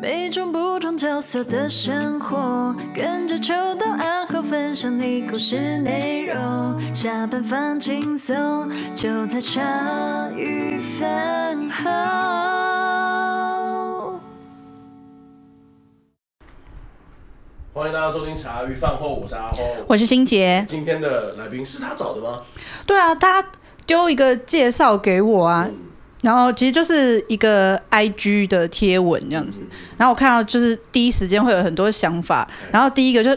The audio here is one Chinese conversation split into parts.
每种不同角色的生活，跟着秋到暗号分享你故事内容。下班放轻松，就在茶余饭后。欢迎大家收听茶余饭后，我是阿后，我是欣杰。今天的来宾是他找的吗？对啊，他丢一个介绍给我啊。嗯然后其实就是一个 I G 的贴文这样子，然后我看到就是第一时间会有很多想法，然后第一个就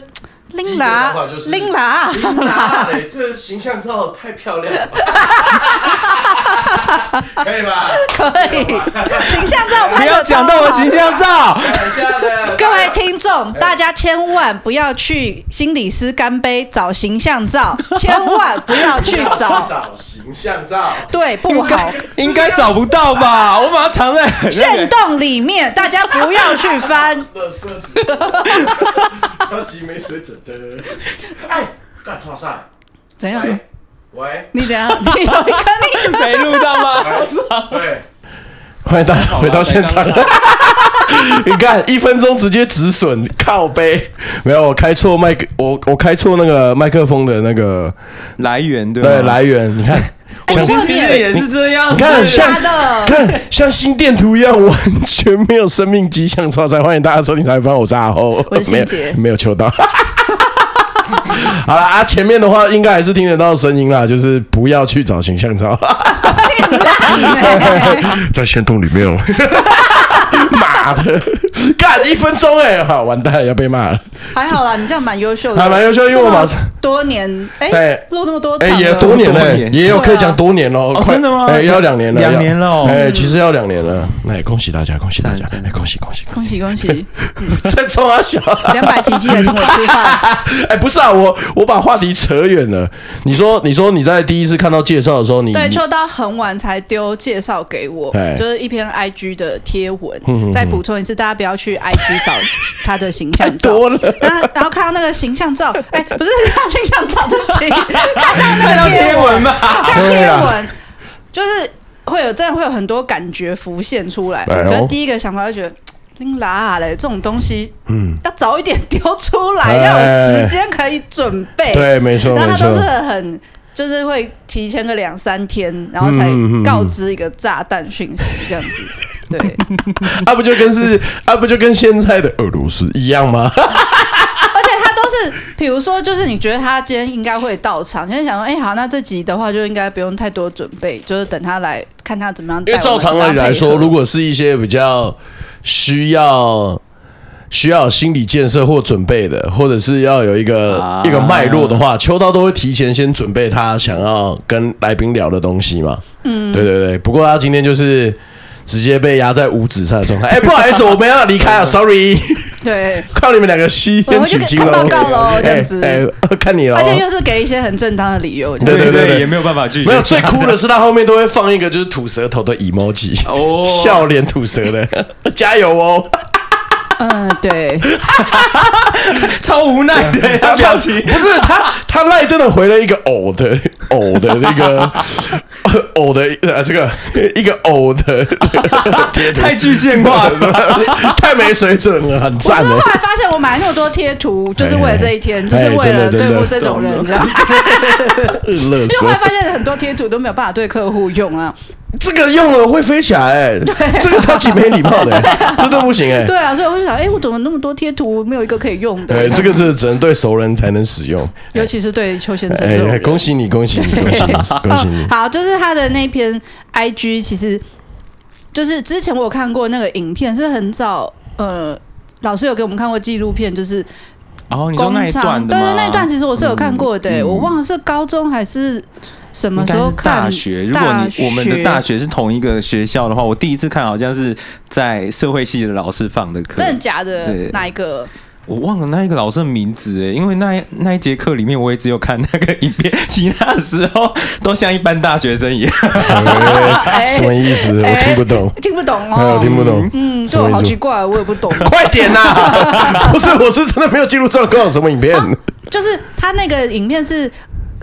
拎啦，拎啦，拎啦，这形象照太漂亮了，可以吧？可以，形象照不要讲到我形象照。各位听众，大家千万不要去心理师干杯找形象照，千万不要去找。找形象照，对，不好，应该找不到吧？我把它藏在 限动里面，大家不要去翻。超级没水准的。哎，干错赛，怎样？喂，你怎样？你有一个你没录到吗？对，欢迎大家回到现场。你看，一分钟直接止损，靠背。没有，我开错麦克，我我开错那个麦克风的那个来源，对对，来源。你看，我心情也是这样。你看，像看像心电图一样，完全没有生命迹象。超才，欢迎大家收听《茶余饭后》，我是阿后，我是欣洁，没有求到。好了啊，前面的话应该还是听得到声音啦，就是不要去找形象照，在线洞里面哦。妈的，干一分钟哎，好完蛋要被骂了。还好啦，你这样蛮优秀的，还蛮优秀，因为我马上多年哎，录那么多，哎也多年了，也有可以讲多年喽。真的吗？哎，要两年了，两年了，哎，其实要两年了。哎，恭喜大家，恭喜大家，哎，恭喜恭喜恭喜恭喜！在冲啊小，两百几集来请我吃饭。哎，不是啊，我我把话题扯远了。你说你说你在第一次看到介绍的时候，你对，就到很晚才丢介绍给我，就是一篇 IG 的贴文，再补充一次，大家不要去 IG 找他的形象照。多了，然后然后看到那个形象照，哎，不是看到形象照，对不起，看到那个贴文嘛，看贴文，就是会有真的会有很多感觉浮现出来。可是第一个想法就觉得，拎啦嘞，这种东西，嗯，要早一点丢出来，要有时间可以准备。对，没错，然后他都是很，就是会提前个两三天，然后才告知一个炸弹讯息这样子。对，啊不就跟是啊不就跟现在的俄罗斯一样吗？而且他都是，比如说，就是你觉得他今天应该会到场，就是想说，哎，好，那这集的话就应该不用太多准备，就是等他来看他怎么样。因为照常理来说，如果是一些比较需要需要心理建设或准备的，或者是要有一个、啊、一个脉络的话，秋刀都会提前先准备他想要跟来宾聊的东西嘛。嗯，对对对。不过他今天就是。直接被压在五指上的状态。哎，不好意思，我们要离开了，sorry。对，靠你们两个吸烟取经了。报告喽，这样子。哎，看你了。而且又是给一些很正当的理由。对对对，也没有办法拒绝。没有，最酷的是他后面都会放一个就是吐舌头的 emoji，哦，笑脸吐舌的，加油哦。嗯，对，超无奈的他表情，不是他，他赖真的回了一个偶的 偶的那个 偶的呃这个一个偶的，太具象化了，太没水准了，很赞。我后来发现，我买那么多贴图，就是为了这一天，就是为了对付这种人，这样子。因为后来发现很多贴图都没有办法对客户用啊。这个用了会飞起来，哎，这个超级没礼貌的，真的不行哎。对啊，所以我就想，哎，我怎么那么多贴图，没有一个可以用的？对，这个是只能对熟人才能使用，尤其是对邱先生这种。恭喜你，恭喜你，恭喜你，恭喜你！好，就是他的那篇 IG，其实就是之前我有看过那个影片，是很早，呃，老师有给我们看过纪录片，就是哦，你说那一段的吗？对，那一段其实我是有看过的，我忘了是高中还是。什么时候看？大学？如果你我们的大学是同一个学校的话，我第一次看好像是在社会系的老师放的课。真的假的？哪一个？我忘了那一个老师的名字哎，因为那那一节课里面我也只有看那个影片，其他的时候都像一般大学生一样。什么意思？我听不懂，听不懂哦，听不懂。嗯，这我好奇怪，我也不懂。快点呐！不是，我是真的没有记录状况，什么影片？就是他那个影片是。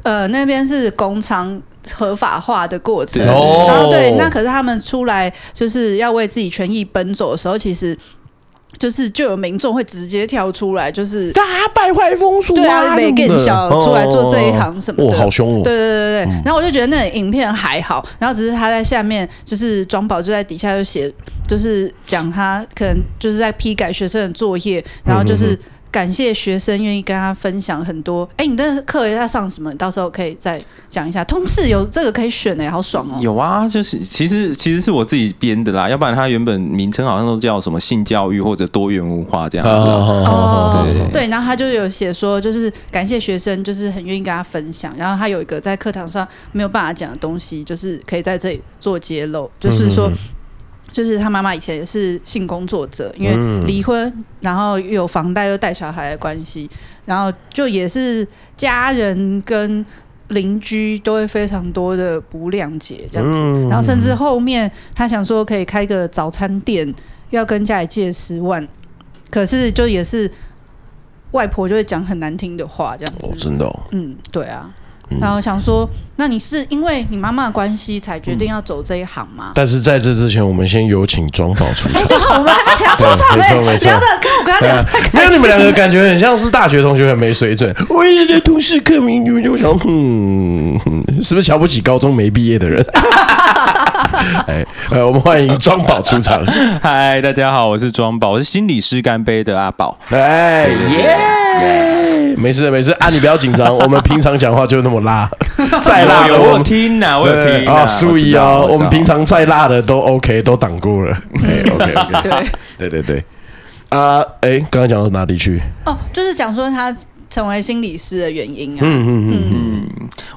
呃，那边是工厂合法化的过程，然后对，那可是他们出来就是要为自己权益奔走的时候，其实就是就有民众会直接跳出来，就是啊败坏风俗，对啊，没更小出来做这一行什么的，哇，好凶哦！对对对对，然后我就觉得那影片还好，然后只是他在下面，就是庄宝就在底下就写，就是讲他可能就是在批改学生的作业，然后就是。感谢学生愿意跟他分享很多。哎，你的课要上什么？到时候可以再讲一下。通识有这个可以选哎，好爽哦！有啊，就是其实其实是我自己编的啦，要不然它原本名称好像都叫什么性教育或者多元文化这样子。哦，对对，然后他就有写说，就是感谢学生，就是很愿意跟他分享。然后他有一个在课堂上没有办法讲的东西，就是可以在这里做揭露，就是说。就是他妈妈以前也是性工作者，因为离婚，然后又有房贷又带小孩的关系，然后就也是家人跟邻居都会非常多的不谅解这样子，然后甚至后面他想说可以开个早餐店，要跟家里借十万，可是就也是外婆就会讲很难听的话这样子，哦，真的，哦，嗯，对啊。然后想说，那你是因为你妈妈的关系才决定要走这一行吗？但是在这之前，我们先有请庄宝出场。对，我们还没请他出场，没错没错。聊的跟我跟他聊太开心。没有，你们两个感觉很像是大学同学，很没水准。我也在同事课名，你们就想，嗯，是不是瞧不起高中没毕业的人？哎，呃，我们欢迎庄宝出场。嗨，大家好，我是庄宝，我是心理师干杯的阿宝。哎耶！没事没事啊，你不要紧张。我们平常讲话就那么辣，再辣的我听呐，我有听啊。苏怡啊，我们平常再辣的都 OK，都挡过了。OK OK，对 对对对。啊，哎，刚刚讲到哪里去？哦，就是讲说他。成为心理师的原因啊，嗯嗯嗯嗯，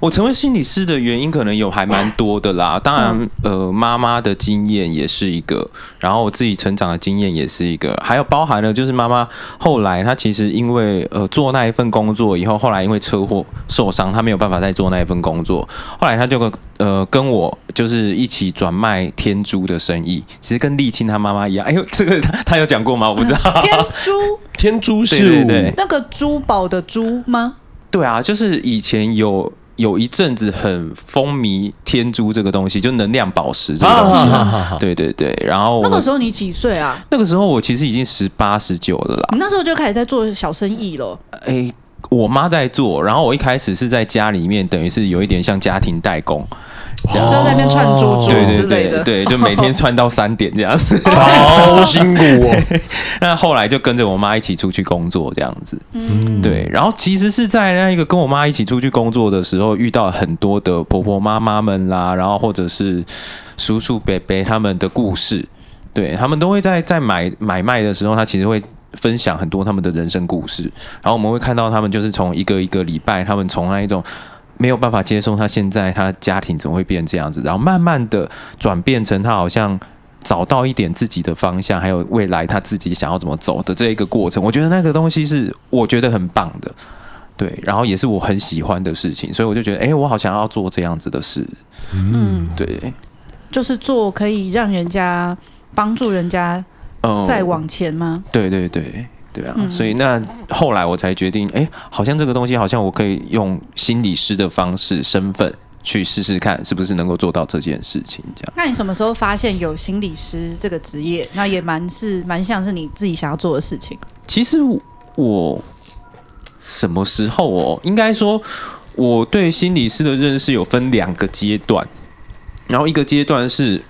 我成为心理师的原因可能有还蛮多的啦。当然，呃，妈妈的经验也是一个，然后我自己成长的经验也是一个，还有包含了就是妈妈后来她其实因为呃做那一份工作以后，后来因为车祸受伤，她没有办法再做那一份工作，后来她就呃跟我就是一起转卖天珠的生意，其实跟沥青她妈妈一样。哎呦，这个她,她有讲过吗？我不知道。天珠，天珠是对对对，那个珠宝的。珠吗？对啊，就是以前有有一阵子很风靡天珠这个东西，就能量宝石这个东西。啊、对对对，然后那个时候你几岁啊？那个时候我其实已经十八十九了啦。你那时候就开始在做小生意了？哎，我妈在做，然后我一开始是在家里面，等于是有一点像家庭代工。就在那边串珠珠之类的，对对对，就每天串到三点这样子，好辛苦哦。那后来就跟着我妈一起出去工作这样子，嗯，对。然后其实是在那一个跟我妈一起出去工作的时候，遇到很多的婆婆妈妈们啦，然后或者是叔叔伯伯他们的故事，对，他们都会在在买买卖的时候，他其实会分享很多他们的人生故事，然后我们会看到他们就是从一个一个礼拜，他们从那一种。没有办法接受他现在他家庭怎么会变这样子，然后慢慢的转变成他好像找到一点自己的方向，还有未来他自己想要怎么走的这一个过程。我觉得那个东西是我觉得很棒的，对，然后也是我很喜欢的事情，所以我就觉得，哎，我好想要做这样子的事，嗯，对，就是做可以让人家帮助人家再往前吗？嗯，对对对。对啊，所以那后来我才决定，哎，好像这个东西好像我可以用心理师的方式身份去试试看，是不是能够做到这件事情。这样。那你什么时候发现有心理师这个职业？那也蛮是蛮像是你自己想要做的事情。其实我什么时候哦？应该说我对心理师的认识有分两个阶段，然后一个阶段是，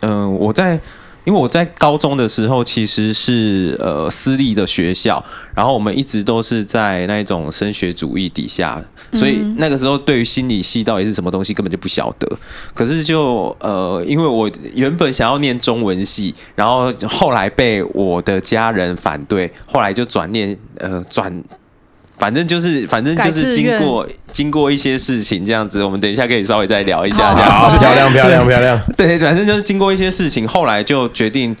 嗯、呃，我在。因为我在高中的时候其实是呃私立的学校，然后我们一直都是在那种升学主义底下，所以那个时候对于心理系到底是什么东西根本就不晓得。可是就呃，因为我原本想要念中文系，然后后来被我的家人反对，后来就转念呃转。反正就是，反正就是经过经过一些事情这样子，我们等一下可以稍微再聊一下这样子。好，漂亮漂亮漂亮。对，反正就是经过一些事情，后来就决定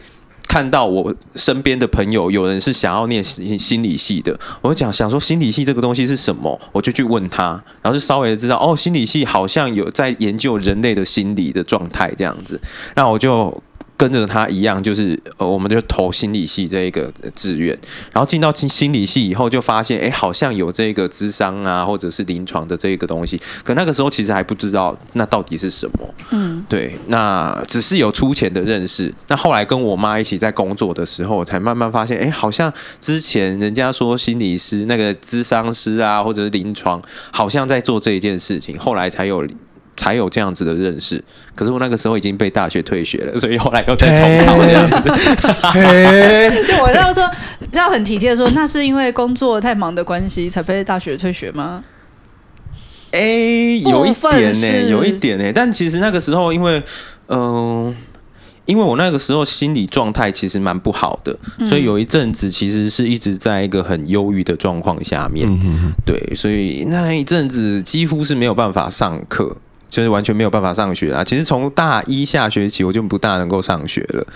看到我身边的朋友有人是想要念心心理系的，我就讲想说心理系这个东西是什么，我就去问他，然后就稍微知道哦，心理系好像有在研究人类的心理的状态这样子，那我就。跟着他一样，就是呃，我们就投心理系这一个志愿，然后进到心心理系以后，就发现哎，好像有这个智商啊，或者是临床的这个东西，可那个时候其实还不知道那到底是什么。嗯，对，那只是有粗浅的认识。那后来跟我妈一起在工作的时候，才慢慢发现，哎，好像之前人家说心理师那个智商师啊，或者是临床，好像在做这一件事情，后来才有。才有这样子的认识，可是我那个时候已经被大学退学了，所以后来又再重考这样子。就 我要说，要很体贴的说，那是因为工作太忙的关系才被大学退学吗？哎、欸，有一点呢、欸，有一点呢、欸。但其实那个时候，因为嗯、呃，因为我那个时候心理状态其实蛮不好的，所以有一阵子其实是一直在一个很忧郁的状况下面。对，所以那一阵子几乎是没有办法上课。就是完全没有办法上学啊！其实从大一下学期我就不大能够上学了，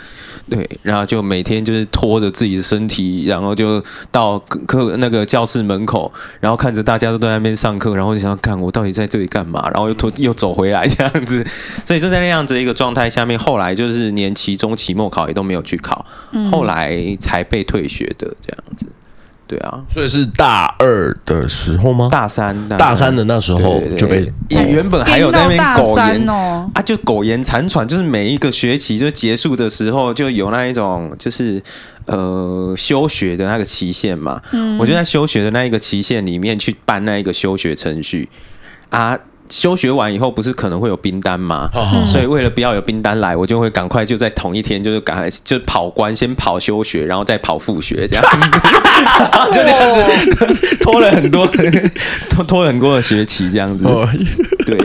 对，然后就每天就是拖着自己的身体，然后就到课那个教室门口，然后看着大家都在那边上课，然后就想要看我到底在这里干嘛，然后又拖又走回来这样子，所以就在那样子一个状态下面，后来就是连期中、期末考也都没有去考，后来才被退学的这样子。对啊，所以是大二的时候吗？大三，大三的那时候就被原本还有在那边苟延哦啊，就苟延残喘，就是每一个学期就结束的时候，就有那一种就是呃休学的那个期限嘛。嗯，我就在休学的那一个期限里面去办那一个休学程序啊。休学完以后，不是可能会有兵单吗？嗯、所以为了不要有兵单来，我就会赶快就在同一天，就是赶快就跑关，先跑休学，然后再跑复学，这样子，就这样子拖了很多，拖 拖了很多的学期，这样子。对，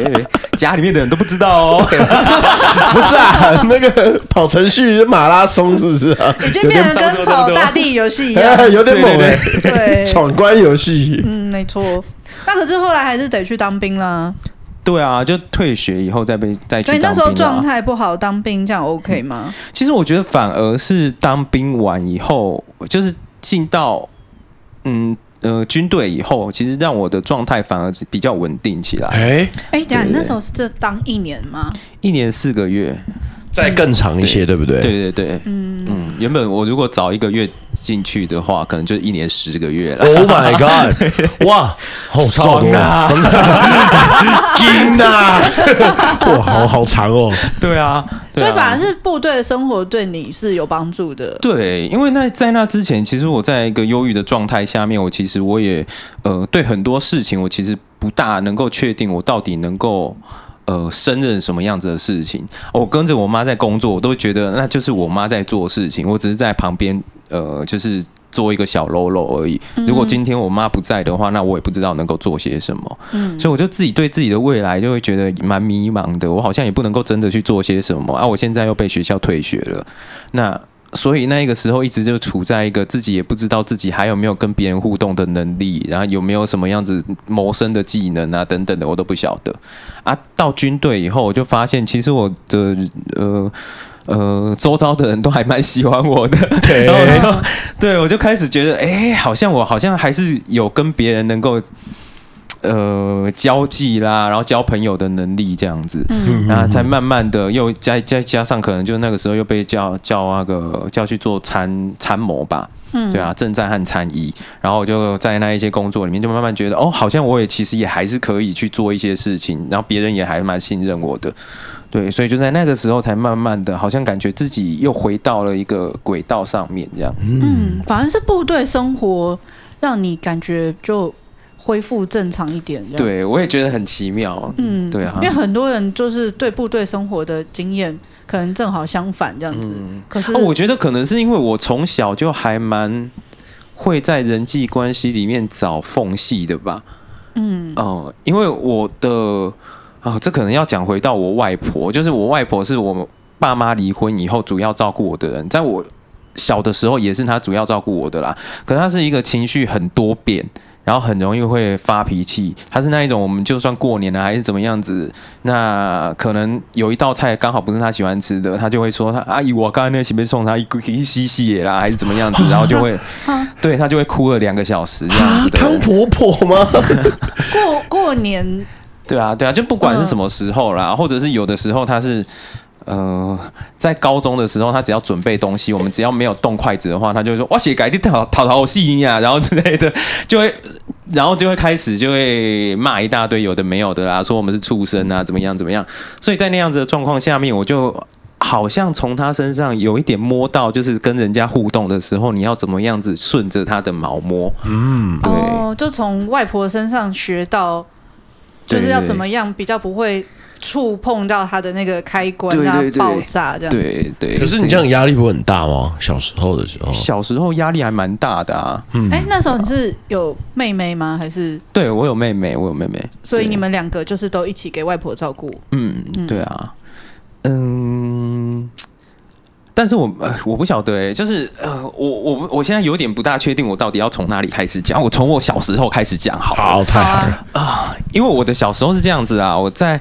家里面的人都不知道哦。不是啊，那个跑程序马拉松是不是啊？你就变成跟跑大地游戏一样，有点猛哎。对，闯关游戏。嗯，没错。那可是后来还是得去当兵啦。对啊，就退学以后再被再去当兵。那时候状态不好，当兵这样 OK 吗？嗯，其实我觉得反而是当兵完以后，就是进到嗯呃军队以后，其实让我的状态反而是比较稳定起来。哎哎，等下你那时候是这当一年吗？一年四个月。再更长一些，对不对？对对对，嗯嗯，原本我如果早一个月进去的话，可能就一年十个月了。Oh my god！哇，好爽啊！天哪！哇，好好长哦。对啊，所以反而是部队的生活对你是有帮助的。对，因为那在那之前，其实我在一个忧郁的状态下面，我其实我也呃对很多事情，我其实不大能够确定我到底能够。呃，胜任什么样子的事情？我跟着我妈在工作，我都觉得那就是我妈在做事情，我只是在旁边，呃，就是做一个小喽啰而已。如果今天我妈不在的话，那我也不知道能够做些什么。嗯，所以我就自己对自己的未来就会觉得蛮迷茫的。我好像也不能够真的去做些什么啊！我现在又被学校退学了，那。所以那个时候一直就处在一个自己也不知道自己还有没有跟别人互动的能力，然后有没有什么样子谋生的技能啊等等的，我都不晓得。啊，到军队以后，我就发现其实我的呃呃周遭的人都还蛮喜欢我的，对，然后对我就开始觉得，哎，好像我好像还是有跟别人能够。呃，交际啦，然后交朋友的能力这样子，嗯，然后才慢慢的又再再加上，可能就那个时候又被叫叫那个叫去做参参谋吧，嗯，对啊，正战和参议，然后我就在那一些工作里面，就慢慢觉得哦，好像我也其实也还是可以去做一些事情，然后别人也还蛮信任我的，对，所以就在那个时候才慢慢的，好像感觉自己又回到了一个轨道上面这样子，嗯，反而是部队生活让你感觉就。恢复正常一点，对我也觉得很奇妙。嗯，对啊，因为很多人就是对部队生活的经验可能正好相反这样子。嗯、可是、哦，我觉得可能是因为我从小就还蛮会在人际关系里面找缝隙的吧。嗯，哦、呃，因为我的啊、哦，这可能要讲回到我外婆，就是我外婆是我爸妈离婚以后主要照顾我的人，在我小的时候也是她主要照顾我的啦。可她是一个情绪很多变。然后很容易会发脾气，他是那一种，我们就算过年了还是怎么样子，那可能有一道菜刚好不是他喜欢吃的，他就会说他阿姨，我刚才那是不是送他一个一西西啦，还是怎么样子，然后就会，对他就会哭了两个小时这样子的。汤婆婆吗？过过年。对啊，对啊，就不管是什么时候啦，或者是有的时候他是。呃，在高中的时候，他只要准备东西，我们只要没有动筷子的话，他就会说：“哇，写改的讨讨讨戏呀，然后之类的，就会，然后就会开始就会骂一大堆有的没有的啦，说我们是畜生啊，怎么样怎么样。所以在那样子的状况下面，我就好像从他身上有一点摸到，就是跟人家互动的时候，你要怎么样子顺着他的毛摸。嗯，对，哦，就从外婆身上学到，就是要怎么样比较不会。触碰到它的那个开关，让它爆炸这样子。对对。可是你这样压力不会很大吗？小时候的时候，小时候压力还蛮大的啊。嗯。哎，那时候你是有妹妹吗？还是？对，我有妹妹，我有妹妹。所以你们两个就是都一起给外婆照顾。嗯，对啊。嗯。但是我我不晓得哎，就是呃，我我我现在有点不大确定，我到底要从哪里开始讲？我从我小时候开始讲好。好，太好了啊！因为我的小时候是这样子啊，我在。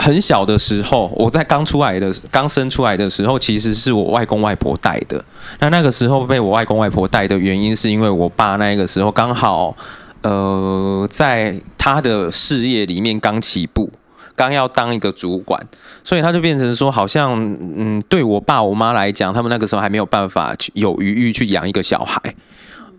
很小的时候，我在刚出来的、刚生出来的时候，其实是我外公外婆带的。那那个时候被我外公外婆带的原因，是因为我爸那个时候刚好，呃，在他的事业里面刚起步，刚要当一个主管，所以他就变成说，好像嗯，对我爸我妈来讲，他们那个时候还没有办法去有余裕去养一个小孩。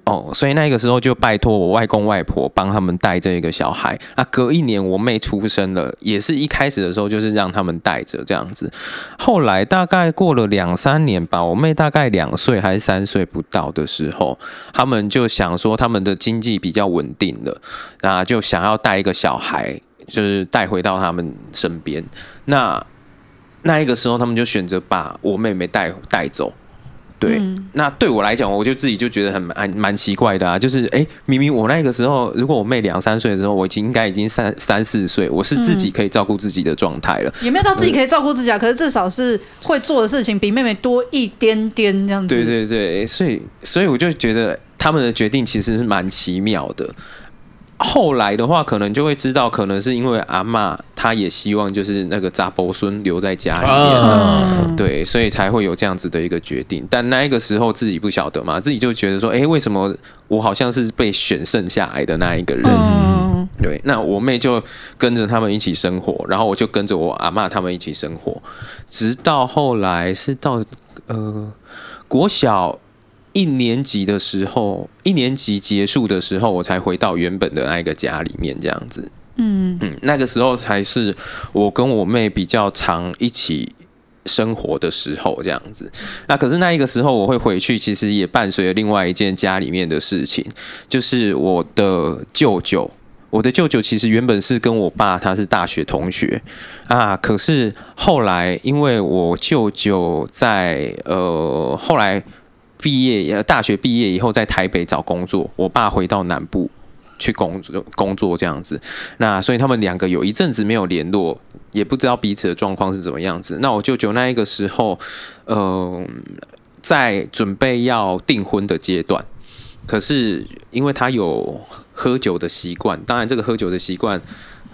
哦，所以那个时候就拜托我外公外婆帮他们带这个小孩。那隔一年我妹出生了，也是一开始的时候就是让他们带着这样子。后来大概过了两三年吧，我妹大概两岁还是三岁不到的时候，他们就想说他们的经济比较稳定了，那就想要带一个小孩，就是带回到他们身边。那那一个时候，他们就选择把我妹妹带带走。对，嗯、那对我来讲，我就自己就觉得很蛮蛮奇怪的啊，就是哎，明明我那个时候，如果我妹两三岁的时候，我已经应该已经三三四岁，我是自己可以照顾自己的状态了，嗯、也没有到自己可以照顾自己啊，可是至少是会做的事情比妹妹多一点点这样子。对对对，所以所以我就觉得他们的决定其实是蛮奇妙的。后来的话，可能就会知道，可能是因为阿嬷她也希望就是那个查甫孙留在家里面，啊、对，所以才会有这样子的一个决定。但那一个时候自己不晓得嘛，自己就觉得说，哎、欸，为什么我好像是被选剩下来的那一个人？嗯、对，那我妹就跟着他们一起生活，然后我就跟着我阿嬷他们一起生活，直到后来是到呃国小。一年级的时候，一年级结束的时候，我才回到原本的那一个家里面，这样子。嗯嗯，那个时候才是我跟我妹比较常一起生活的时候，这样子。那可是那一个时候我会回去，其实也伴随了另外一件家里面的事情，就是我的舅舅。我的舅舅其实原本是跟我爸他是大学同学啊，可是后来因为我舅舅在呃后来。毕业，大学毕业以后在台北找工作，我爸回到南部去工作工作这样子，那所以他们两个有一阵子没有联络，也不知道彼此的状况是怎么样子。那我舅舅那一个时候，嗯、在准备要订婚的阶段，可是因为他有喝酒的习惯，当然这个喝酒的习惯。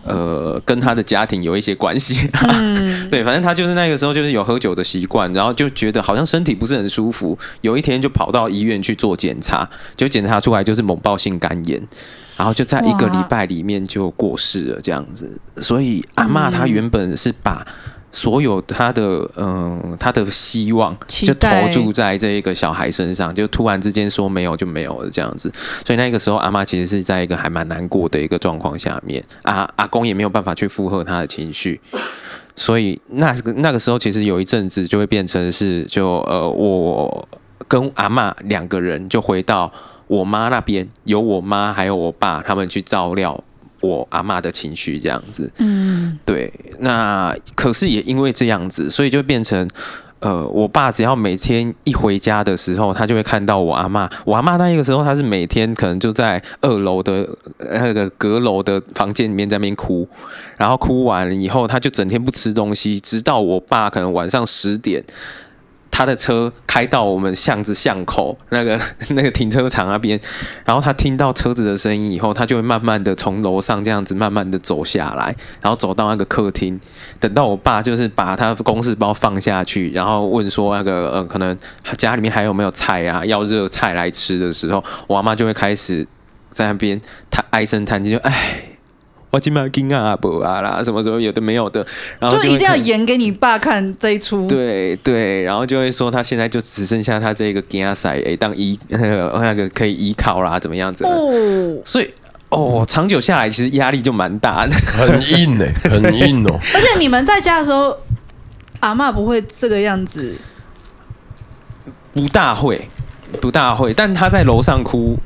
呃，跟他的家庭有一些关系，嗯、对，反正他就是那个时候就是有喝酒的习惯，然后就觉得好像身体不是很舒服，有一天就跑到医院去做检查，就检查出来就是猛暴性肝炎，然后就在一个礼拜里面就过世了这样子，所以阿嬷她原本是把。所有他的嗯，他的希望就投注在这一个小孩身上，就突然之间说没有就没有了这样子，所以那个时候阿妈其实是在一个还蛮难过的一个状况下面，阿阿公也没有办法去附和他的情绪，所以那个那个时候其实有一阵子就会变成是就呃，我跟阿嬷两个人就回到我妈那边，由我妈还有我爸他们去照料。我阿嬷的情绪这样子，嗯，对，那可是也因为这样子，所以就变成，呃，我爸只要每天一回家的时候，他就会看到我阿嬷。我阿嬷那个时候，他是每天可能就在二楼的那个阁楼的房间里面在那边哭，然后哭完了以后，他就整天不吃东西，直到我爸可能晚上十点。他的车开到我们巷子巷口那个 那个停车场那边，然后他听到车子的声音以后，他就会慢慢的从楼上这样子慢慢的走下来，然后走到那个客厅，等到我爸就是把他公事包放下去，然后问说那个呃可能家里面还有没有菜啊，要热菜来吃的时候，我阿嬷就会开始在那边他唉声叹气，就唉。我今晚金啊不啊啦，什么什么有的没有的，然后就，就一定要演给你爸看这一出。对对，然后就会说他现在就只剩下他这个金啊赛诶当依那个 那个可以依靠啦，怎么样子？哦，所以哦，长久下来其实压力就蛮大的，很硬哎，很硬哦。而且你们在家的时候，阿嬷不会这个样子，不大会，不大会，但他在楼上哭，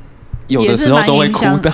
有的时候都会哭到。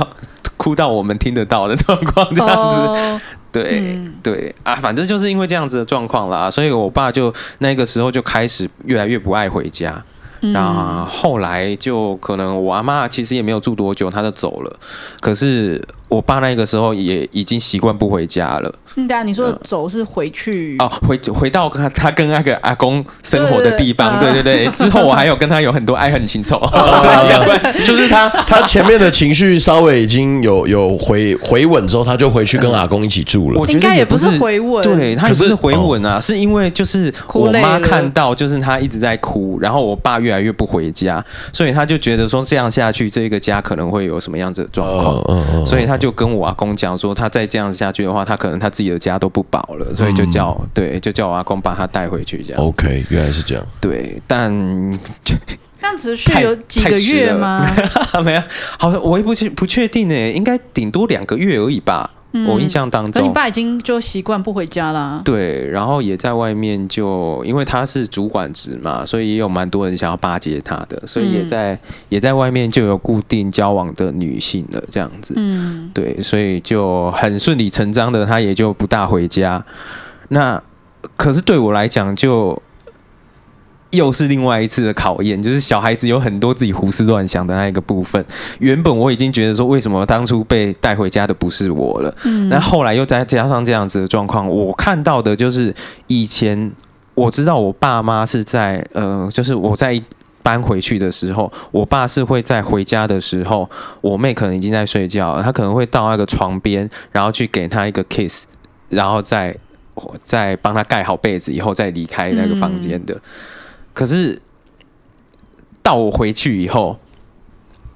哭到我们听得到的状况，这样子，哦、对、嗯、对。啊，反正就是因为这样子的状况啦，所以我爸就那个时候就开始越来越不爱回家。那后来就可能我阿妈其实也没有住多久，她就走了。可是我爸那个时候也已经习惯不回家了。嗯，对啊，你说走是回去哦，回回到他他跟那个阿公生活的地方。对对对，之后我还有跟他有很多爱恨情仇，就是他他前面的情绪稍微已经有有回回稳之后，他就回去跟阿公一起住了。我觉得也不是回稳，对他也不是回稳啊，是因为就是我妈看到就是他一直在哭，然后我爸越来越不回家，所以他就觉得说这样下去，这个家可能会有什么样子的状况，所以他就跟我阿公讲说，他再这样子下去的话，他可能他自己的家都不保了，所以就叫对，就叫我阿公把他带回去这样。OK，原来是这样。对，但这样持续有几个月吗？没有，好像我也不确不确定诶，应该顶多两个月而已吧。我印象当中，你爸已经就习惯不回家啦。对，然后也在外面就，因为他是主管职嘛，所以也有蛮多人想要巴结他的，所以也在、嗯、也在外面就有固定交往的女性了，这样子。嗯，对，所以就很顺理成章的，他也就不大回家。那可是对我来讲就。又是另外一次的考验，就是小孩子有很多自己胡思乱想的那一个部分。原本我已经觉得说，为什么当初被带回家的不是我了？嗯，那后来又再加上这样子的状况，我看到的就是以前我知道我爸妈是在呃，就是我在搬回去的时候，我爸是会在回家的时候，我妹可能已经在睡觉了，他可能会到那个床边，然后去给她一个 kiss，然后再再帮她盖好被子以后再离开那个房间的。嗯可是到我回去以后，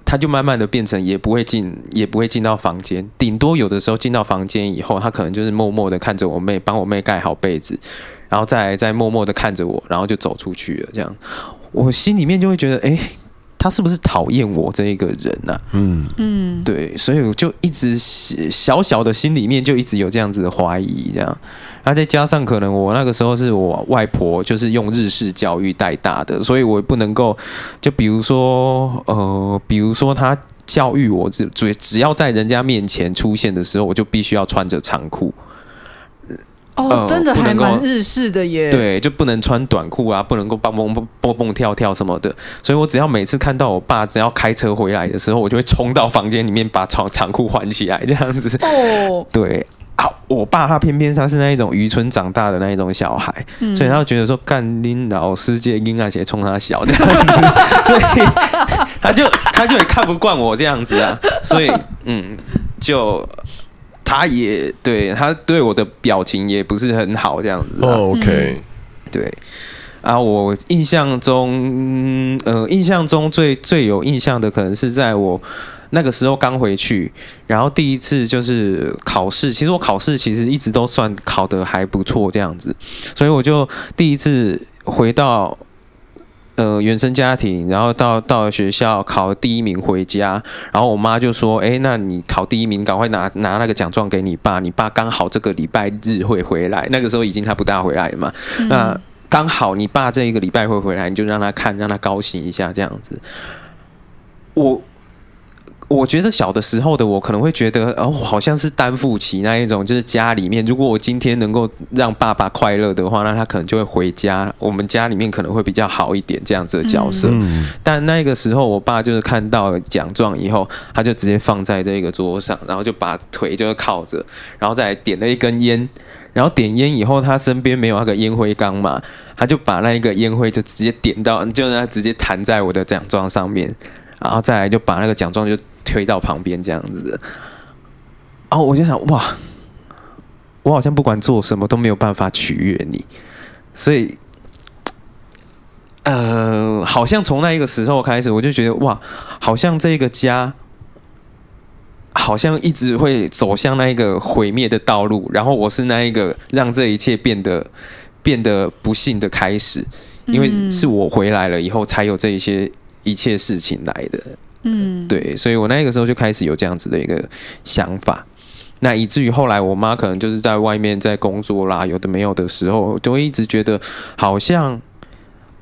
他就慢慢的变成也不会进，也不会进到房间。顶多有的时候进到房间以后，他可能就是默默的看着我妹，帮我妹盖好被子，然后再再默默的看着我，然后就走出去了。这样，我心里面就会觉得，哎。他是不是讨厌我这一个人呢？嗯嗯，对，所以我就一直小小的心里面就一直有这样子的怀疑，这样。然后再加上可能我那个时候是我外婆就是用日式教育带大的，所以我不能够就比如说呃，比如说他教育我只只只要在人家面前出现的时候，我就必须要穿着长裤。哦，真的还蛮日式的耶。对，就不能穿短裤啊，不能够蹦蹦蹦蹦跳跳什么的。所以我只要每次看到我爸只要开车回来的时候，我就会冲到房间里面把长长裤换起来，这样子。哦，对啊，我爸他偏偏他是那一种渔村长大的那一种小孩，嗯、所以他就觉得说干拎老师界应该鞋冲他小这样子，所以 他就他就也看不惯我这样子啊，所以嗯就。他也对他对我的表情也不是很好，这样子。Oh, OK，对啊，我印象中，呃，印象中最最有印象的，可能是在我那个时候刚回去，然后第一次就是考试。其实我考试其实一直都算考得还不错，这样子，所以我就第一次回到。呃，原生家庭，然后到到学校考第一名回家，然后我妈就说：“哎，那你考第一名，赶快拿拿那个奖状给你爸，你爸刚好这个礼拜日会回来。那个时候已经他不大回来嘛，嗯、那刚好你爸这一个礼拜会回来，你就让他看，让他高兴一下，这样子。”我。我觉得小的时候的我可能会觉得哦，好像是担负起那一种，就是家里面，如果我今天能够让爸爸快乐的话，那他可能就会回家，我们家里面可能会比较好一点这样子的角色。嗯、但那个时候，我爸就是看到奖状以后，他就直接放在这个桌上，然后就把腿就是靠着，然后再点了一根烟，然后点烟以后，他身边没有那个烟灰缸嘛，他就把那一个烟灰就直接点到，就让他直接弹在我的奖状上面，然后再来就把那个奖状就。推到旁边这样子，然后我就想，哇，我好像不管做什么都没有办法取悦你，所以，呃，好像从那一个时候开始，我就觉得，哇，好像这个家好像一直会走向那一个毁灭的道路，然后我是那一个让这一切变得变得不幸的开始，因为是我回来了以后才有这一些一切事情来的。嗯，对，所以我那个时候就开始有这样子的一个想法，那以至于后来我妈可能就是在外面在工作啦，有的没有的时候，都会一直觉得好像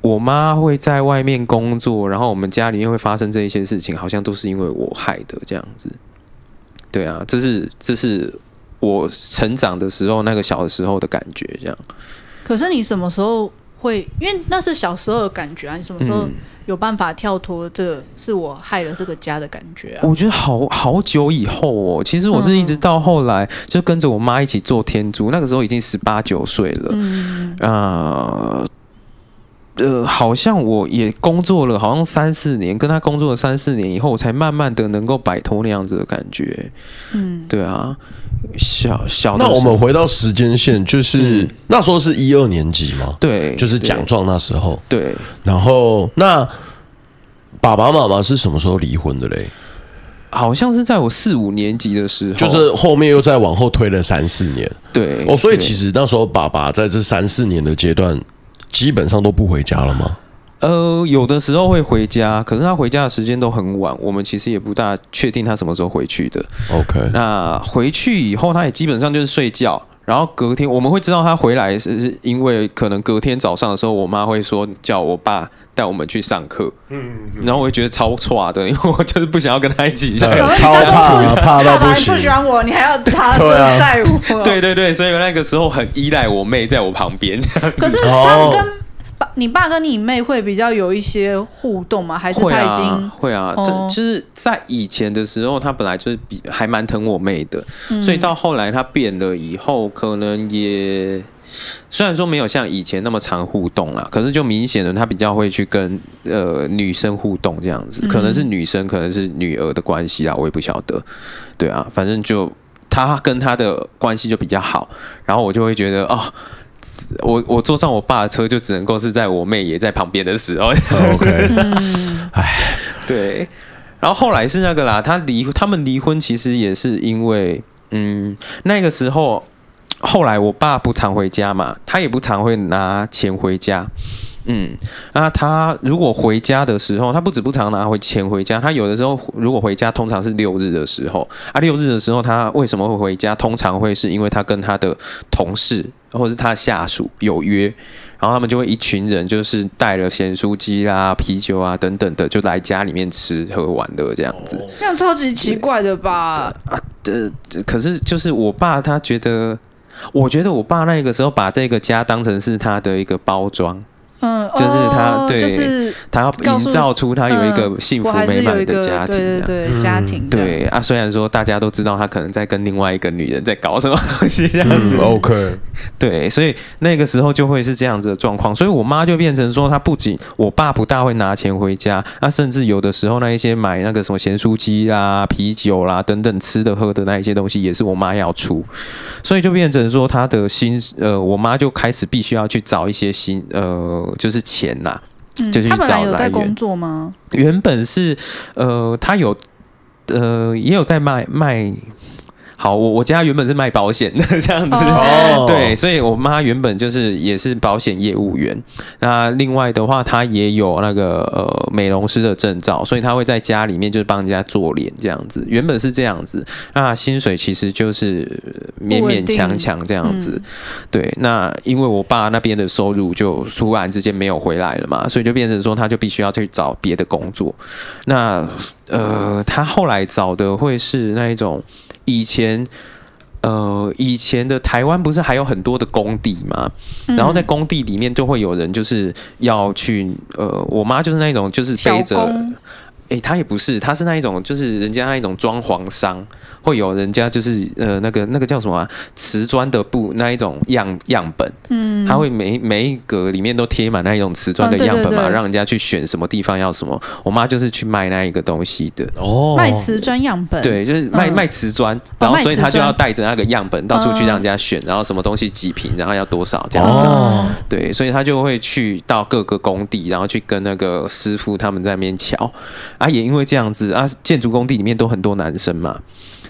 我妈会在外面工作，然后我们家里面会发生这一些事情，好像都是因为我害的这样子。对啊，这是这是我成长的时候那个小的时候的感觉，这样。可是你什么时候会？因为那是小时候的感觉啊，你什么时候？嗯有办法跳脱这个是我害了这个家的感觉啊！我觉得好好久以后哦，其实我是一直到后来就跟着我妈一起做天珠，那个时候已经十八九岁了。嗯啊，呃，好像我也工作了，好像三四年，跟他工作了三四年以后，我才慢慢的能够摆脱那样子的感觉。嗯，对啊，小小的。那我们回到时间线，就是、嗯、那时候是一二年级嘛？对，就是奖状那时候。对，然后那。爸爸妈妈是什么时候离婚的嘞？好像是在我四五年级的时候，就是后面又再往后推了三四年。对，哦，所以其实那时候爸爸在这三四年的阶段，基本上都不回家了吗？呃，有的时候会回家，可是他回家的时间都很晚，我们其实也不大确定他什么时候回去的。OK，那回去以后，他也基本上就是睡觉。然后隔天我们会知道他回来，是是因为可能隔天早上的时候，我妈会说叫我爸带我们去上课。嗯，然后我会觉得超差的，因为我就是不想要跟他一起上课，超怕，怕到不行。不喜欢我，你还要他带我？对对对，所以那个时候很依赖我妹在我旁边。可是他跟。你爸跟你妹会比较有一些互动吗？还是他已经会啊？会啊，这、哦、就是在以前的时候，他本来就是比还蛮疼我妹的，嗯、所以到后来他变了以后，可能也虽然说没有像以前那么常互动啦，可是就明显的他比较会去跟呃女生互动这样子，可能是女生，可能是女儿的关系啊，我也不晓得。对啊，反正就他跟他的关系就比较好，然后我就会觉得哦。我我坐上我爸的车，就只能够是在我妹也在旁边的时候。OK，哎，对。然后后来是那个啦，他离他们离婚，其实也是因为，嗯，那个时候后来我爸不常回家嘛，他也不常会拿钱回家。嗯，那他如果回家的时候，他不止不常拿回钱回家，他有的时候如果回家，通常是六日的时候啊。六日的时候，他为什么会回家？通常会是因为他跟他的同事或者是他的下属有约，然后他们就会一群人，就是带了咸酥鸡啊、啤酒啊等等的，就来家里面吃喝玩乐这样子。这样超级奇怪的吧？啊，这可是就是我爸他觉得，我觉得我爸那个时候把这个家当成是他的一个包装。嗯，就是他，哦、对，就是他要营造出他有一个幸福美满的家庭，对对对，家庭，对啊。虽然说大家都知道他可能在跟另外一个女人在搞什么东西这样子，嗯，OK，对，所以那个时候就会是这样子的状况。所以我妈就变成说，她不仅我爸不大会拿钱回家，那甚至有的时候那一些买那个什么咸酥鸡啦、啤酒啦等等吃的喝的那一些东西，也是我妈要出。所以就变成说，她的心呃，我妈就开始必须要去找一些新呃。就是钱呐、啊，就去找来工作吗？原本是，呃，他有，呃，也有在卖卖。好，我我家原本是卖保险的 这样子，哦、对，所以我妈原本就是也是保险业务员。那另外的话，她也有那个呃美容师的证照，所以她会在家里面就是帮人家做脸这样子。原本是这样子，那薪水其实就是勉勉强强这样子。嗯、对，那因为我爸那边的收入就突然之间没有回来了嘛，所以就变成说他就必须要去找别的工作。那呃，他后来找的会是那一种。以前，呃，以前的台湾不是还有很多的工地吗？嗯、然后在工地里面就会有人就是要去，呃，我妈就是那种就是背着。哎、欸，他也不是，他是那一种，就是人家那一种装潢商，会有人家就是呃那个那个叫什么、啊、瓷砖的布那一种样样本，嗯，他会每每一格里面都贴满那一种瓷砖的样本嘛，嗯、让人家去选什么地方要什么。我妈就是去卖那一个东西的。哦，卖瓷砖样本，对，就是卖、嗯、卖瓷砖，然后所以他就要带着那个样本到处去让人家选，然后什么东西几瓶，然后要多少这样子，哦、对，所以他就会去到各个工地，然后去跟那个师傅他们在那边乔。啊，也因为这样子啊，建筑工地里面都很多男生嘛，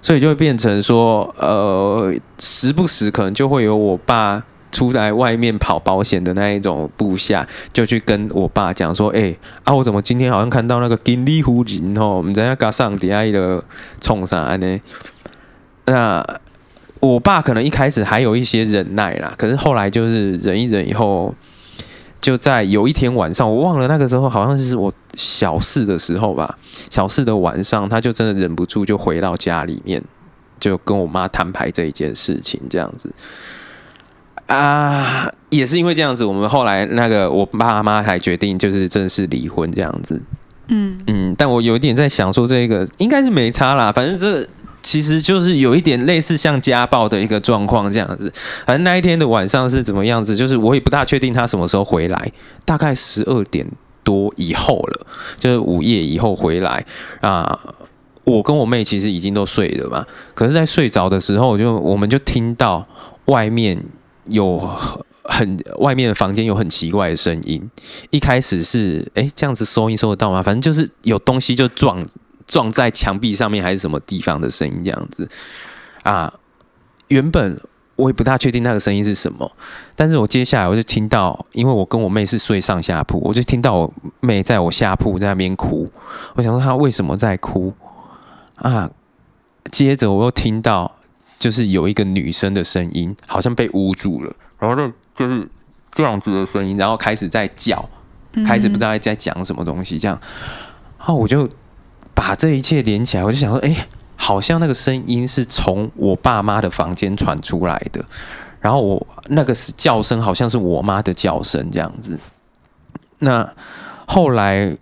所以就会变成说，呃，时不时可能就会有我爸出来外面跑保险的那一种部下，就去跟我爸讲说，哎、啊，我怎么今天好像看到那个金利湖人哦，我们在那嘎上底下的冲啥呢？那我爸可能一开始还有一些忍耐啦，可是后来就是忍一忍以后。就在有一天晚上，我忘了那个时候好像是我小四的时候吧。小四的晚上，他就真的忍不住就回到家里面，就跟我妈摊牌这一件事情，这样子啊，也是因为这样子，我们后来那个我爸妈才决定就是正式离婚这样子。嗯嗯，但我有一点在想说，这个应该是没差啦，反正这。其实就是有一点类似像家暴的一个状况这样子，反正那一天的晚上是怎么样子，就是我也不大确定他什么时候回来，大概十二点多以后了，就是午夜以后回来啊。我跟我妹其实已经都睡了嘛，可是，在睡着的时候，就我们就听到外面有很外面的房间有很奇怪的声音。一开始是哎这样子收音收得到吗？反正就是有东西就撞。撞在墙壁上面还是什么地方的声音这样子啊？原本我也不大确定那个声音是什么，但是我接下来我就听到，因为我跟我妹是睡上下铺，我就听到我妹在我下铺在那边哭。我想说她为什么在哭啊？接着我又听到就是有一个女生的声音，好像被捂住了，然后就就是这样子的声音，然后开始在叫，开始不知道在讲什么东西这样，然后我就。把这一切连起来，我就想说，哎、好像那个声音是从我爸妈的房间传出来的，然后我那个叫声好像是我妈的叫声这样子。那后来。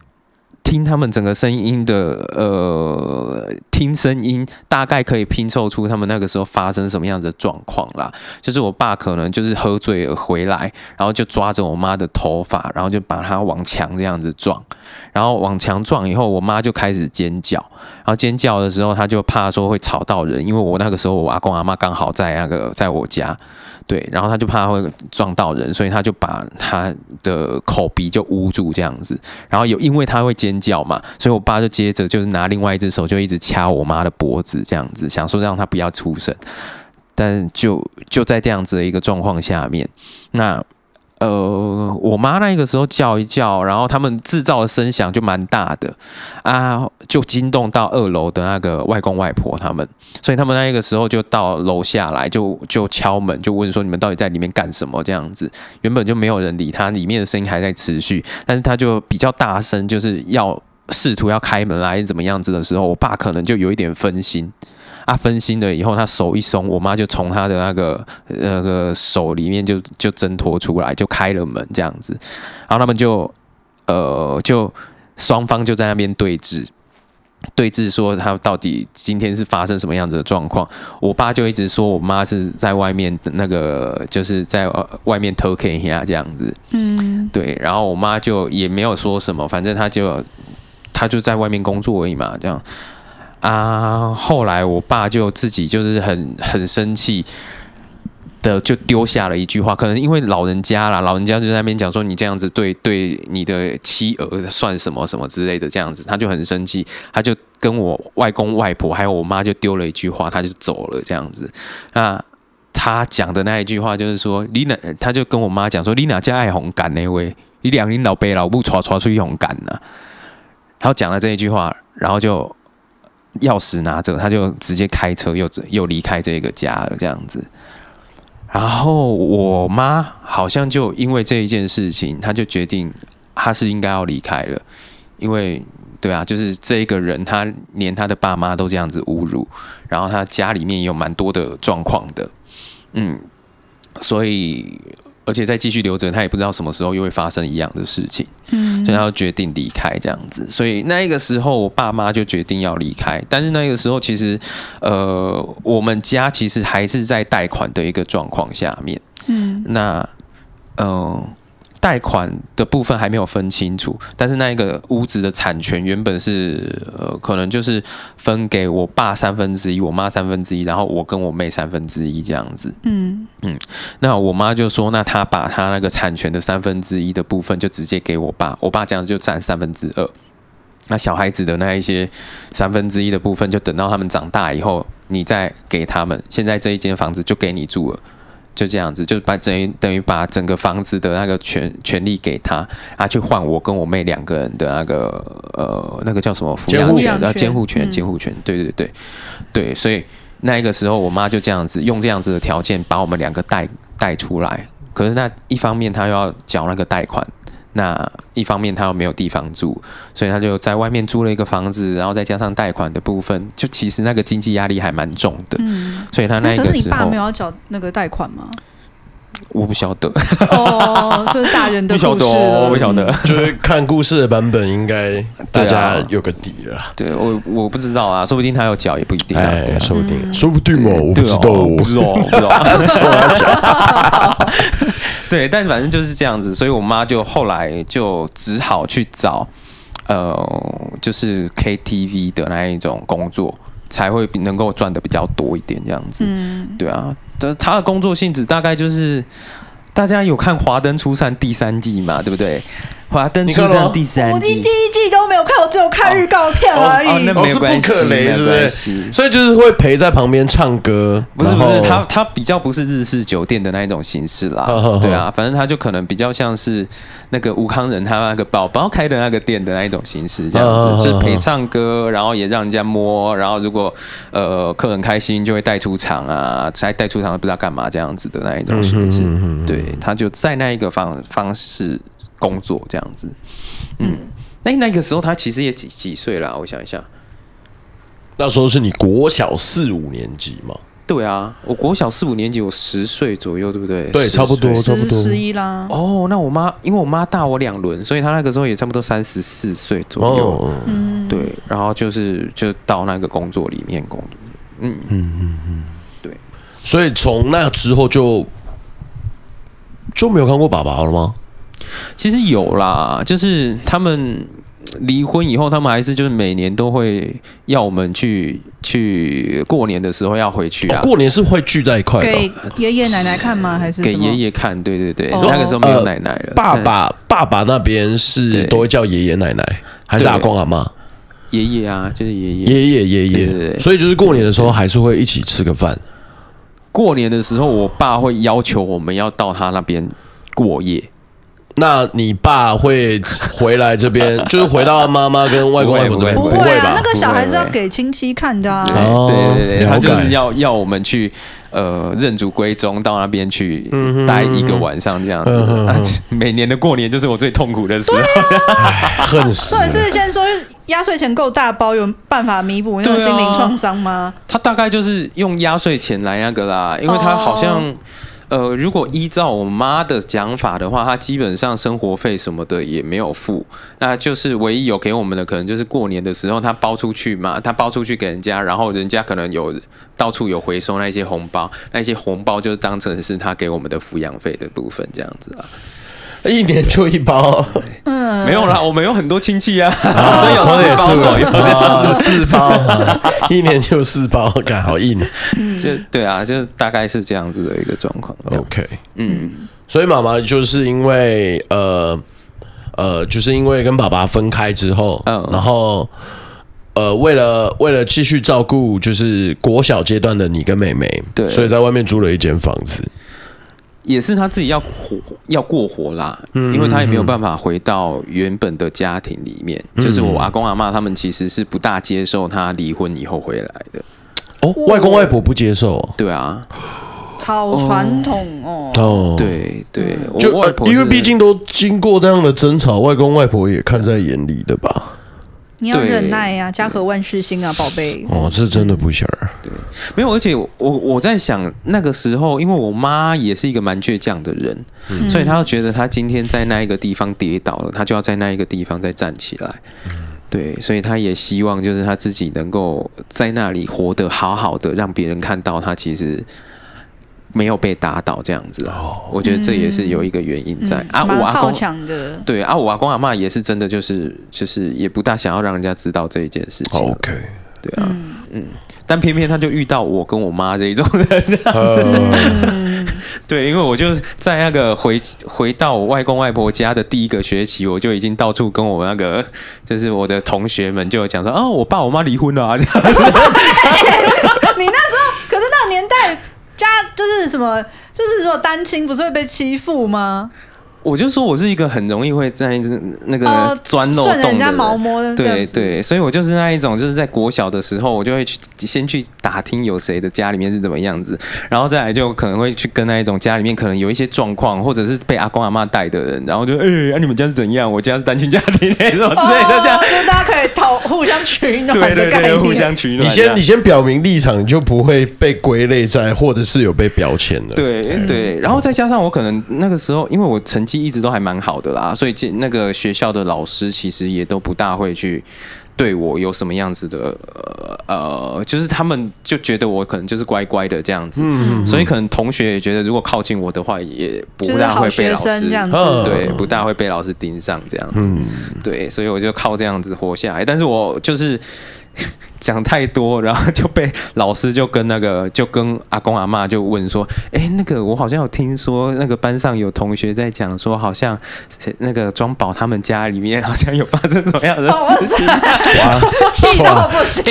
听他们整个声音的呃，听声音大概可以拼凑出他们那个时候发生什么样子的状况啦。就是我爸可能就是喝醉了回来，然后就抓着我妈的头发，然后就把她往墙这样子撞，然后往墙撞以后，我妈就开始尖叫，然后尖叫的时候，她就怕说会吵到人，因为我那个时候我阿公阿妈刚好在那个在我家。对，然后他就怕会撞到人，所以他就把他的口鼻就捂住这样子。然后有因为他会尖叫嘛，所以我爸就接着就是拿另外一只手就一直掐我妈的脖子这样子，想说让她不要出声。但就就在这样子的一个状况下面，那。呃，我妈那个时候叫一叫，然后他们制造的声响就蛮大的啊，就惊动到二楼的那个外公外婆他们，所以他们那个时候就到楼下来，就就敲门，就问说你们到底在里面干什么？这样子，原本就没有人理他，里面的声音还在持续，但是他就比较大声，就是要试图要开门来怎么样子的时候，我爸可能就有一点分心。他分心了以后，他手一松，我妈就从他的那个那个手里面就就挣脱出来，就开了门这样子。然后他们就呃，就双方就在那边对峙，对峙说他到底今天是发生什么样子的状况。我爸就一直说我妈是在外面那个就是在外面偷看一下这样子。嗯，对。然后我妈就也没有说什么，反正她就她就在外面工作而已嘛，这样。啊！后来我爸就自己就是很很生气的，就丢下了一句话。可能因为老人家啦，老人家就在那边讲说：“你这样子对对你的妻儿算什么什么之类的。”这样子，他就很生气，他就跟我外公外婆还有我妈就丢了一句话，他就走了。这样子，那他讲的那一句话就是说：“你哪？”他就跟我妈讲说：“你哪家爱红干那位？你两年老爸老母传传出去红干呢？”然后讲了这一句话，然后就。钥匙拿着，他就直接开车又又离开这个家了，这样子。然后我妈好像就因为这一件事情，她就决定她是应该要离开了，因为对啊，就是这一个人，他连他的爸妈都这样子侮辱，然后他家里面也有蛮多的状况的，嗯，所以。而且再继续留着，他也不知道什么时候又会发生一样的事情，嗯，所以他就决定离开这样子。所以那个时候，我爸妈就决定要离开。但是那个时候，其实呃，我们家其实还是在贷款的一个状况下面，嗯，那嗯。呃贷款的部分还没有分清楚，但是那一个屋子的产权原本是呃，可能就是分给我爸三分之一，我妈三分之一，然后我跟我妹三分之一这样子。嗯嗯，那我妈就说，那她把她那个产权的三分之一的部分就直接给我爸，我爸这样就占三分之二。那小孩子的那一些三分之一的部分，就等到他们长大以后，你再给他们。现在这一间房子就给你住了，就这样子，就把等于等于把整个房子的那个权权利给他，啊，去换我跟我妹两个人的那个呃那个叫什么抚养权啊监护权监护权，对对对。对，所以那个时候我妈就这样子用这样子的条件把我们两个带带出来。可是那一方面，她又要缴那个贷款；那一方面，他又没有地方住，所以他就在外面租了一个房子，然后再加上贷款的部分，就其实那个经济压力还蛮重的。嗯，所以他那个时候，可是你爸没有要缴那个贷款吗？我不晓得哦，就是大人的 故事了。我不晓得，就是看故事的版本，应该大家有个底了。对我，我不知道啊，说不定他有脚也不一定。哎，说不定，说不定哦，我不知道，不知道，不知道。说他小。对，但反正就是这样子，所以我妈就后来就只好去找，呃，就是 KTV 的那一种工作，才会能够赚的比较多一点，这样子。嗯，对啊。他的工作性质大概就是，大家有看《华灯初上》第三季嘛？对不对？《华灯初上》第三季，我第一季都没有看，我只有看预告片而已。哦哦哦、那没关系，是不可雷，是不是？所以就是会陪在旁边唱歌，不是不是，他他比较不是日式酒店的那一种形式啦。呵呵呵对啊，反正他就可能比较像是那个吴康仁他那个宝宝开的那个店的那一种形式，这样子，呵呵呵就是陪唱歌，然后也让人家摸，然后如果呃客人开心就会带出场啊，再带出场不知道干嘛这样子的那一种形式。嗯、哼哼哼对，他就在那一个方方式。工作这样子，嗯，那那个时候他其实也几几岁啦？我想一下，那时候是你国小四五年级嘛？对啊，我国小四五年级，我十岁左右，对不对？对，差不多，差不多十一啦。哦，那我妈因为我妈大我两轮，所以她那个时候也差不多三十四岁左右。嗯，对，然后就是就到那个工作里面工作。嗯嗯嗯嗯，对。所以从那之后就就没有看过爸爸了吗？其实有啦，就是他们离婚以后，他们还是就是每年都会要我们去去过年的时候要回去啊。哦、过年是会聚在一块，给爷爷奶奶看吗？还是给爷爷看？对对对，哦、那个时候没有奶奶了。呃、爸爸爸爸那边是都会叫爷爷奶奶，还是阿公阿妈？爷爷啊，就是爷爷爷爷爷爷。对对对，所以就是过年的时候还是会一起吃个饭。过年的时候，我爸会要求我们要到他那边过夜。那你爸会回来这边，就是回到妈妈跟外公外婆这边？不会啊？那个小孩是要给亲戚看的啊。对对对，他就是要要我们去呃认祖归宗，到那边去待一个晚上这样子。每年的过年就是我最痛苦的时候，恨死。对，是先说压岁钱够大包，有办法弥补那种心灵创伤吗？他大概就是用压岁钱来那个啦，因为他好像。呃，如果依照我妈的讲法的话，她基本上生活费什么的也没有付，那就是唯一有给我们的，可能就是过年的时候她包出去嘛，她包出去给人家，然后人家可能有到处有回收那些红包，那些红包就当成是她给我们的抚养费的部分这样子啊。一年就一包，嗯，没有啦，我们有很多亲戚啊，所以有四包左右，四包，一年就四包，感好硬，就对啊，就大概是这样子的一个状况。OK，嗯，所以妈妈就是因为呃呃，就是因为跟爸爸分开之后，嗯，然后呃，为了为了继续照顾，就是国小阶段的你跟妹妹，对，所以在外面租了一间房子。也是他自己要活要过活啦，嗯、因为他也没有办法回到原本的家庭里面。嗯、就是我阿公阿妈他们其实是不大接受他离婚以后回来的。哦，外公外婆不接受？对啊，好传统哦。哦，对对，就外婆因为毕竟都经过那样的争吵，外公外婆也看在眼里的吧。你要忍耐呀，家和万事兴啊，宝贝。哦，这真的不行儿。对，没有，而且我我在想那个时候，因为我妈也是一个蛮倔强的人，嗯、所以她觉得她今天在那一个地方跌倒了，她就要在那一个地方再站起来。嗯、对，所以她也希望就是她自己能够在那里活得好好的，让别人看到她其实。没有被打倒这样子啊，我觉得这也是有一个原因在。啊。我阿公对啊，我阿公阿妈也是真的，就是就是也不大想要让人家知道这一件事情。OK，对啊，嗯，但偏偏他就遇到我跟我妈这一种 人这样子，对，因为我就在那个回回到我外公外婆家的第一个学期，我就已经到处跟我那个就是我的同学们就讲说，哦，我爸我妈离婚了啊。你那时候可是那个年代家是什么，就是如果单亲不是会被欺负吗？我就说，我是一个很容易会在那个钻漏洞的人，家毛摸的对对，所以我就是那一种，就是在国小的时候，我就会去先去打听有谁的家里面是怎么样子，然后再来就可能会去跟那一种家里面可能有一些状况，或者是被阿公阿妈带的人，然后就哎，欸啊、你们家是怎样？我家是单亲家庭，什么之类的，这样，哦、就大家可以讨互相取暖，对对对，互相取暖。你先你先表明立场，你就不会被归类在，或者是有被标签了。对对，然后再加上我可能那个时候，因为我成绩一直都还蛮好。的啦，所以这那个学校的老师其实也都不大会去对我有什么样子的呃，就是他们就觉得我可能就是乖乖的这样子，嗯，所以可能同学也觉得如果靠近我的话，也不大会被老师这样子，对，不大会被老师盯上这样子，对，所以我就靠这样子活下来，但是我就是。讲太多，然后就被老师就跟那个 就跟阿公阿妈就问说：“哎，那个我好像有听说，那个班上有同学在讲说，好像那个庄宝他们家里面好像有发生什么样的事情？气到不行！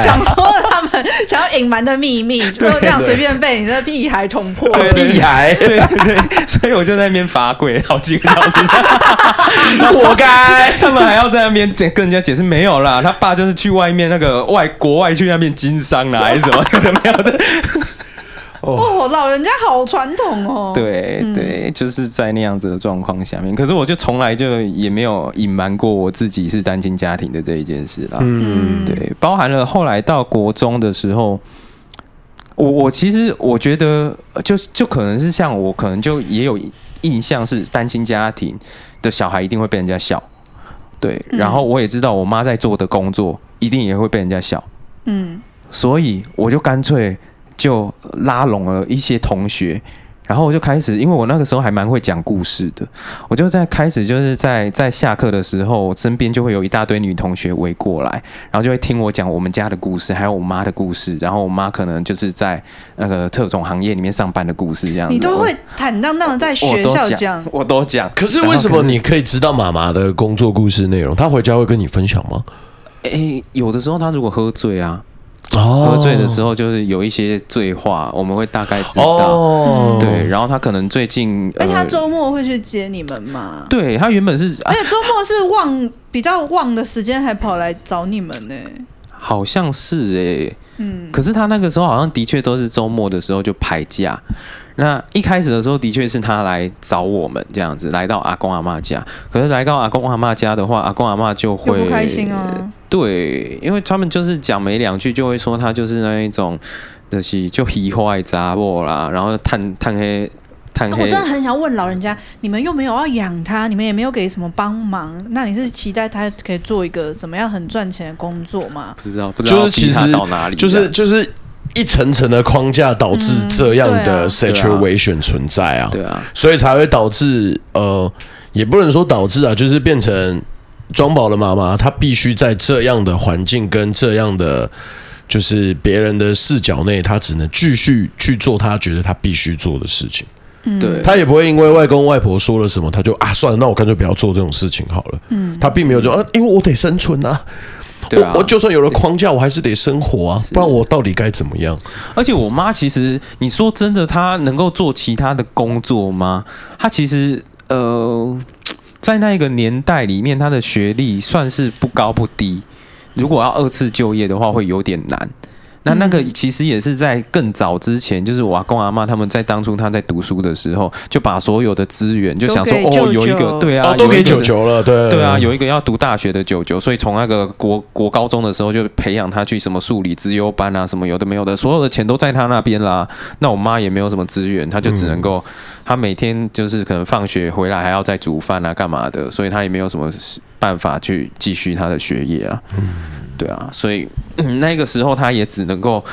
想说他们想要隐瞒的秘密，就这样随便被你的屁孩捅破。屁孩，对对，所以我就在那边罚跪好几个小时，活该！他们还要在那边跟人家解释，没有啦，他爸就是去外面那个。外国外去那边经商啦，还是什么 怎么样的？哦，老人家好传统哦。对对，就是在那样子的状况下面，可是我就从来就也没有隐瞒过我自己是单亲家庭的这一件事啦。嗯，对，包含了后来到国中的时候，我我其实我觉得就就可能是像我，可能就也有印象是单亲家庭的小孩一定会被人家笑。对，然后我也知道我妈在做的工作。一定也会被人家笑，嗯，所以我就干脆就拉拢了一些同学，然后我就开始，因为我那个时候还蛮会讲故事的，我就在开始就是在在下课的时候，身边就会有一大堆女同学围过来，然后就会听我讲我们家的故事，还有我妈的故事，然后我妈可能就是在那个特种行业里面上班的故事，这样子。你都会坦荡荡的在学校讲，我都讲。可是为什么你可以知道妈妈的工作故事内容？她回家会跟你分享吗？诶、欸，有的时候她如果喝醉啊，哦、喝醉的时候就是有一些醉话，我们会大概知道。哦、对，然后他可能最近，哎、欸，他周末会去接你们吗？对，他原本是，而且周末是旺比较旺的时间，还跑来找你们呢。好像是哎、欸，嗯，可是他那个时候好像的确都是周末的时候就排假。那一开始的时候，的确是他来找我们这样子，来到阿公阿妈家。可是来到阿公阿妈家的话，阿公阿妈就会不开心啊。对，因为他们就是讲没两句，就会说他就是那一种，就是就皮坏杂货啦，然后探探黑探黑。我真的很想问老人家，你们又没有要养他，你们也没有给什么帮忙，那你是期待他可以做一个怎么样很赚钱的工作吗？不知道，不知道就是其实到哪里，就是就是。一层层的框架导致这样的 situation 存在啊，对啊，所以才会导致呃，也不能说导致啊，就是变成庄宝的妈妈，她必须在这样的环境跟这样的就是别人的视角内，她只能继续去做她觉得她必须做的事情。对，她也不会因为外公外婆说了什么，她就啊算了，那我干脆不要做这种事情好了。嗯，她并没有说啊，因为我得生存啊。对啊，我我就算有了框架，我还是得生活啊，不然我到底该怎么样？而且我妈其实，你说真的，她能够做其他的工作吗？她其实呃，在那个年代里面，她的学历算是不高不低，如果要二次就业的话，会有点难。那那个其实也是在更早之前，就是我阿公阿妈他们在当初他在读书的时候，就把所有的资源就想说哦，有一个对啊，都给九九了，对。对啊，有一个要读大学的九九，所以从那个国国高中的时候就培养他去什么数理资优班啊，什么有的没有的，所有的钱都在他那边啦。那我妈也没有什么资源，他就只能够他每天就是可能放学回来还要再煮饭啊，干嘛的，所以他也没有什么办法去继续他的学业啊。对啊，所以、嗯、那个时候他也只能够，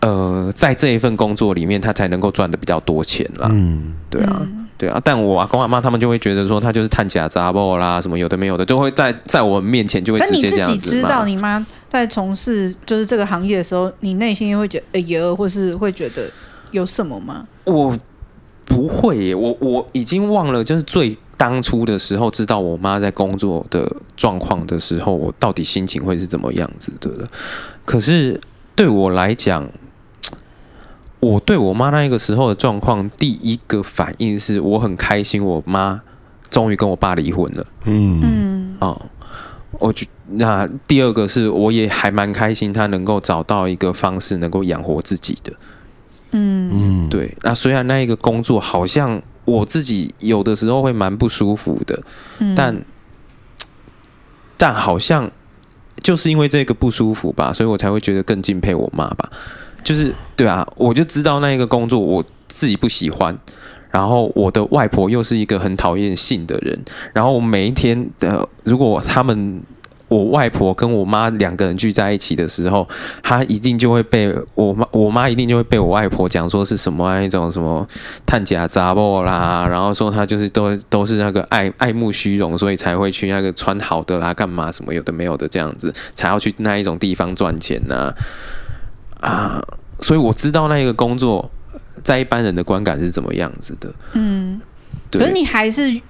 呃，在这一份工作里面，他才能够赚的比较多钱啦。嗯，对啊，对啊。但我阿公阿妈他们就会觉得说，他就是探假杂货啦，什么有的没有的，就会在在我面前就会直接这样子。你自己知道你妈在从事就是这个行业的时候，你内心会觉得哎呀，或是会觉得有什么吗？我不会耶，我我已经忘了，就是最当初的时候，知道我妈在工作的状况的时候，我到底心情会是怎么样子的。可是对我来讲，我对我妈那个时候的状况，第一个反应是我很开心，我妈终于跟我爸离婚了。嗯嗯，哦，我就那第二个是，我也还蛮开心，她能够找到一个方式，能够养活自己的。嗯嗯，对。那虽然那一个工作好像我自己有的时候会蛮不舒服的，嗯、但但好像就是因为这个不舒服吧，所以我才会觉得更敬佩我妈吧。就是对啊，我就知道那一个工作我自己不喜欢，然后我的外婆又是一个很讨厌性的人，然后我每一天的如果他们。我外婆跟我妈两个人聚在一起的时候，她一定就会被我妈，我妈一定就会被我外婆讲说是什么那一种什么探假杂货啦，然后说她就是都都是那个爱爱慕虚荣，所以才会去那个穿好的啦，干嘛什么有的没有的这样子，才要去那一种地方赚钱呐啊，所以我知道那一个工作在一般人的观感是怎么样子的。嗯，可是你还是。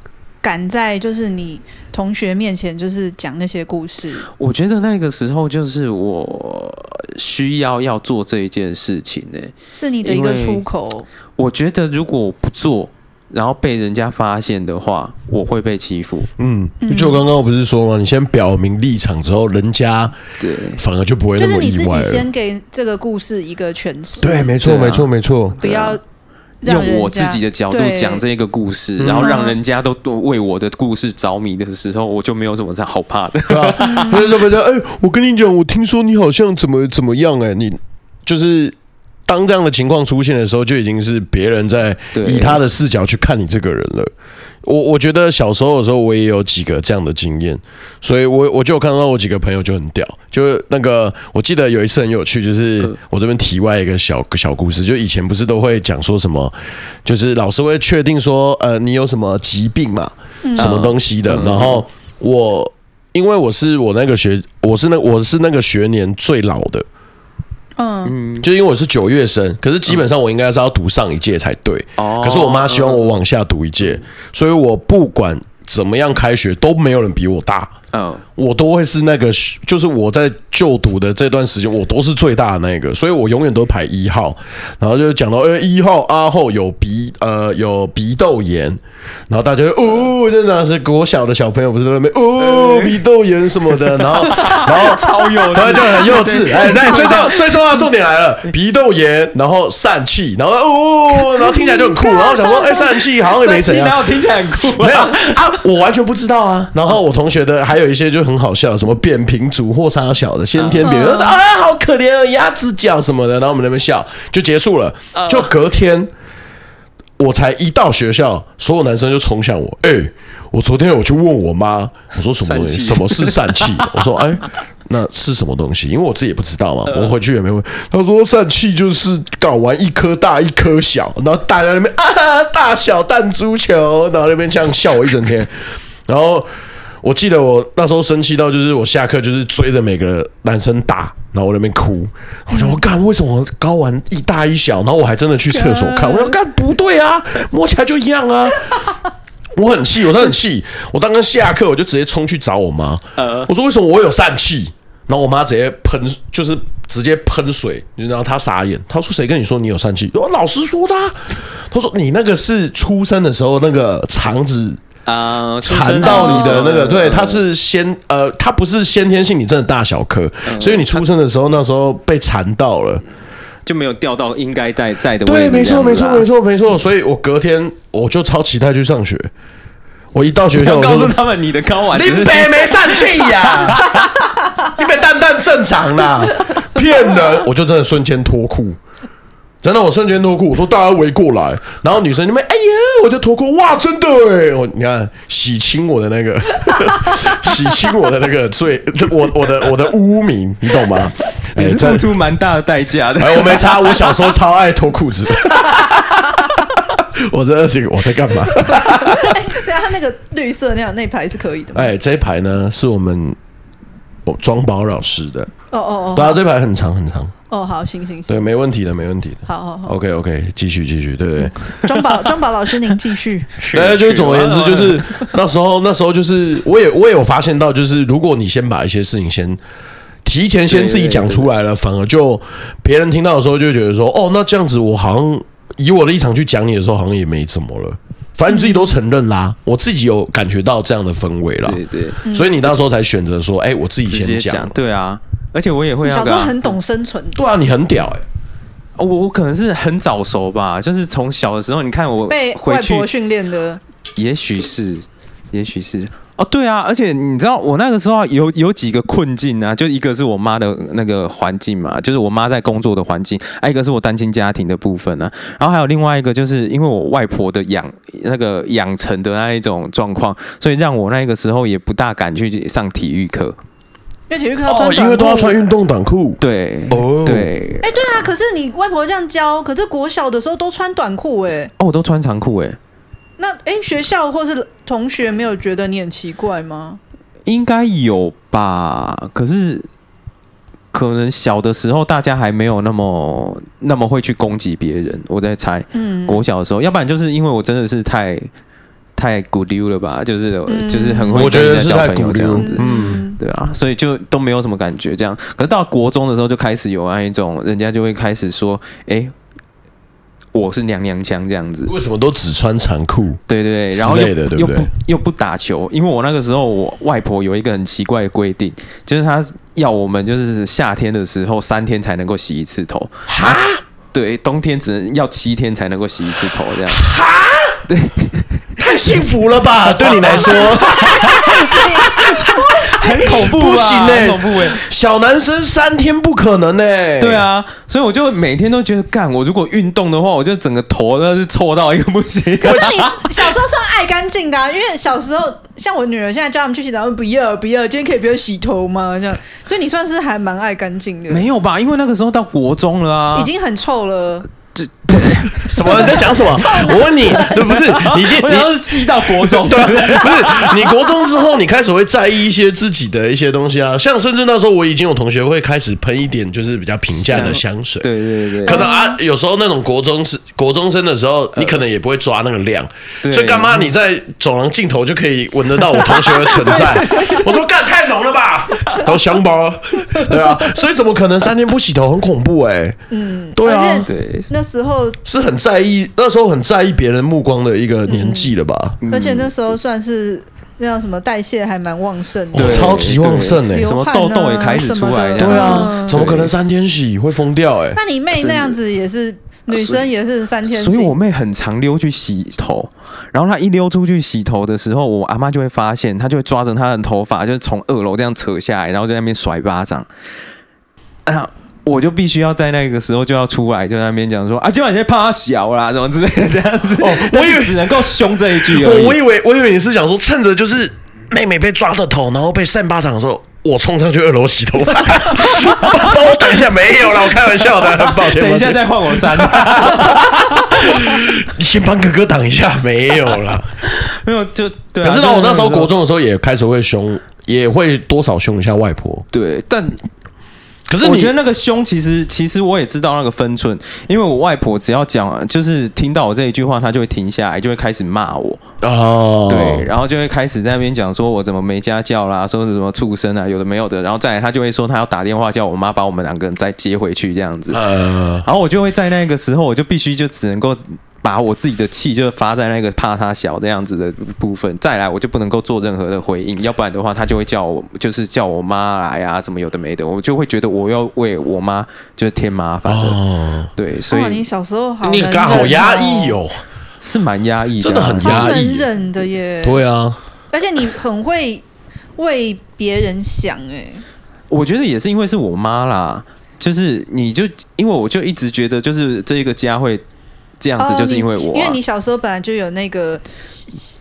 敢在就是你同学面前就是讲那些故事，我觉得那个时候就是我需要要做这一件事情呢、欸，是你的一个出口。我觉得如果我不做，然后被人家发现的话，我会被欺负。嗯，就刚刚我不是说吗？你先表明立场之后，人家对反而就不会那么意外。就是你自己先给这个故事一个诠释。对，没错，没错，没错。不要。用我自己的角度讲这个故事，然后让人家都都为我的故事着迷的时候，我就没有什么在好怕的。对啊，不是不是，哎，我跟你讲，我听说你好像怎么怎么样，哎，你就是当这样的情况出现的时候，就已经是别人在以他的视角去看你这个人了。我我觉得小时候的时候，我也有几个这样的经验，所以我我就有看到我几个朋友就很屌，就那个我记得有一次很有趣，就是我这边题外一个小小故事，就以前不是都会讲说什么，就是老师会确定说，呃，你有什么疾病嘛，什么东西的，然后我因为我是我那个学，我是那我是那个学年最老的。嗯，就因为我是九月生，可是基本上我应该是要读上一届才对。哦，可是我妈希望我往下读一届，所以我不管怎么样开学都没有人比我大。嗯，我都会是那个，就是我在就读的这段时间，我都是最大的那个，所以我永远都排一号。然后就讲到，呃，一号阿后有鼻，呃，有鼻窦炎，然后大家就哦，真的是国小的小朋友不是在那边哦，鼻窦炎什么的，然后 然后超幼稚，然后就很幼稚。哎，那最重最重要的重点来了，鼻窦炎，然后疝气，然后哦，然后听起来就很酷，然后想说，哎，疝气好像也没怎样，然后听起来很酷，没有啊，我完全不知道啊。然后我同学的还有。有一些就很好笑，什么扁平足或啥小的先天扁平，啊，好可怜哦，鸭子脚什么的，然后我们那边笑就结束了。就隔天，我才一到学校，所有男生就冲向我，哎、欸，我昨天我去问我妈，我说什么东西？什么是疝气？我说哎、欸，那是什么东西？因为我自己也不知道嘛，我回去也没问。他说疝气就是搞完一颗大一颗小，然后大家那边啊大小弹珠球，然后那边这样笑我一整天，然后。我记得我那时候生气到，就是我下课就是追着每个男生打，然后我在那边哭。我说我干，为什么睾丸一大一小？然后我还真的去厕所看。我说干不对啊，摸起来就一样啊。我很气，我真的很气。我当时下课我就直接冲去找我妈。我说为什么我有疝气？然后我妈直接喷，就是直接喷水，然后她傻眼。她说谁跟你说你有疝气？我老师说的。她说你那个是出生的时候那个肠子。啊，缠到你的那个，对，它是先呃，它不是先天性，你真的大小颗，所以你出生的时候那时候被缠到了，就没有掉到应该在在的位置。对，没错，没错，没错，没错。所以我隔天我就超期待去上学。我一到学校，我告诉他们你的睾丸，你北没疝气呀，你北蛋蛋正常啦，骗人！我就真的瞬间脱裤。真的，我瞬间脱裤，我说大家围过来，然后女生就们哎呀，我就脱裤，哇，真的哎，我你看洗清我的那个，洗清我的那个罪，我我的我的污名，你懂吗？也是付出蛮大的代价的。哎，我没差，我小时候超爱脱裤子。我在这个我在干嘛？哎，对啊，他那个绿色那样那排是可以的吗？哎，这一排呢是我们庄宝老师的。哦哦哦，对啊，这排很长很长。哦，好，行行行，对，没问题的，没问题的。好好好，OK OK，继续继续，对对。庄宝庄宝老师，您继续。对，就是总而言之，就是 那时候那时候就是，我也我也有发现到，就是如果你先把一些事情先提前先自己讲出来了，反而就别人听到的时候就觉得说，哦，那这样子我好像以我的立场去讲你的时候，好像也没怎么了。反正自己都承认啦，我自己有感觉到这样的氛围了。对对，所以你那时候才选择说，哎，我自己先讲。对啊。而且我也会、啊，小时候很懂生存。对啊，你很屌哎、欸！我我可能是很早熟吧，就是从小的时候，你看我被外婆训练的，也许是，也许是哦，对啊。而且你知道，我那个时候有有几个困境啊，就一个是我妈的那个环境嘛，就是我妈在工作的环境；，还一个是我单亲家庭的部分呢、啊。然后还有另外一个，就是因为我外婆的养那个养成的那一种状况，所以让我那个时候也不大敢去上体育课。因为体育课要穿，因为都要穿运动短裤。对，哦，对，哎，对啊。可是你外婆这样教，可是国小的时候都穿短裤，哎，哦，我都穿长裤，哎。那，哎，学校或是同学没有觉得你很奇怪吗？应该有吧。可是，可能小的时候大家还没有那么那么会去攻击别人。我在猜，嗯，国小的时候，要不然就是因为我真的是太太古溜了吧，就是就是很会跟人家交朋友这样子，嗯。对啊，所以就都没有什么感觉，这样。可是到国中的时候，就开始有那一种，人家就会开始说：“哎，我是娘娘腔这样子。”为什么都只穿长裤？对对对，然后又又不又不打球，因为我那个时候我外婆有一个很奇怪的规定，就是她要我们就是夏天的时候三天才能够洗一次头。哈？对，冬天只能要七天才能够洗一次头，这样。哈？对。太幸福了吧？对你来说，很恐怖，不行哎，恐怖哎！小男生三天不可能哎。对啊，所以我就每天都觉得，干我如果运动的话，我就整个头都是臭到一个不行。可是你小时候算爱干净的，啊因为小时候像我女儿现在叫他们去洗澡，不要不要，今天可以不要洗头吗？这样，所以你算是还蛮爱干净的。没有吧？因为那个时候到国中了啊，已经很臭了。这这什么？你在讲什么？我问你，对不是？你 你要是记到国中，对，不是你国中之后，你开始会在意一些自己的一些东西啊。像甚至那时候，我已经有同学会开始喷一点，就是比较平价的香水。对对对，可能啊，有时候那种国中是国中生的时候，你可能也不会抓那个量。所以干嘛你在走廊尽头就可以闻得到我同学的存在？我说干太浓了吧，都香包。对啊，所以怎么可能三天不洗头？很恐怖哎。嗯，对啊，对。那时候是很在意，那时候很在意别人目光的一个年纪了吧？而且那时候算是那叫什么代谢还蛮旺盛的，对，超级旺盛哎，什么痘痘也开始出来，对啊，怎么可能三天洗会疯掉哎？那你妹那样子也是女生也是三天洗，所以我妹很常溜去洗头，然后她一溜出去洗头的时候，我阿妈就会发现，她就会抓着她的头发，就是从二楼这样扯下来，然后在那边甩巴掌啊。我就必须要在那个时候就要出来，就在那边讲说 啊，今晚先怕他小啦，什么之类的这样子。哦，我以为只能够凶这一句而已。我以为我以为你是想说，趁着就是妹妹被抓的头，然后被扇巴掌的时候，我冲上去二楼洗头发。帮我等一下，没有啦，我开玩笑的，很抱歉。等一下再换我扇。你先帮哥哥挡一下，没有啦，没有就对。可是呢，我那时候国中的时候也开始会凶，也会多少凶一下外婆。对，但。可是我觉得那个凶，其实其实我也知道那个分寸，因为我外婆只要讲，就是听到我这一句话，她就会停下来，就会开始骂我。哦，对，然后就会开始在那边讲说我怎么没家教啦，说是什么畜生啊，有的没有的，然后再来她就会说她要打电话叫我妈把我们两个人再接回去这样子。呃，然后我就会在那个时候，我就必须就只能够。把我自己的气就发在那个怕他小这样子的部分，再来我就不能够做任何的回应，要不然的话他就会叫我，就是叫我妈来啊，什么有的没的，我就会觉得我要为我妈就是添麻烦。哦，对，所以你小时候好，你刚好压抑哦，是蛮压抑的，真的很压抑，能忍的耶。对啊，而且你很会为别人想哎，我觉得也是因为是我妈啦，就是你就因为我就一直觉得就是这一个家会。这样子，就是因为我、啊。哦，因为你小时候本来就有那个，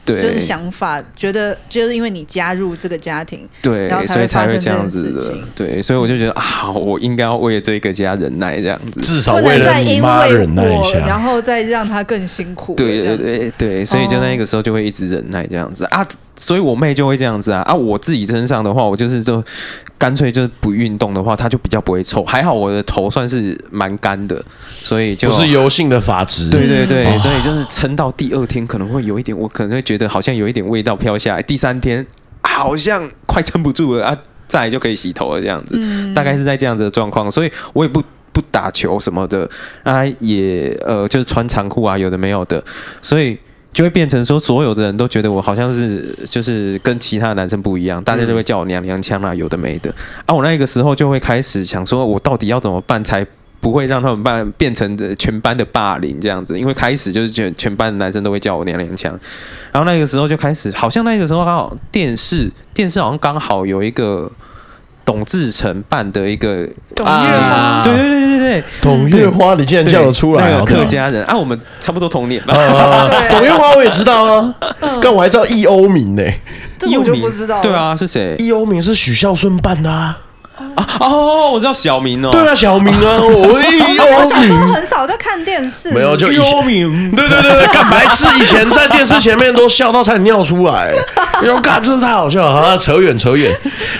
对，就是想法，觉得就是因为你加入这个家庭，对，然后所以才会这样子的，对，所以我就觉得啊，我应该要为这个家忍耐，这样子，至少为了你妈忍耐一下，然后再让他更辛苦，对对对对，所以就那个时候就会一直忍耐这样子、哦、啊，所以我妹就会这样子啊。啊，我自己身上的话，我就是就干脆就是不运动的话，她就比较不会臭，还好我的头算是蛮干的，所以就不是油性的发质。对对对，哦、所以就是撑到第二天可能会有一点，我可能会觉得好像有一点味道飘下来。第三天好像快撑不住了啊，再来就可以洗头了这样子，嗯、大概是在这样子的状况。所以我也不不打球什么的啊，也呃就是穿长裤啊，有的没有的，所以就会变成说所有的人都觉得我好像是就是跟其他的男生不一样，大家都会叫我娘娘腔啊，有的没的啊。我那个时候就会开始想说，我到底要怎么办才？不会让他们班变成的全班的霸凌这样子，因为开始就是全全班的男生都会叫我娘娘腔，然后那个时候就开始，好像那个时候刚好电视电视好像刚好有一个董志成办的一个董月花，对对对对对，董月花，你竟然叫得出来，那个客家人啊，我们差不多同年吧。董月花我也知道啊，但我还知道易欧明呢，易欧明不知道，对啊，是谁？易欧明是许孝顺办的啊。啊哦，我知道小明哦，对啊，小明啊，我我小时候很少在看电视，没有就小明，对对对对，干白痴，以前在电视前面都笑到差点尿出来，因为干真的太好笑了，啊，扯远扯远，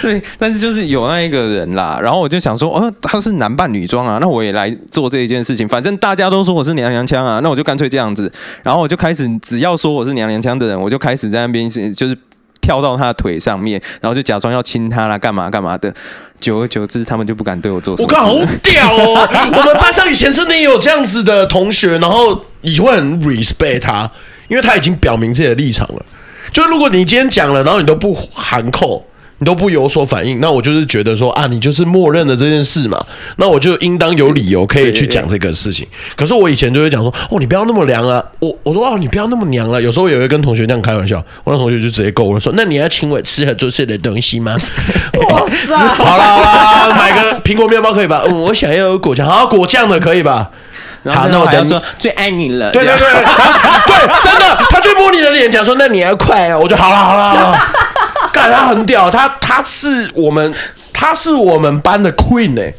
对，但是就是有那一个人啦，然后我就想说，哦，他是男扮女装啊，那我也来做这一件事情，反正大家都说我是娘娘腔啊，那我就干脆这样子，然后我就开始，只要说我是娘娘腔的人，我就开始在那边就是。跳到他的腿上面，然后就假装要亲他啦，干嘛干嘛的。久而久之，他们就不敢对我做。我靠，好屌哦！我们班上以前真的也有这样子的同学，然后你会很 respect 他，因为他已经表明自己的立场了。就如果你今天讲了，然后你都不含扣。你都不有所反应，那我就是觉得说啊，你就是默认了这件事嘛，那我就应当有理由可以去讲这个事情。可是我以前就会讲说，哦，你不要那么凉啊，我我说哦，你不要那么娘了。有时候也会跟同学这样开玩笑，我那同学就直接勾我说，那你要请我吃合作社的东西吗？哇塞，好啦好啦，买个苹果面包可以吧？嗯，我想要有果酱，好果酱的可以吧？好，那我等于说最爱你了，对对对，对，真的，他去摸你的脸讲说，那你要快哦，我就好了好了他很屌，他他是我们他是我们班的 queen 呢、欸，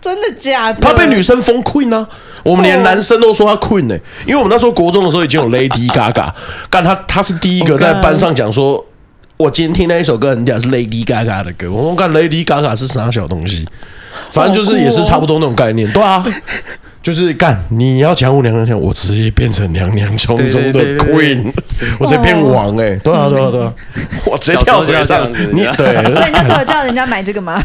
真的假的？他被女生封 queen 啊，我们连男生都说他 queen 呢、欸，因为我们那时候国中的时候已经有 Lady Gaga，但他他是第一个在班上讲说，我今天听那一首歌很屌，是 Lady Gaga 的歌，我看 Lady Gaga 是啥小东西，反正就是也是差不多那种概念，对啊。就是干，你要讲我娘娘腔，我直接变成娘娘腔中的 queen，我直接变王哎、欸，对啊对啊对啊，我直接跳水上，你对，对，那时候叫人家买这个吗？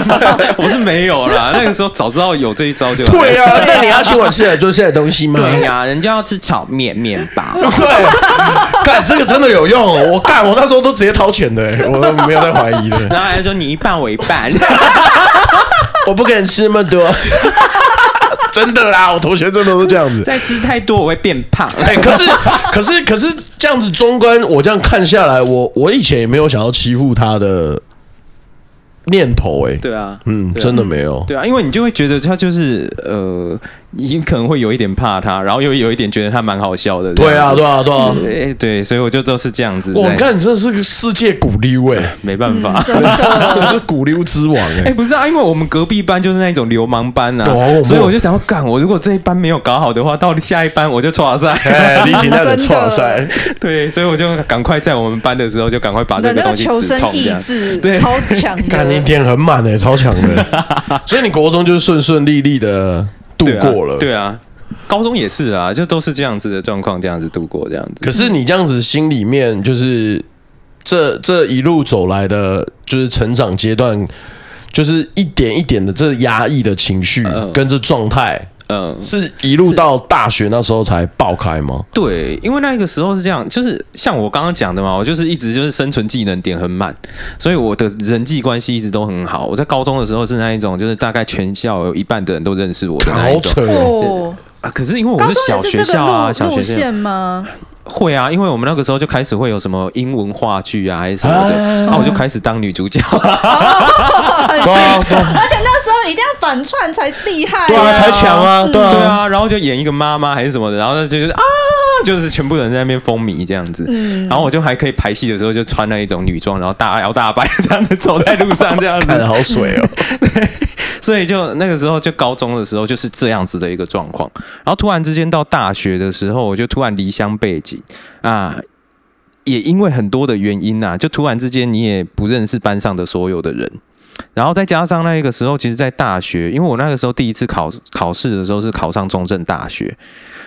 我是没有啦，那个时候早知道有这一招就对啊。那你要请我吃的就是这些东西吗？对呀、啊，人家要吃炒面面包，对，干这个真的有用，哦。我干我那时候都直接掏钱的、欸，我都没有在怀疑的。然后还说你一半我一半，我不可能吃那么多。真的啦，我同学真的都是这样子。再吃太多我会变胖。哎、欸，可是，可是，可是这样子，中观我这样看下来，我我以前也没有想要欺负他的。念头哎、欸，对啊，嗯，啊、真的没有，对啊，因为你就会觉得他就是呃，你可能会有一点怕他，然后又有一点觉得他蛮好笑的，对啊，对啊，对啊，哎，对，所以我就都是这样子。我看你真的是个世界古溜哎、欸，没办法，嗯、真的。是古溜之王哎、欸，哎、欸，不是啊，因为我们隔壁班就是那种流氓班啊，哦、所以我就想要干，我如果这一班没有搞好的话，到底下一班我就挫赛，李锦那的挫赛，对，所以我就赶快在我们班的时候就赶快把这个东西止痛，这样，对，超强，干你点很满诶、欸。超强的，所以你国中就是顺顺利利的度过了。对啊，对啊，高中也是啊，就都是这样子的状况，这样子度过这样子。可是你这样子心里面就是这这一路走来的，就是成长阶段，就是一点一点的这压抑的情绪跟这状态。嗯，是一路到大学那时候才爆开吗？对，因为那个时候是这样，就是像我刚刚讲的嘛，我就是一直就是生存技能点很满，所以我的人际关系一直都很好。我在高中的时候是那一种，就是大概全校有一半的人都认识我的那一种。好扯哦！啊，可是因为我是小学校啊，小学校吗？会啊，因为我们那个时候就开始会有什么英文话剧啊，还是什么的，然后我就开始当女主角。而且那时候一定要反串才厉害，对啊，才强啊，对啊，对啊，然后就演一个妈妈还是什么的，然后就就是啊，就是全部人在那边风靡这样子，嗯，然后我就还可以排戏的时候就穿了一种女装，然后大摇大摆这样子走在路上，这样子，看着好水哦，对，所以就那个时候就高中的时候就是这样子的一个状况，然后突然之间到大学的时候，我就突然离乡背井啊。也因为很多的原因呐、啊，就突然之间你也不认识班上的所有的人，然后再加上那个时候，其实，在大学，因为我那个时候第一次考考试的时候是考上中正大学，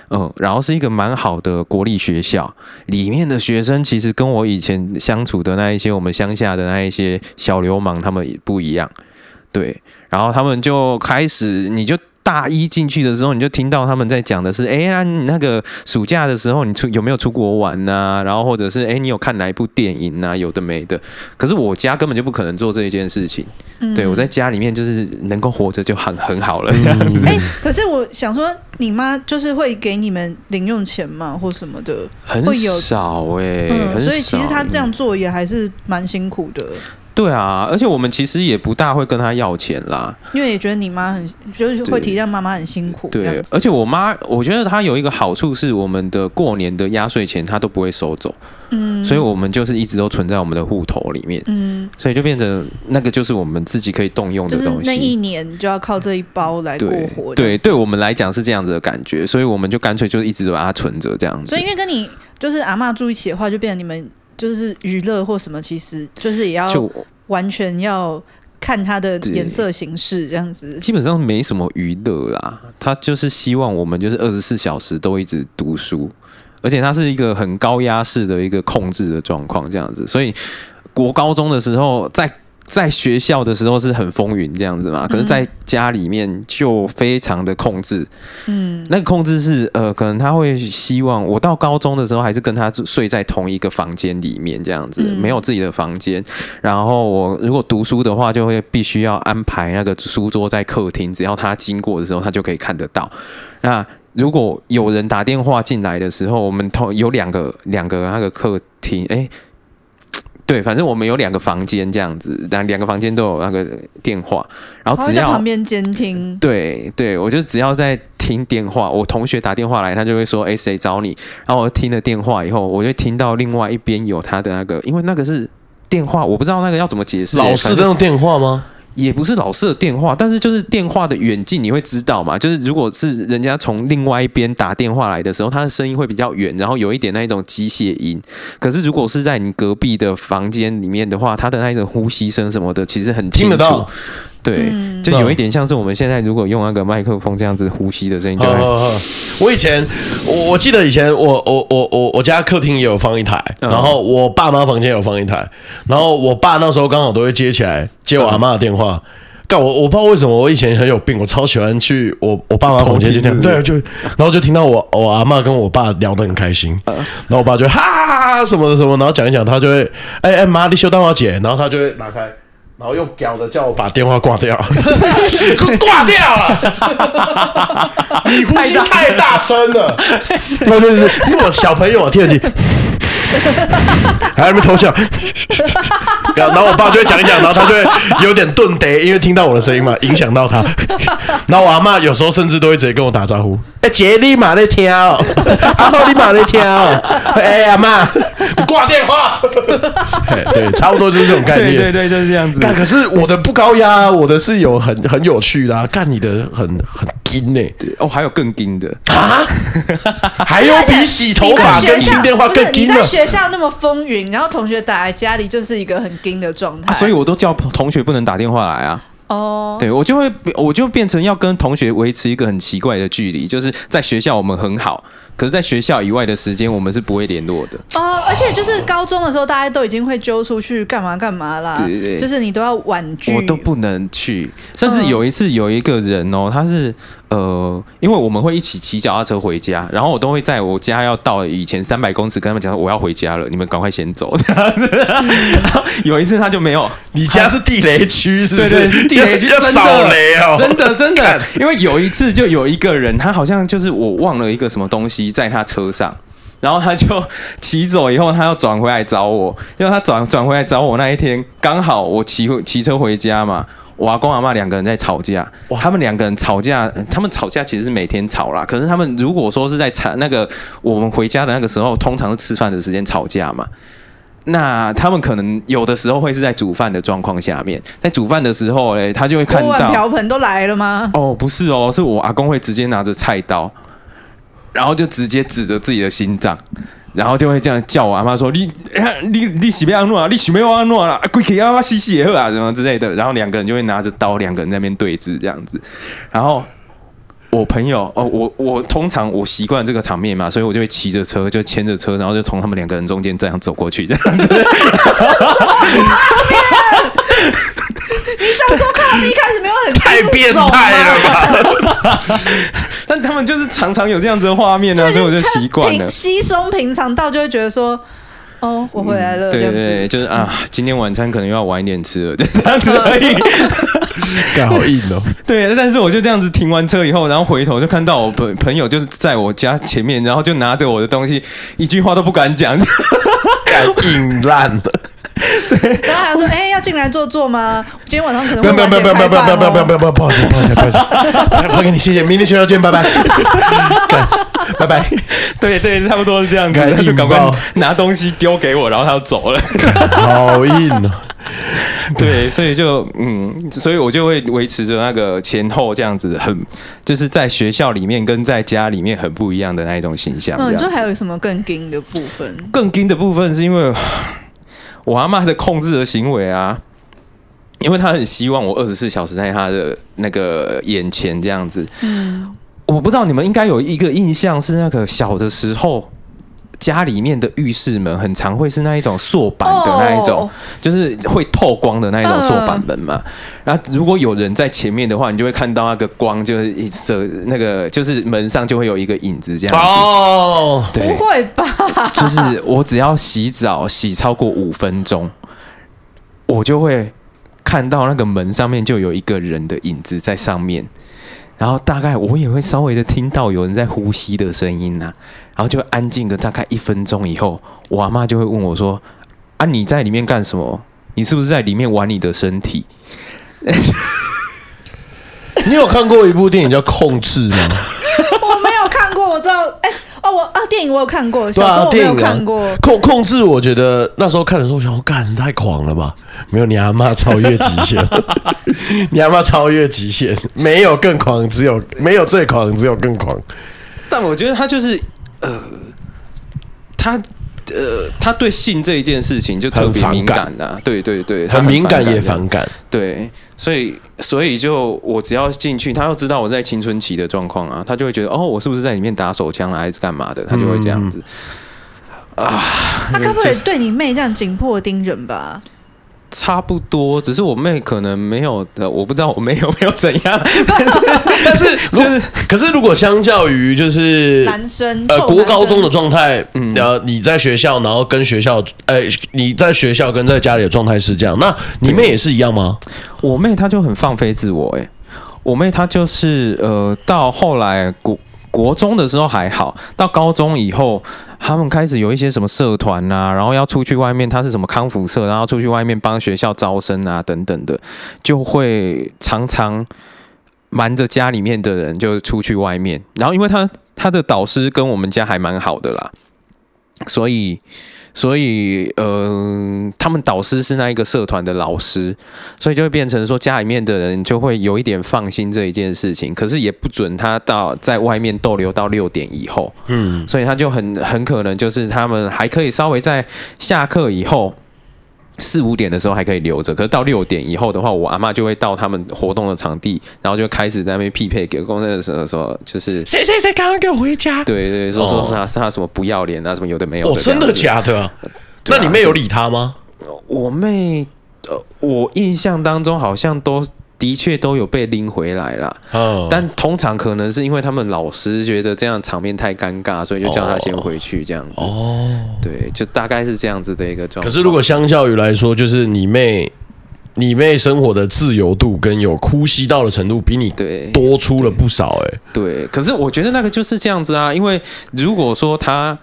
嗯，然后是一个蛮好的国立学校，里面的学生其实跟我以前相处的那一些我们乡下的那一些小流氓他们也不一样，对，然后他们就开始你就。大一进去的时候，你就听到他们在讲的是，哎、欸、呀，你那个暑假的时候，你出有没有出国玩呐、啊？然后或者是，哎、欸，你有看哪一部电影呐、啊？有的没的。可是我家根本就不可能做这一件事情。嗯、对，我在家里面就是能够活着就很很好了。哎、欸，可是我想说，你妈就是会给你们零用钱吗，或什么的？很少哎、欸，嗯、很少。所以其实她这样做也还是蛮辛苦的。对啊，而且我们其实也不大会跟他要钱啦，因为也觉得你妈很，就是会体谅妈妈很辛苦。对，而且我妈，我觉得她有一个好处是，我们的过年的压岁钱她都不会收走，嗯，所以我们就是一直都存在我们的户头里面，嗯，所以就变成那个就是我们自己可以动用的东西。那一年就要靠这一包来过活。对，对我们来讲是这样子的感觉，所以我们就干脆就一直把它存着这样子。所以因为跟你就是阿嬷住一起的话，就变成你们。就是娱乐或什么，其实就是也要完全要看它的颜色形式这样子。基本上没什么娱乐啦，他就是希望我们就是二十四小时都一直读书，而且它是一个很高压式的一个控制的状况这样子。所以国高中的时候在。在学校的时候是很风云这样子嘛，可是在家里面就非常的控制。嗯，那个控制是呃，可能他会希望我到高中的时候还是跟他睡在同一个房间里面这样子，没有自己的房间。然后我如果读书的话，就会必须要安排那个书桌在客厅，只要他经过的时候，他就可以看得到。那如果有人打电话进来的时候，我们同有两个两个那个客厅，哎、欸。对，反正我们有两个房间这样子，两两个房间都有那个电话，然后只要旁边监听。对对，我就只要在听电话，我同学打电话来，他就会说：“哎，谁找你？”然后我听了电话以后，我就听到另外一边有他的那个，因为那个是电话，我不知道那个要怎么解释。老式的那种电话吗？也不是老式的电话，但是就是电话的远近你会知道嘛？就是如果是人家从另外一边打电话来的时候，他的声音会比较远，然后有一点那一种机械音。可是如果是在你隔壁的房间里面的话，他的那一种呼吸声什么的，其实很清楚。听得到。对，就有一点像是我们现在如果用那个麦克风这样子呼吸的声音就。我以前，我我记得以前我我我我我家客厅也有放一台，然后我爸妈房间有放一台，然后我爸那时候刚好都会接起来接我阿妈的电话。干我我不知道为什么我以前很有病，我超喜欢去我我爸妈房间接电话，对，就然后就听到我我阿妈跟我爸聊得很开心，然后我爸就哈哈什么的什么，然后讲一讲，他就会哎哎妈，你修电话姐，然后他就会拿开。然后用屌的叫我把电话挂掉，挂掉了！你呼吸太大声了，那就是因为我小朋友啊听得见，还在那边偷笑。然后我爸就会讲一讲，然后他就会有点顿呆，因为听到我的声音嘛，影响到他。然后我阿妈有时候甚至都会直接跟我打招呼：“哎，姐，你妈在听哦，阿浩，你妈在听哦。”哎，阿妈，你挂电话。对，差不多就是这种概念。对对对，就是这样子。可是我的不高压，我的是有很很有趣的啊，干你的很很硬呢。对哦，还有更硬的啊，还有比洗头发跟听电话更硬的。你在学校那么风云，然后同学打来家里就是一个很硬的状态，所以我都叫同学不能打电话来啊。哦，对我就会我就变成要跟同学维持一个很奇怪的距离，就是在学校我们很好。可是，在学校以外的时间，我们是不会联络的。哦，而且就是高中的时候，大家都已经会揪出去干嘛干嘛啦。对对对，就是你都要婉拒，我都不能去。甚至有一次，有一个人哦，他是呃，因为我们会一起骑脚踏车回家，然后我都会在我家要到以前三百公尺，跟他们讲说我要回家了，你们赶快先走这样子。然后有一次他就没有，你家是地雷区是不是？对对，是地雷区，要扫雷哦，真的真的。因为有一次就有一个人，他好像就是我忘了一个什么东西。在他车上，然后他就骑走以后，他要转回来找我。因为他转转回来找我那一天，刚好我骑骑车回家嘛，我阿公阿妈两个人在吵架，哇他们两个人吵架，他们吵架其实是每天吵啦。可是他们如果说是在吵那个我们回家的那个时候，通常是吃饭的时间吵架嘛。那他们可能有的时候会是在煮饭的状况下面，在煮饭的时候嘞，他就会看到碗瓢盆都来了吗？哦，不是哦，是我阿公会直接拿着菜刀，然后就直接指着自己的心脏。然后就会这样叫我阿妈说：“你 你你喜不要弄啊？你喜不要弄啊？鬼气阿妈洗洗也好啊，什么之类的。”然后两个人就会拿着刀，两个人在那边对峙这样子。然后我朋友哦，我我通常我习惯这个场面嘛，所以我就会骑着车，就牵着车，然后就从他们两个人中间这样走过去这样子。一开始没有很太变态了吧？但他们就是常常有这样子的画面呢、啊，所以我就习惯了，稀松平常到就会觉得说，哦，我回来了。嗯、对对对，就是啊，今天晚餐可能又要晚一点吃了，就这样子而已。干好硬哦。对，但是我就这样子停完车以后，然后回头就看到我朋朋友就是在我家前面，然后就拿着我的东西，一句话都不敢讲，干硬烂。对，然后还要说，哎，要进来坐坐吗？今天晚上可能不要，不要，不要，不要，不要，不要，不要，不要，不要，不要，不好意思，不好意思，不好意思，发给你，谢谢，明天学校见，拜拜，拜拜，对对，差不多是这样子，他就赶快拿东西丢给我，然后他就走了，好硬哦，对，所以就嗯，所以我就会维持着那个前后这样子，很就是在学校里面跟在家里面很不一样的那一种形象。嗯，你觉得还有什么更硬的部分？更硬的部分是因为。我阿妈的控制的行为啊，因为她很希望我二十四小时在她的那个眼前这样子。嗯，我不知道你们应该有一个印象是那个小的时候。家里面的浴室门很常会是那一种塑板的那一种，就是会透光的那一种塑板门嘛。然后如果有人在前面的话，你就会看到那个光，就是一射那个，就是门上就会有一个影子这样子。哦，对，不会吧？就是我只要洗澡洗超过五分钟，我就会看到那个门上面就有一个人的影子在上面。然后大概我也会稍微的听到有人在呼吸的声音呐、啊，然后就安静个大概一分钟以后，我阿妈就会问我说：“啊，你在里面干什么？你是不是在里面玩你的身体？” 你有看过一部电影叫《控制》吗？我没有看过，我知道。哎。哦，我啊，电影我有看过，小时候我没有看过。啊啊、控控制，我觉得那时候看的时候，我想我，干太狂了吧？没有你阿妈超越极限，你阿妈超越极限，没有更狂，只有没有最狂，只有更狂。但我觉得他就是呃，他。呃，他对性这一件事情就特别敏感呐、啊，对对对，很敏感也反感，对，所以所以就我只要进去，他又知道我在青春期的状况啊，他就会觉得哦，我是不是在里面打手枪啊，还是干嘛的？他就会这样子、啊。他该不会对你妹这样紧迫盯人吧？差不多，只是我妹可能没有的，我不知道我妹有没有怎样。但是，但是，就是，可是如果相较于就是男生呃国高中的状态，嗯，呃你在学校，然后跟学校，呃你在学校跟在家里的状态是这样，那你妹也是一样吗？我妹她就很放飞自我，哎，我妹她就是呃到后来国国中的时候还好，到高中以后。他们开始有一些什么社团啊，然后要出去外面，他是什么康复社，然后出去外面帮学校招生啊，等等的，就会常常瞒着家里面的人就出去外面。然后，因为他他的导师跟我们家还蛮好的啦，所以。所以，嗯、呃，他们导师是那一个社团的老师，所以就会变成说家里面的人就会有一点放心这一件事情，可是也不准他到在外面逗留到六点以后，嗯，所以他就很很可能就是他们还可以稍微在下课以后。四五点的时候还可以留着，可是到六点以后的话，我阿妈就会到他们活动的场地，然后就开始在那边匹配给公司的时候说，就是谁谁谁刚刚给我回家，对对，说说是他是他什么不要脸啊，什么有的没有的。哦，真的假的？啊？那你妹有理他吗？我妹，呃，我印象当中好像都。的确都有被拎回来了，哦、但通常可能是因为他们老师觉得这样场面太尴尬，所以就叫他先回去这样子。哦，对，就大概是这样子的一个状况。可是如果相较于来说，就是你妹，你妹生活的自由度跟有呼吸道的程度比你对多出了不少哎、欸。对，可是我觉得那个就是这样子啊，因为如果说他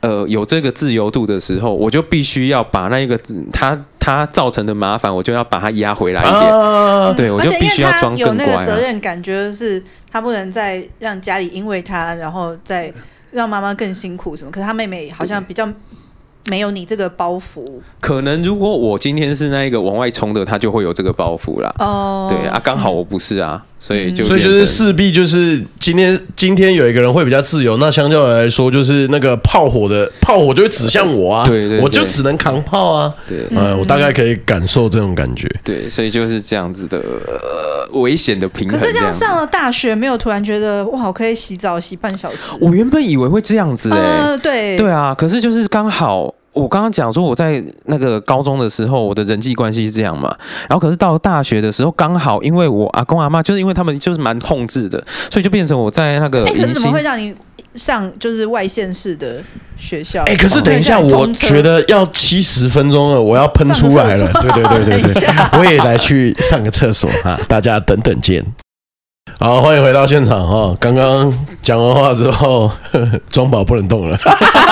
呃有这个自由度的时候，我就必须要把那一个他他造成的麻烦，我就要把它压回来一点。啊、对，我就必须要装更乖、啊。有那个责任感，觉得是他不能再让家里因为他，然后再让妈妈更辛苦什么。可是他妹妹好像比较。没有你这个包袱，可能如果我今天是那一个往外冲的，他就会有这个包袱啦。哦，对啊，刚好我不是啊，所以就所以就是势必就是今天今天有一个人会比较自由，那相较来说就是那个炮火的炮火就会指向我啊，对对，我就只能扛炮啊。对，呃，我大概可以感受这种感觉。对，所以就是这样子的呃危险的平衡。可是这样上了大学，没有突然觉得哇，我可以洗澡洗半小时。我原本以为会这样子哎，对对啊，可是就是刚好。我刚刚讲说我在那个高中的时候，我的人际关系是这样嘛，然后可是到了大学的时候，刚好因为我阿公阿妈就是因为他们就是蛮控制的，所以就变成我在那个。哎，可是怎么会让你上就是外县市的学校？哎，可是等一下，我觉得要七十分钟了，我要喷出来了。对对对对对，我也来去上个厕所哈，大家等等见。好，欢迎回到现场哈！刚刚讲完话之后，庄宝不能动了，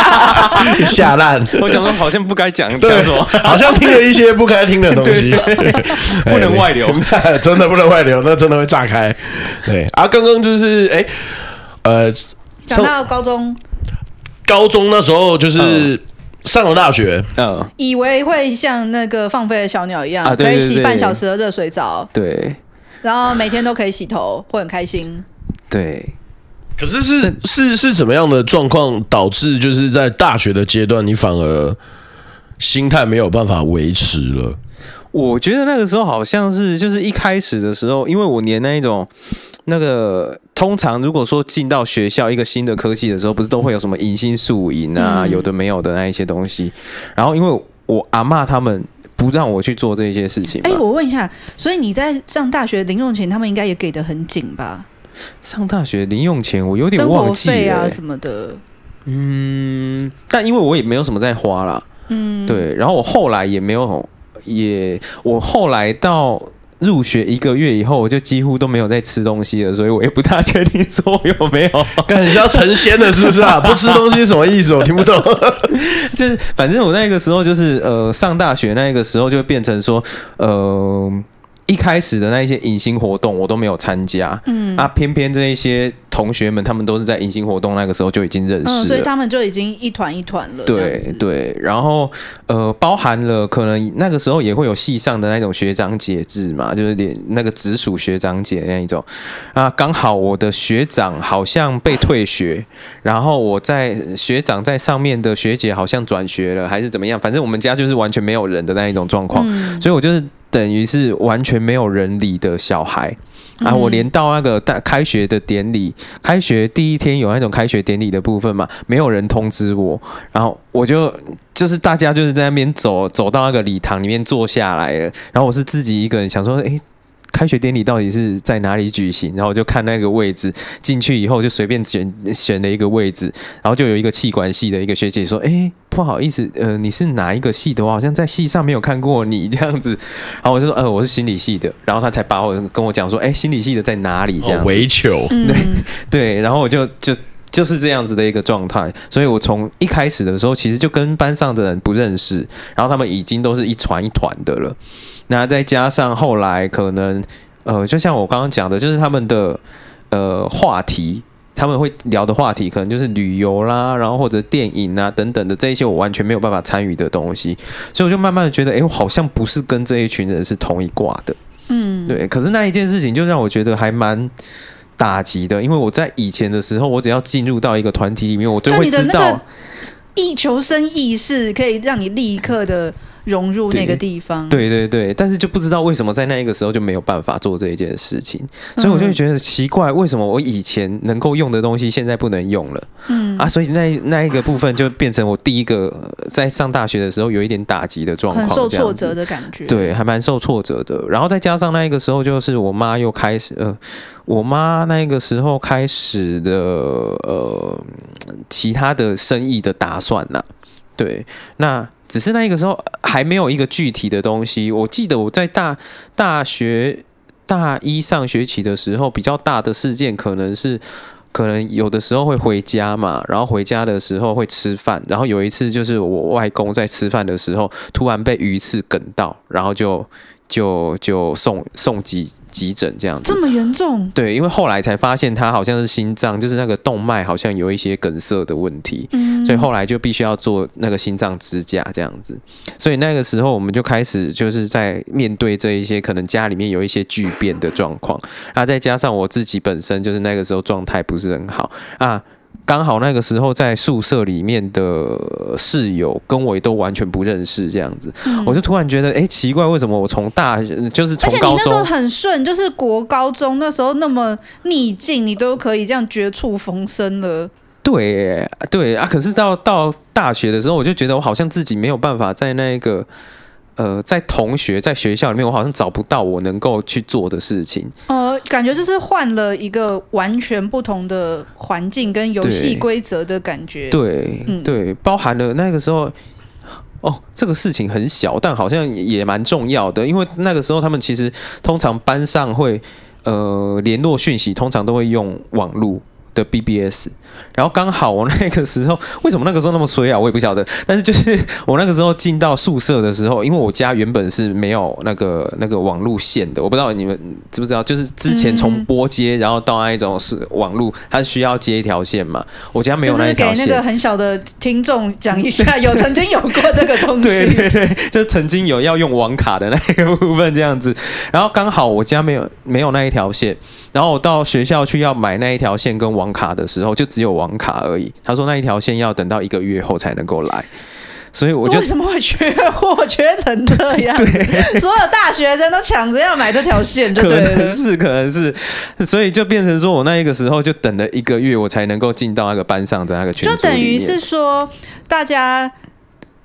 吓烂。我想说，好像不该讲，讲什么？好像听了一些不该听的东西，不能外流，真的不能外流，那真的会炸开。对啊，刚刚就是哎，呃，讲到高中，高中那时候就是上了大学，嗯，以为会像那个放飞的小鸟一样，可以洗半小时的热水澡，对。然后每天都可以洗头，会很开心。对，可是是是是怎么样的状况导致，就是在大学的阶段，你反而心态没有办法维持了？我觉得那个时候好像是，就是一开始的时候，因为我连那一种那个，通常如果说进到学校一个新的科系的时候，不是都会有什么迎新宿营啊，嗯、有的没有的那一些东西。然后因为我阿嬷他们。不让我去做这些事情。哎，我问一下，所以你在上大学零用钱，他们应该也给的很紧吧？上大学零用钱，我有点忘记啊什么的。嗯，但因为我也没有什么在花啦。嗯，对。然后我后来也没有，也我后来到。入学一个月以后，我就几乎都没有在吃东西了，所以我也不大确定说我有没有。感觉要成仙了，是不是啊？不吃东西什么意思？我听不懂。就是反正我那个时候就是呃，上大学那个时候就变成说呃。一开始的那一些迎新活动我都没有参加，嗯，啊，偏偏这一些同学们他们都是在迎新活动那个时候就已经认识了，嗯，所以他们就已经一团一团了。对对，然后呃，包含了可能那个时候也会有系上的那种学长姐制嘛，就是连那个直属学长姐那一种。啊，刚好我的学长好像被退学，然后我在学长在上面的学姐好像转学了还是怎么样，反正我们家就是完全没有人的那一种状况，嗯，所以我就是。等于是完全没有人理的小孩啊！我连到那个大开学的典礼，开学第一天有那种开学典礼的部分嘛，没有人通知我，然后我就就是大家就是在那边走，走到那个礼堂里面坐下来了，然后我是自己一个人想说，诶。开学典礼到底是在哪里举行？然后我就看那个位置，进去以后就随便选选了一个位置，然后就有一个气管系的一个学姐说：“哎，不好意思，呃，你是哪一个系的？我好像在系上没有看过你这样子。”然后我就说：“呃，我是心理系的。”然后他才把我跟我讲说：“哎，心理系的在哪里？”这样围球，对对。然后我就就就是这样子的一个状态。所以我从一开始的时候，其实就跟班上的人不认识，然后他们已经都是一团一团的了。那再加上后来可能，呃，就像我刚刚讲的，就是他们的呃话题，他们会聊的话题，可能就是旅游啦，然后或者电影啊等等的这一些，我完全没有办法参与的东西，所以我就慢慢的觉得，哎，我好像不是跟这一群人是同一挂的，嗯，对。可是那一件事情就让我觉得还蛮打击的，因为我在以前的时候，我只要进入到一个团体里面，我就会知道，一求生意识可以让你立刻的。融入那个地方，对对对，但是就不知道为什么在那一个时候就没有办法做这一件事情，所以我就觉得奇怪，为什么我以前能够用的东西现在不能用了？嗯。啊，所以那那一个部分就变成我第一个在上大学的时候有一点打击的状况，很受挫折的感觉，对，还蛮受挫折的。然后再加上那一个时候，就是我妈又开始呃，我妈那个时候开始的呃其他的生意的打算呐，对，那。只是那个时候还没有一个具体的东西。我记得我在大大学大一上学期的时候，比较大的事件可能是可能有的时候会回家嘛，然后回家的时候会吃饭，然后有一次就是我外公在吃饭的时候，突然被鱼刺梗到，然后就。就就送送急急诊这样子，这么严重？对，因为后来才发现他好像是心脏，就是那个动脉好像有一些梗塞的问题，嗯，所以后来就必须要做那个心脏支架这样子。所以那个时候我们就开始就是在面对这一些可能家里面有一些巨变的状况，啊，再加上我自己本身就是那个时候状态不是很好啊。刚好那个时候在宿舍里面的室友跟我也都完全不认识，这样子，嗯、我就突然觉得，哎、欸，奇怪，为什么我从大就是从高中，而且你那时候很顺，就是国高中那时候那么逆境，你都可以这样绝处逢生了。对，对啊，可是到到大学的时候，我就觉得我好像自己没有办法在那个。呃，在同学在学校里面，我好像找不到我能够去做的事情。呃，感觉就是换了一个完全不同的环境跟游戏规则的感觉。对，嗯、对，包含了那个时候，哦，这个事情很小，但好像也蛮重要的，因为那个时候他们其实通常班上会呃联络讯息，通常都会用网络。的 BBS，然后刚好我那个时候，为什么那个时候那么衰啊？我也不晓得。但是就是我那个时候进到宿舍的时候，因为我家原本是没有那个那个网路线的，我不知道你们知不知道，就是之前从拨接然后到那一种是网路，它需要接一条线嘛。我家没有那一条线。给那个很小的听众讲一下，有曾经有过这个东西，对对对，就曾经有要用网卡的那个部分这样子。然后刚好我家没有没有那一条线，然后我到学校去要买那一条线跟网。卡的时候就只有网卡而已。他说那一条线要等到一个月后才能够来，所以我就为什么会缺货 缺成这样？所有大学生都抢着要买这条线，就对了，可能是可能是，所以就变成说我那一个时候就等了一个月，我才能够进到那个班上的那个群就等于是说大家。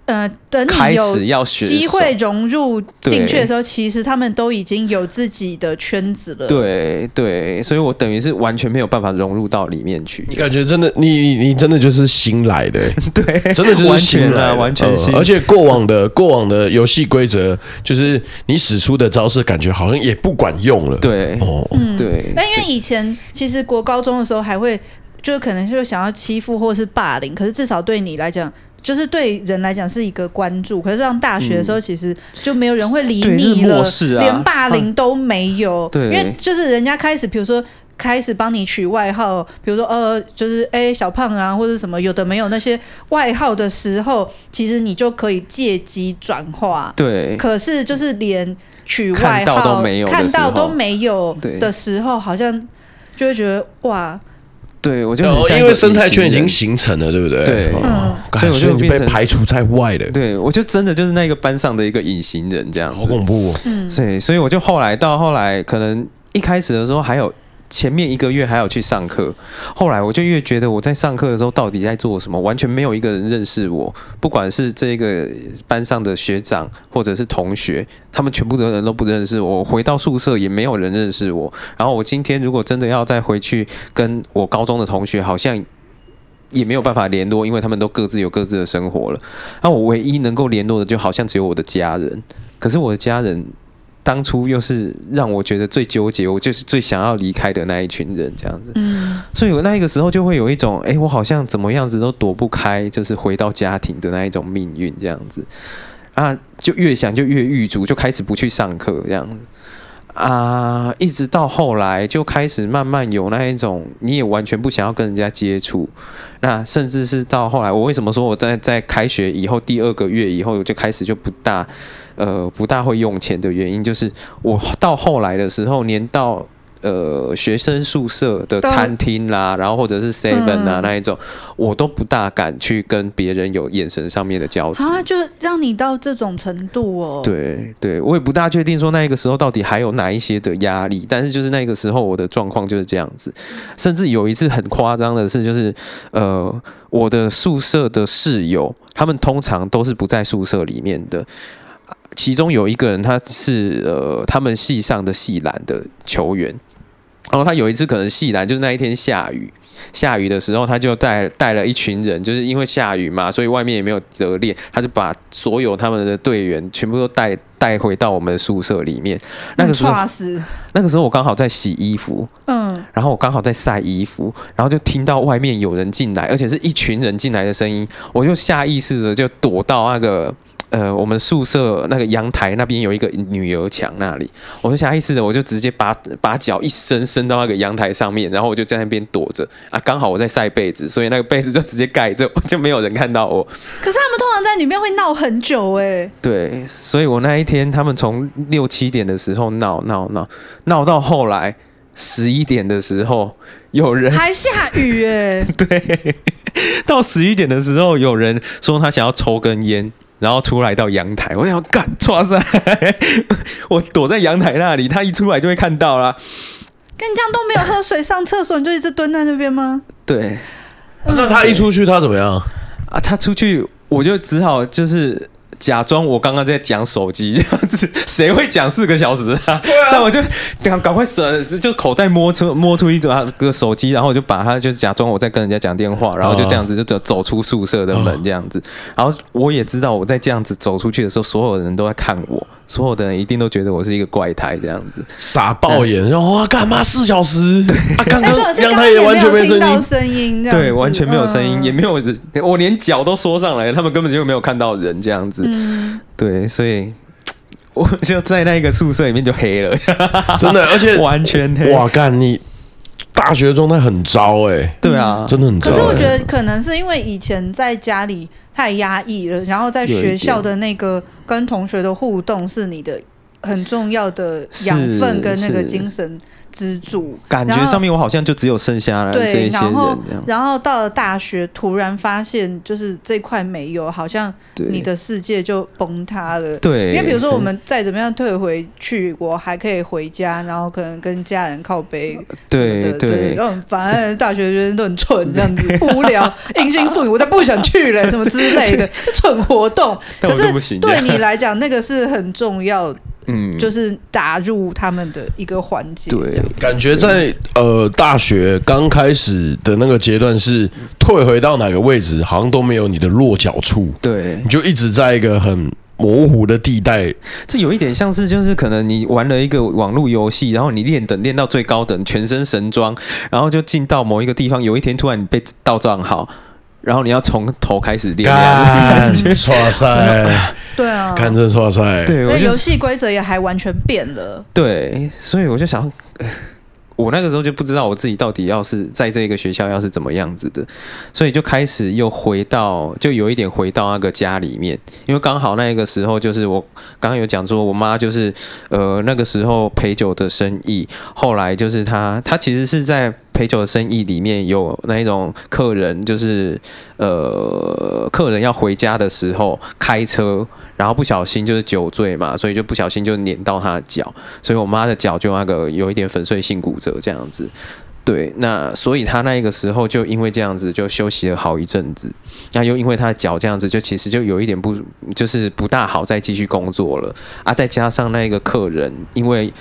呃，等你有机会融入进去的时候，其实他们都已经有自己的圈子了。对对，所以我等于是完全没有办法融入到里面去。你感觉真的，你你真的就是新来的，对，真的就是新来的，完全新。而且过往的过往的游戏规则，就是你使出的招式，感觉好像也不管用了。对，哦，对。那因为以前其实国高中的时候，还会就可能就是想要欺负或是霸凌，可是至少对你来讲。就是对人来讲是一个关注，可是上大学的时候，其实就没有人会理你了，嗯啊、连霸凌都没有。对，因为就是人家开始，比如说开始帮你取外号，比如说呃，就是哎、欸、小胖啊，或者什么有的没有那些外号的时候，其实你就可以借机转化。对，可是就是连取外号看到都没有，看到都没有的时候，好像就会觉得哇。对，我就因为生态圈已经形成了，对不对？对，嗯、所以我就被排除在外了。对，我就真的就是那个班上的一个隐形人，这样子。好恐怖哦。嗯，所以，所以我就后来到后来，可能一开始的时候还有。前面一个月还要去上课，后来我就越觉得我在上课的时候到底在做什么，完全没有一个人认识我，不管是这个班上的学长或者是同学，他们全部的人都不认识我。回到宿舍也没有人认识我。然后我今天如果真的要再回去跟我高中的同学，好像也没有办法联络，因为他们都各自有各自的生活了。那我唯一能够联络的，就好像只有我的家人。可是我的家人。当初又是让我觉得最纠结，我就是最想要离开的那一群人，这样子。嗯，所以我那个时候就会有一种，哎，我好像怎么样子都躲不开，就是回到家庭的那一种命运，这样子。啊，就越想就越狱卒，就开始不去上课，这样子。啊，一直到后来就开始慢慢有那一种，你也完全不想要跟人家接触。那甚至是到后来，我为什么说我在在开学以后第二个月以后就开始就不大。呃，不大会用钱的原因，就是我到后来的时候，连到呃学生宿舍的餐厅啦，然后或者是 seven 啊那一种，我都不大敢去跟别人有眼神上面的交流。啊，就让你到这种程度哦？对对，我也不大确定说那个时候到底还有哪一些的压力，但是就是那个时候我的状况就是这样子。甚至有一次很夸张的事，就是呃我的宿舍的室友，他们通常都是不在宿舍里面的。其中有一个人，他是呃，他们系上的系篮的球员。然后他有一次可能系篮，就是那一天下雨，下雨的时候，他就带带了一群人，就是因为下雨嘛，所以外面也没有得练，他就把所有他们的队员全部都带。带回到我们的宿舍里面。那个时候，那个时候我刚好在洗衣服，嗯，然后我刚好在晒衣服，然后就听到外面有人进来，而且是一群人进来的声音，我就下意识的就躲到那个。呃，我们宿舍那个阳台那边有一个女儿墙，那里，我就下意识的，我就直接把把脚一伸，伸到那个阳台上面，然后我就在那边躲着啊，刚好我在晒被子，所以那个被子就直接盖着，就没有人看到我。可是他们通常在里面会闹很久哎。对，所以我那一天他们从六七点的时候闹闹闹闹到后来十一点的时候，有人还下雨哎。对，到十一点的时候，有人说他想要抽根烟。然后出来到阳台，我想干，抓塞，我躲在阳台那里，他一出来就会看到啦。跟你这样都没有喝水上厕所，你就一直蹲在那边吗？对。那他一出去，他怎么样啊？他出去，我就只好就是。假装我刚刚在讲手机，这样子谁会讲四个小时啊？对啊，那我就赶赶快手就口袋摸出摸出一个手机，然后我就把它就假装我在跟人家讲电话，然后就这样子就走走出宿舍的门这样子。然后我也知道我在这样子走出去的时候，所有人都在看我。所有的人一定都觉得我是一个怪胎，这样子傻爆眼，然后哇干嘛四小时？啊，刚刚阳台也完全没声音，对，完全没有声音，也没有人，我连脚都缩上来，他们根本就没有看到人这样子。对，所以我就在那个宿舍里面就黑了，真的，而且 完全黑。哇干你！大学状态很糟哎、欸，对啊，真的很糟、欸。可是我觉得可能是因为以前在家里太压抑了，然后在学校的那个跟同学的互动是你的很重要的养分跟那个精神。支柱感觉上面，我好像就只有剩下了这一些人，然后，然后到了大学，突然发现就是这块没有，好像你的世界就崩塌了。对，因为比如说我们再怎么样退回去，我还可以回家，然后可能跟家人靠背。对对，然后反正大学生都很蠢，这样子 无聊，迎新宿营，我才不想去了，什么之类的 蠢活动。可是对你来讲，那个是很重要。嗯，就是打入他们的一个环节。对，感觉在呃大学刚开始的那个阶段是退回到哪个位置，好像都没有你的落脚处。对，你就一直在一个很模糊的地带。这有一点像是，就是可能你玩了一个网络游戏，然后你练等练到最高等，全身神装，然后就进到某一个地方，有一天突然你被盗账号。然后你要从头开始练，刷赛！对啊，看这刷赛！对，我游戏规则也还完全变了。对，所以我就想。我那个时候就不知道我自己到底要是在这个学校要是怎么样子的，所以就开始又回到，就有一点回到那个家里面，因为刚好那个时候就是我刚刚有讲说，我妈就是呃那个时候陪酒的生意，后来就是她她其实是在陪酒的生意里面有那一种客人，就是呃客人要回家的时候开车。然后不小心就是酒醉嘛，所以就不小心就碾到他的脚，所以我妈的脚就那个有一点粉碎性骨折这样子。对，那所以他那个时候就因为这样子就休息了好一阵子，那又因为他脚这样子，就其实就有一点不就是不大好再继续工作了啊，再加上那个客人因为。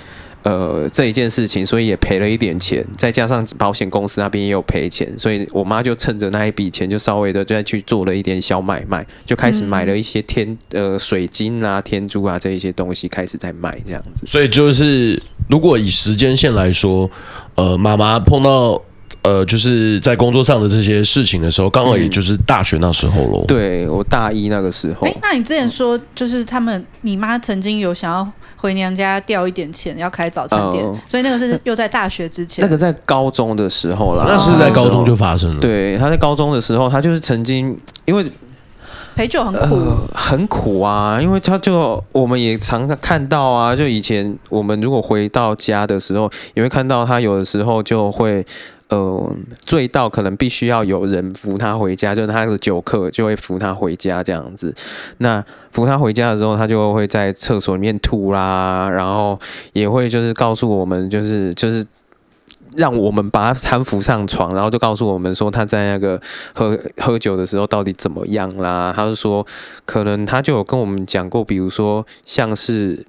呃，这一件事情，所以也赔了一点钱，再加上保险公司那边也有赔钱，所以我妈就趁着那一笔钱，就稍微的再去做了一点小买卖，就开始买了一些天呃水晶啊、天珠啊这一些东西，开始在卖这样子。所以就是，如果以时间线来说，呃，妈妈碰到。呃，就是在工作上的这些事情的时候，刚好也就是大学那时候喽。对，我大一那个时候。哎，那你之前说，就是他们，你妈曾经有想要回娘家调一点钱，要开早餐店，所以那个是又在大学之前。那个在高中的时候啦，那是在高中就发生了。对，他在高中的时候，他就是曾经因为陪酒很苦，很苦啊，因为他就我们也常常看到啊，就以前我们如果回到家的时候，也会看到他有的时候就会。呃，醉到可能必须要有人扶他回家，就是他的酒客就会扶他回家这样子。那扶他回家的时候，他就会在厕所里面吐啦，然后也会就是告诉我们，就是就是让我们把他搀扶上床，然后就告诉我们说他在那个喝喝酒的时候到底怎么样啦。他就说，可能他就有跟我们讲过，比如说像是。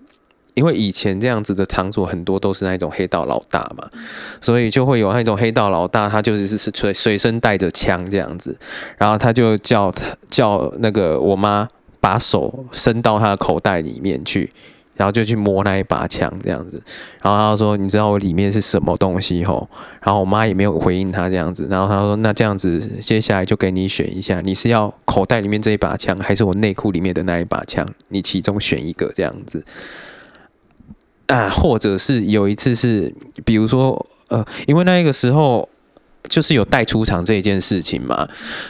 因为以前这样子的场所很多都是那种黑道老大嘛，所以就会有那种黑道老大，他就是是随随身带着枪这样子，然后他就叫他叫那个我妈把手伸到他的口袋里面去，然后就去摸那一把枪这样子，然后他说：“你知道我里面是什么东西吼？”然后我妈也没有回应他这样子，然后他说：“那这样子，接下来就给你选一下，你是要口袋里面这一把枪，还是我内裤里面的那一把枪？你其中选一个这样子。”啊，或者是有一次是，比如说呃，因为那个时候就是有带出场这一件事情嘛，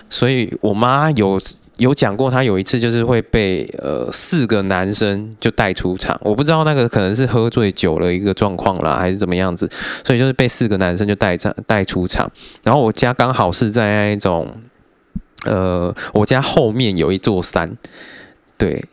所以我妈有。有讲过，他有一次就是会被呃四个男生就带出场，我不知道那个可能是喝醉酒了一个状况啦，还是怎么样子，所以就是被四个男生就带上带出场。然后我家刚好是在那一种呃，我家后面有一座山，对。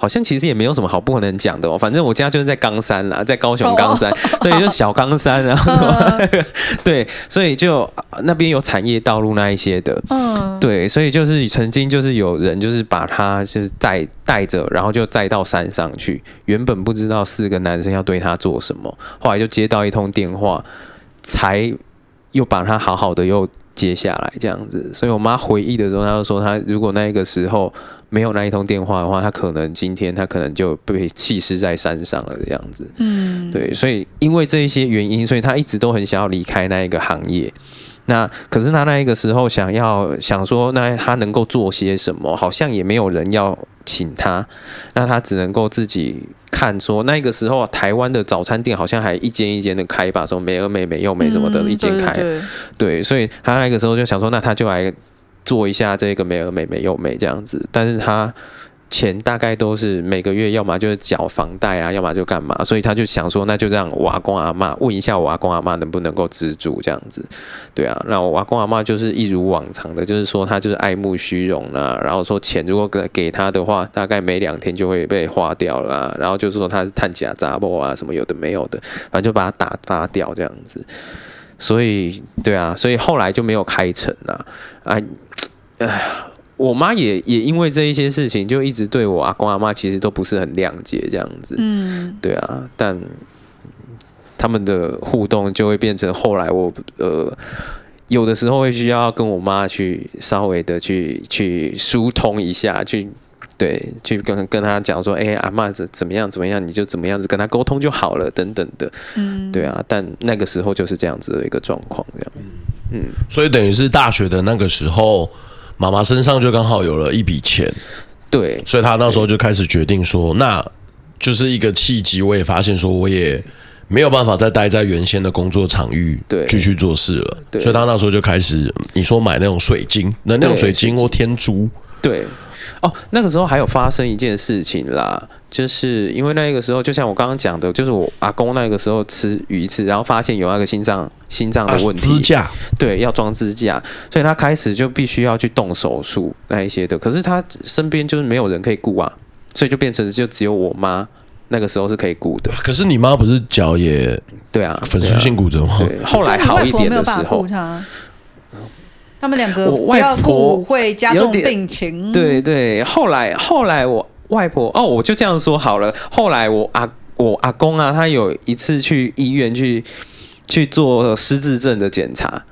好像其实也没有什么好不能讲的哦，反正我家就是在冈山啦，在高雄冈山，所以就小冈山，然后什么 对，所以就那边有产业道路那一些的，嗯，对，所以就是曾经就是有人就是把他就是带带着，然后就载到山上去，原本不知道四个男生要对他做什么，后来就接到一通电话，才又把他好好的又接下来这样子，所以我妈回忆的时候，她就说她如果那个时候。没有那一通电话的话，他可能今天他可能就被弃尸在山上了这样子。嗯，对，所以因为这一些原因，所以他一直都很想要离开那一个行业。那可是他那一个时候想要想说，那他能够做些什么？好像也没有人要请他，那他只能够自己看。说那个时候台湾的早餐店好像还一间一间的开吧，说美而美、美又美什么的，一间开。对，对，对，对，所以他那个时候就想说，那他就来。做一下这个美而美美又美这样子，但是他钱大概都是每个月要么就是缴房贷啊，要么就干嘛，所以他就想说，那就让我阿公阿妈问一下我阿公阿妈能不能够资助这样子，对啊，那我阿公阿妈就是一如往常的，就是说他就是爱慕虚荣啦，然后说钱如果给给他的话，大概没两天就会被花掉了啊，然后就是说他是探假杂货啊什么有的没有的，反正就把他打发掉这样子。所以，对啊，所以后来就没有开成了啊！哎，我妈也也因为这一些事情，就一直对我阿公阿妈其实都不是很谅解这样子。嗯，对啊，但他们的互动就会变成后来我呃，有的时候会需要跟我妈去稍微的去去疏通一下去。对，去跟跟她讲说，哎、欸，阿妈怎怎么样怎么样，你就怎么样子跟她沟通就好了，等等的。嗯，对啊，但那个时候就是这样子的一个状况，这样。嗯，所以等于是大学的那个时候，妈妈身上就刚好有了一笔钱。对，所以他那时候就开始决定说，那就是一个契机。我也发现说，我也没有办法再待在原先的工作场域，对，继续做事了。所以他那时候就开始，你说买那种水晶，能量水晶或天珠，对。哦，那个时候还有发生一件事情啦，就是因为那个时候，就像我刚刚讲的，就是我阿公那个时候吃鱼翅，然后发现有那个心脏心脏的问题，支架，对，要装支架，所以他开始就必须要去动手术那一些的。可是他身边就是没有人可以顾啊，所以就变成就只有我妈那个时候是可以顾的。可是你妈不是脚也对啊，粉碎性骨折吗？对，后来好一点的时候。他们两个不要顾会加重病情。对对，后来后来我外婆哦，我就这样说好了。后来我阿我阿公啊，他有一次去医院去去做失智症的检查。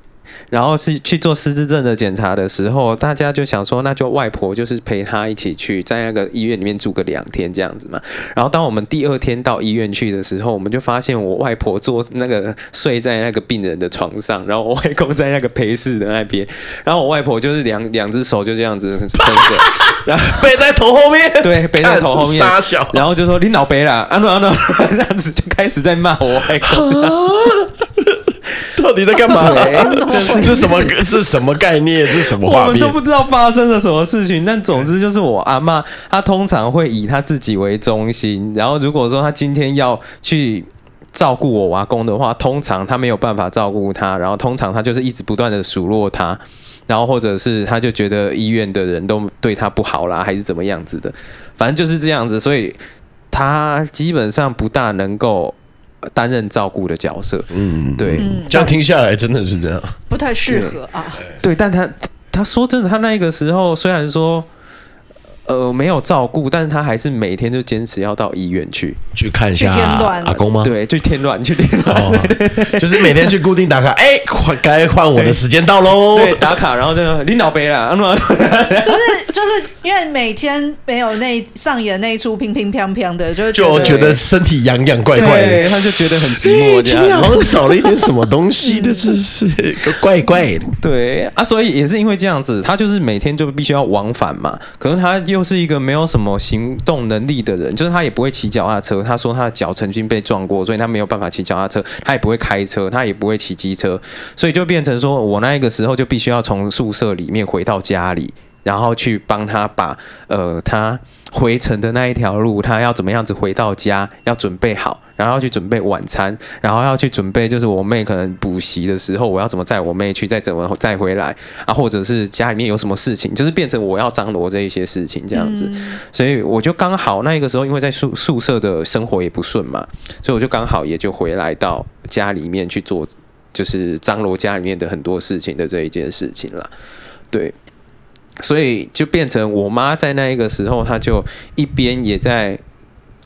然后是去做失智症的检查的时候，大家就想说，那就外婆就是陪他一起去，在那个医院里面住个两天这样子嘛。然后当我们第二天到医院去的时候，我们就发现我外婆坐那个睡在那个病人的床上，然后我外公在那个陪侍的那边，然后我外婆就是两两只手就这样子伸着，然后背在头后面，对，背在头后面，然后就说你老背了，安诺安诺，这样子就开始在骂我外公。到底在干嘛？这 是什么？是什么概念？这是什么画面？我们都不知道发生了什么事情。但总之就是我阿妈，她通常会以她自己为中心。然后如果说她今天要去照顾我阿公的话，通常她没有办法照顾他。然后通常她就是一直不断的数落他。然后或者是她就觉得医院的人都对她不好啦，还是怎么样子的？反正就是这样子。所以她基本上不大能够。担任照顾的角色，嗯，对，这样听下来真的是这样，不太适合啊。对，但他他说真的，他那个时候虽然说，呃，没有照顾，但是他还是每天就坚持要到医院去去看一下阿公吗？对，去添乱，去添乱，哦，就是每天去固定打卡。哎，该换我的时间到喽。对，打卡，然后 就领导杯了，就是就是因为每天没有那上演那一出乒乒乓乓的，就就觉得身体痒痒怪怪的，他就觉得很寂寞，这样好像少了一点什么东西的，是是怪怪的。对啊，所以也是因为这样子，他就是每天就必须要往返嘛，可能他又。就是一个没有什么行动能力的人，就是他也不会骑脚踏车。他说他的脚曾经被撞过，所以他没有办法骑脚踏车。他也不会开车，他也不会骑机车，所以就变成说我那个时候就必须要从宿舍里面回到家里。然后去帮他把呃他回程的那一条路，他要怎么样子回到家，要准备好，然后要去准备晚餐，然后要去准备就是我妹可能补习的时候，我要怎么载我妹去，再怎么再回来啊，或者是家里面有什么事情，就是变成我要张罗这一些事情这样子，嗯、所以我就刚好那个时候因为在宿宿舍的生活也不顺嘛，所以我就刚好也就回来到家里面去做，就是张罗家里面的很多事情的这一件事情了，对。所以就变成我妈在那一个时候，她就一边也在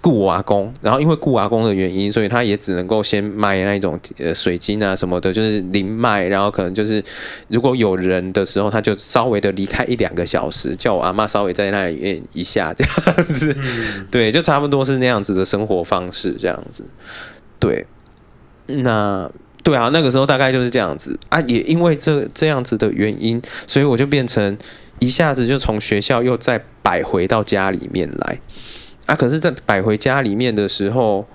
雇我阿公，然后因为雇阿公的原因，所以她也只能够先卖那种呃水晶啊什么的，就是零卖，然后可能就是如果有人的时候，她就稍微的离开一两个小时，叫我阿妈稍微在那里面一下这样子，对，就差不多是那样子的生活方式这样子，对，那。对啊，那个时候大概就是这样子。啊，也因为这这样子的原因，所以我就变成一下子就从学校又再摆回到家里面来啊。可是，在摆回家里面的时候，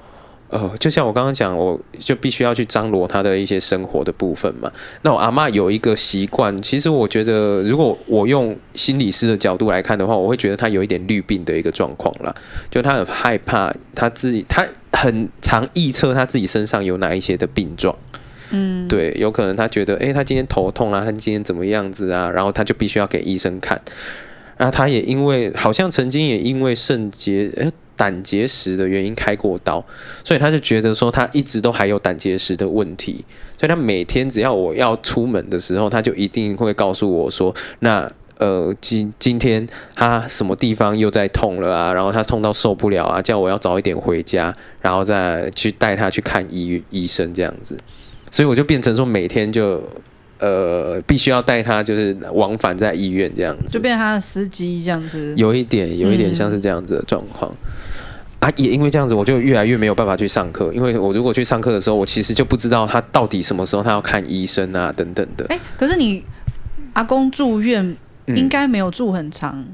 呃，就像我刚刚讲，我就必须要去张罗他的一些生活的部分嘛。那我阿嬷有一个习惯，其实我觉得，如果我用心理师的角度来看的话，我会觉得他有一点绿病的一个状况啦，就他很害怕他自己他。很常臆测他自己身上有哪一些的病状，嗯，对，有可能他觉得，哎、他今天头痛啊，他今天怎么样子啊，然后他就必须要给医生看。然后他也因为好像曾经也因为肾结、哎、胆结石的原因开过刀，所以他就觉得说他一直都还有胆结石的问题，所以他每天只要我要出门的时候，他就一定会告诉我说，那。呃，今今天他什么地方又在痛了啊？然后他痛到受不了啊，叫我要早一点回家，然后再去带他去看医医生这样子。所以我就变成说，每天就呃必须要带他，就是往返在医院这样子，就变成他的司机这样子。有一点，有一点像是这样子的状况、嗯、啊。也因为这样子，我就越来越没有办法去上课，因为我如果去上课的时候，我其实就不知道他到底什么时候他要看医生啊，等等的。哎，可是你阿公住院。应该没有住很长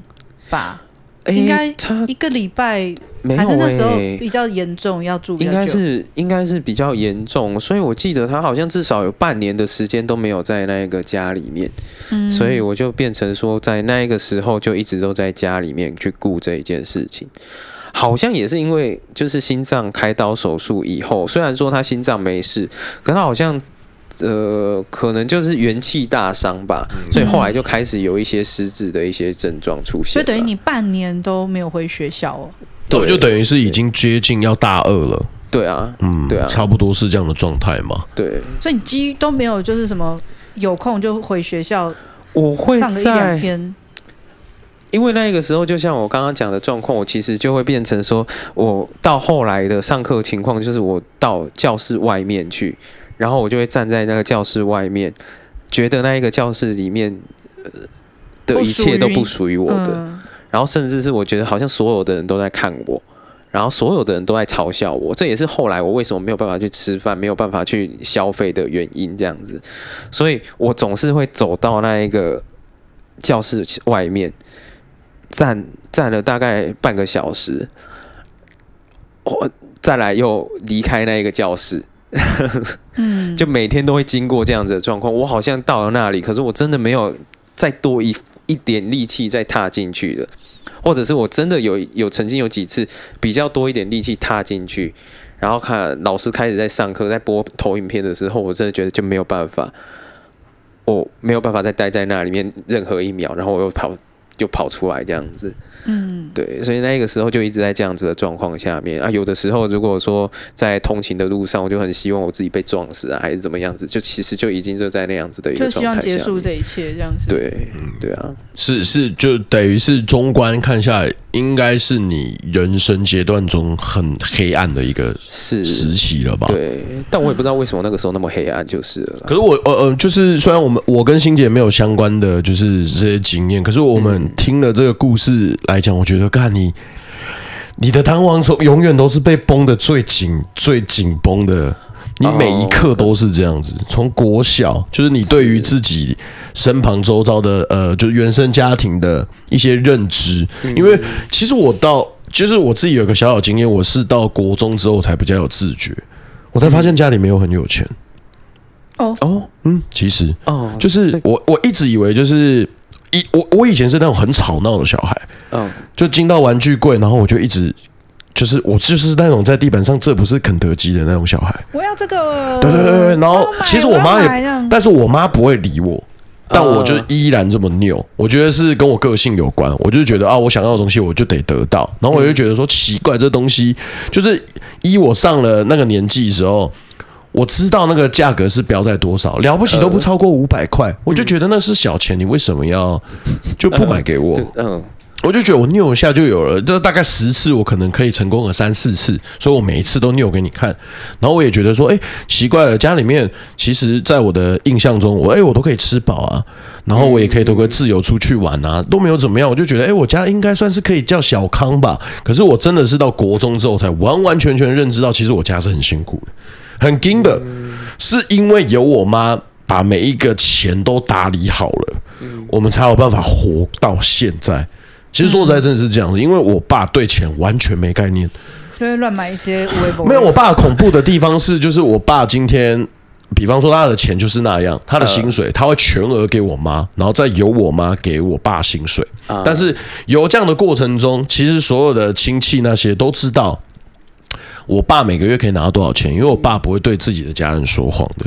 吧？欸、应该一个礼拜，还是那时候比较严重，要住。应该是应该是比较严重，所以我记得他好像至少有半年的时间都没有在那个家里面，嗯、所以我就变成说，在那一个时候就一直都在家里面去顾这一件事情。好像也是因为就是心脏开刀手术以后，虽然说他心脏没事，可他好像。呃，可能就是元气大伤吧，嗯、所以后来就开始有一些失智的一些症状出现。所以等于你半年都没有回学校哦？对，就等于是已经接近要大二了。对啊，嗯，对啊，差不多是这样的状态嘛。对，所以你几乎都没有，就是什么有空就回学校，我会上个一两天。因为那个时候，就像我刚刚讲的状况，我其实就会变成说，我到后来的上课情况，就是我到教室外面去。然后我就会站在那个教室外面，觉得那一个教室里面呃的一切都不属于我的。嗯、然后甚至是我觉得好像所有的人都在看我，然后所有的人都在嘲笑我。这也是后来我为什么没有办法去吃饭、没有办法去消费的原因。这样子，所以我总是会走到那一个教室外面，站站了大概半个小时，我再来又离开那一个教室。嗯，就每天都会经过这样子的状况。我好像到了那里，可是我真的没有再多一一点力气再踏进去了，或者是我真的有有曾经有几次比较多一点力气踏进去，然后看老师开始在上课，在播投影片的时候，我真的觉得就没有办法，我没有办法再待在那里面任何一秒，然后我又跑就跑出来这样子。嗯，对，所以那个时候就一直在这样子的状况下面啊。有的时候如果说在通勤的路上，我就很希望我自己被撞死啊，还是怎么样子，就其实就已经就在那样子的一个状态下，就希望结束这一切这样子。对，对啊，是是，就等于是中观看下来，应该是你人生阶段中很黑暗的一个时期了吧？对，但我也不知道为什么那个时候那么黑暗，就是了。可是我呃呃，就是虽然我们我跟欣姐没有相关的就是这些经验，可是我们听了这个故事来。来讲，我觉得看你，你的弹簧从永远都是被绷的最紧、最紧绷的，你每一刻都是这样子。从国小，就是你对于自己身旁周遭的呃，就是原生家庭的一些认知。因为其实我到，就是我自己有个小小经验，我是到国中之后才比较有自觉，我才发现家里没有很有钱。哦哦，嗯，其实哦，就是我我一直以为就是。以我我以前是那种很吵闹的小孩，嗯，就进到玩具柜，然后我就一直就是我就是那种在地板上，这不是肯德基的那种小孩。我要这个，对对对，然后其实我妈也，但是我妈不会理我，但我就依然这么拗。我觉得是跟我个性有关，我就觉得啊，我想要的东西我就得得到，然后我就觉得说奇怪，这东西就是依我上了那个年纪的时候。我知道那个价格是标在多少，了不起都不超过五百块，我就觉得那是小钱，你为什么要就不买给我？嗯，我就觉得我扭一下就有了，就大概十次我可能可以成功个三四次，所以我每一次都扭给你看。然后我也觉得说，哎，奇怪了，家里面其实在我的印象中，我哎我都可以吃饱啊，然后我也可以都可以自由出去玩啊，都没有怎么样，我就觉得哎我家应该算是可以叫小康吧。可是我真的是到国中之后才完完全全认知到，其实我家是很辛苦的。很惊的，是因为有我妈把每一个钱都打理好了，我们才有办法活到现在。其实说实在，真的是这样子，因为我爸对钱完全没概念，就会乱买一些。没有，我爸恐怖的地方是，就是我爸今天，比方说他的钱就是那样，他的薪水他会全额给我妈，然后再由我妈给我爸薪水。但是由这样的过程中，其实所有的亲戚那些都知道。我爸每个月可以拿到多少钱？因为我爸不会对自己的家人说谎的，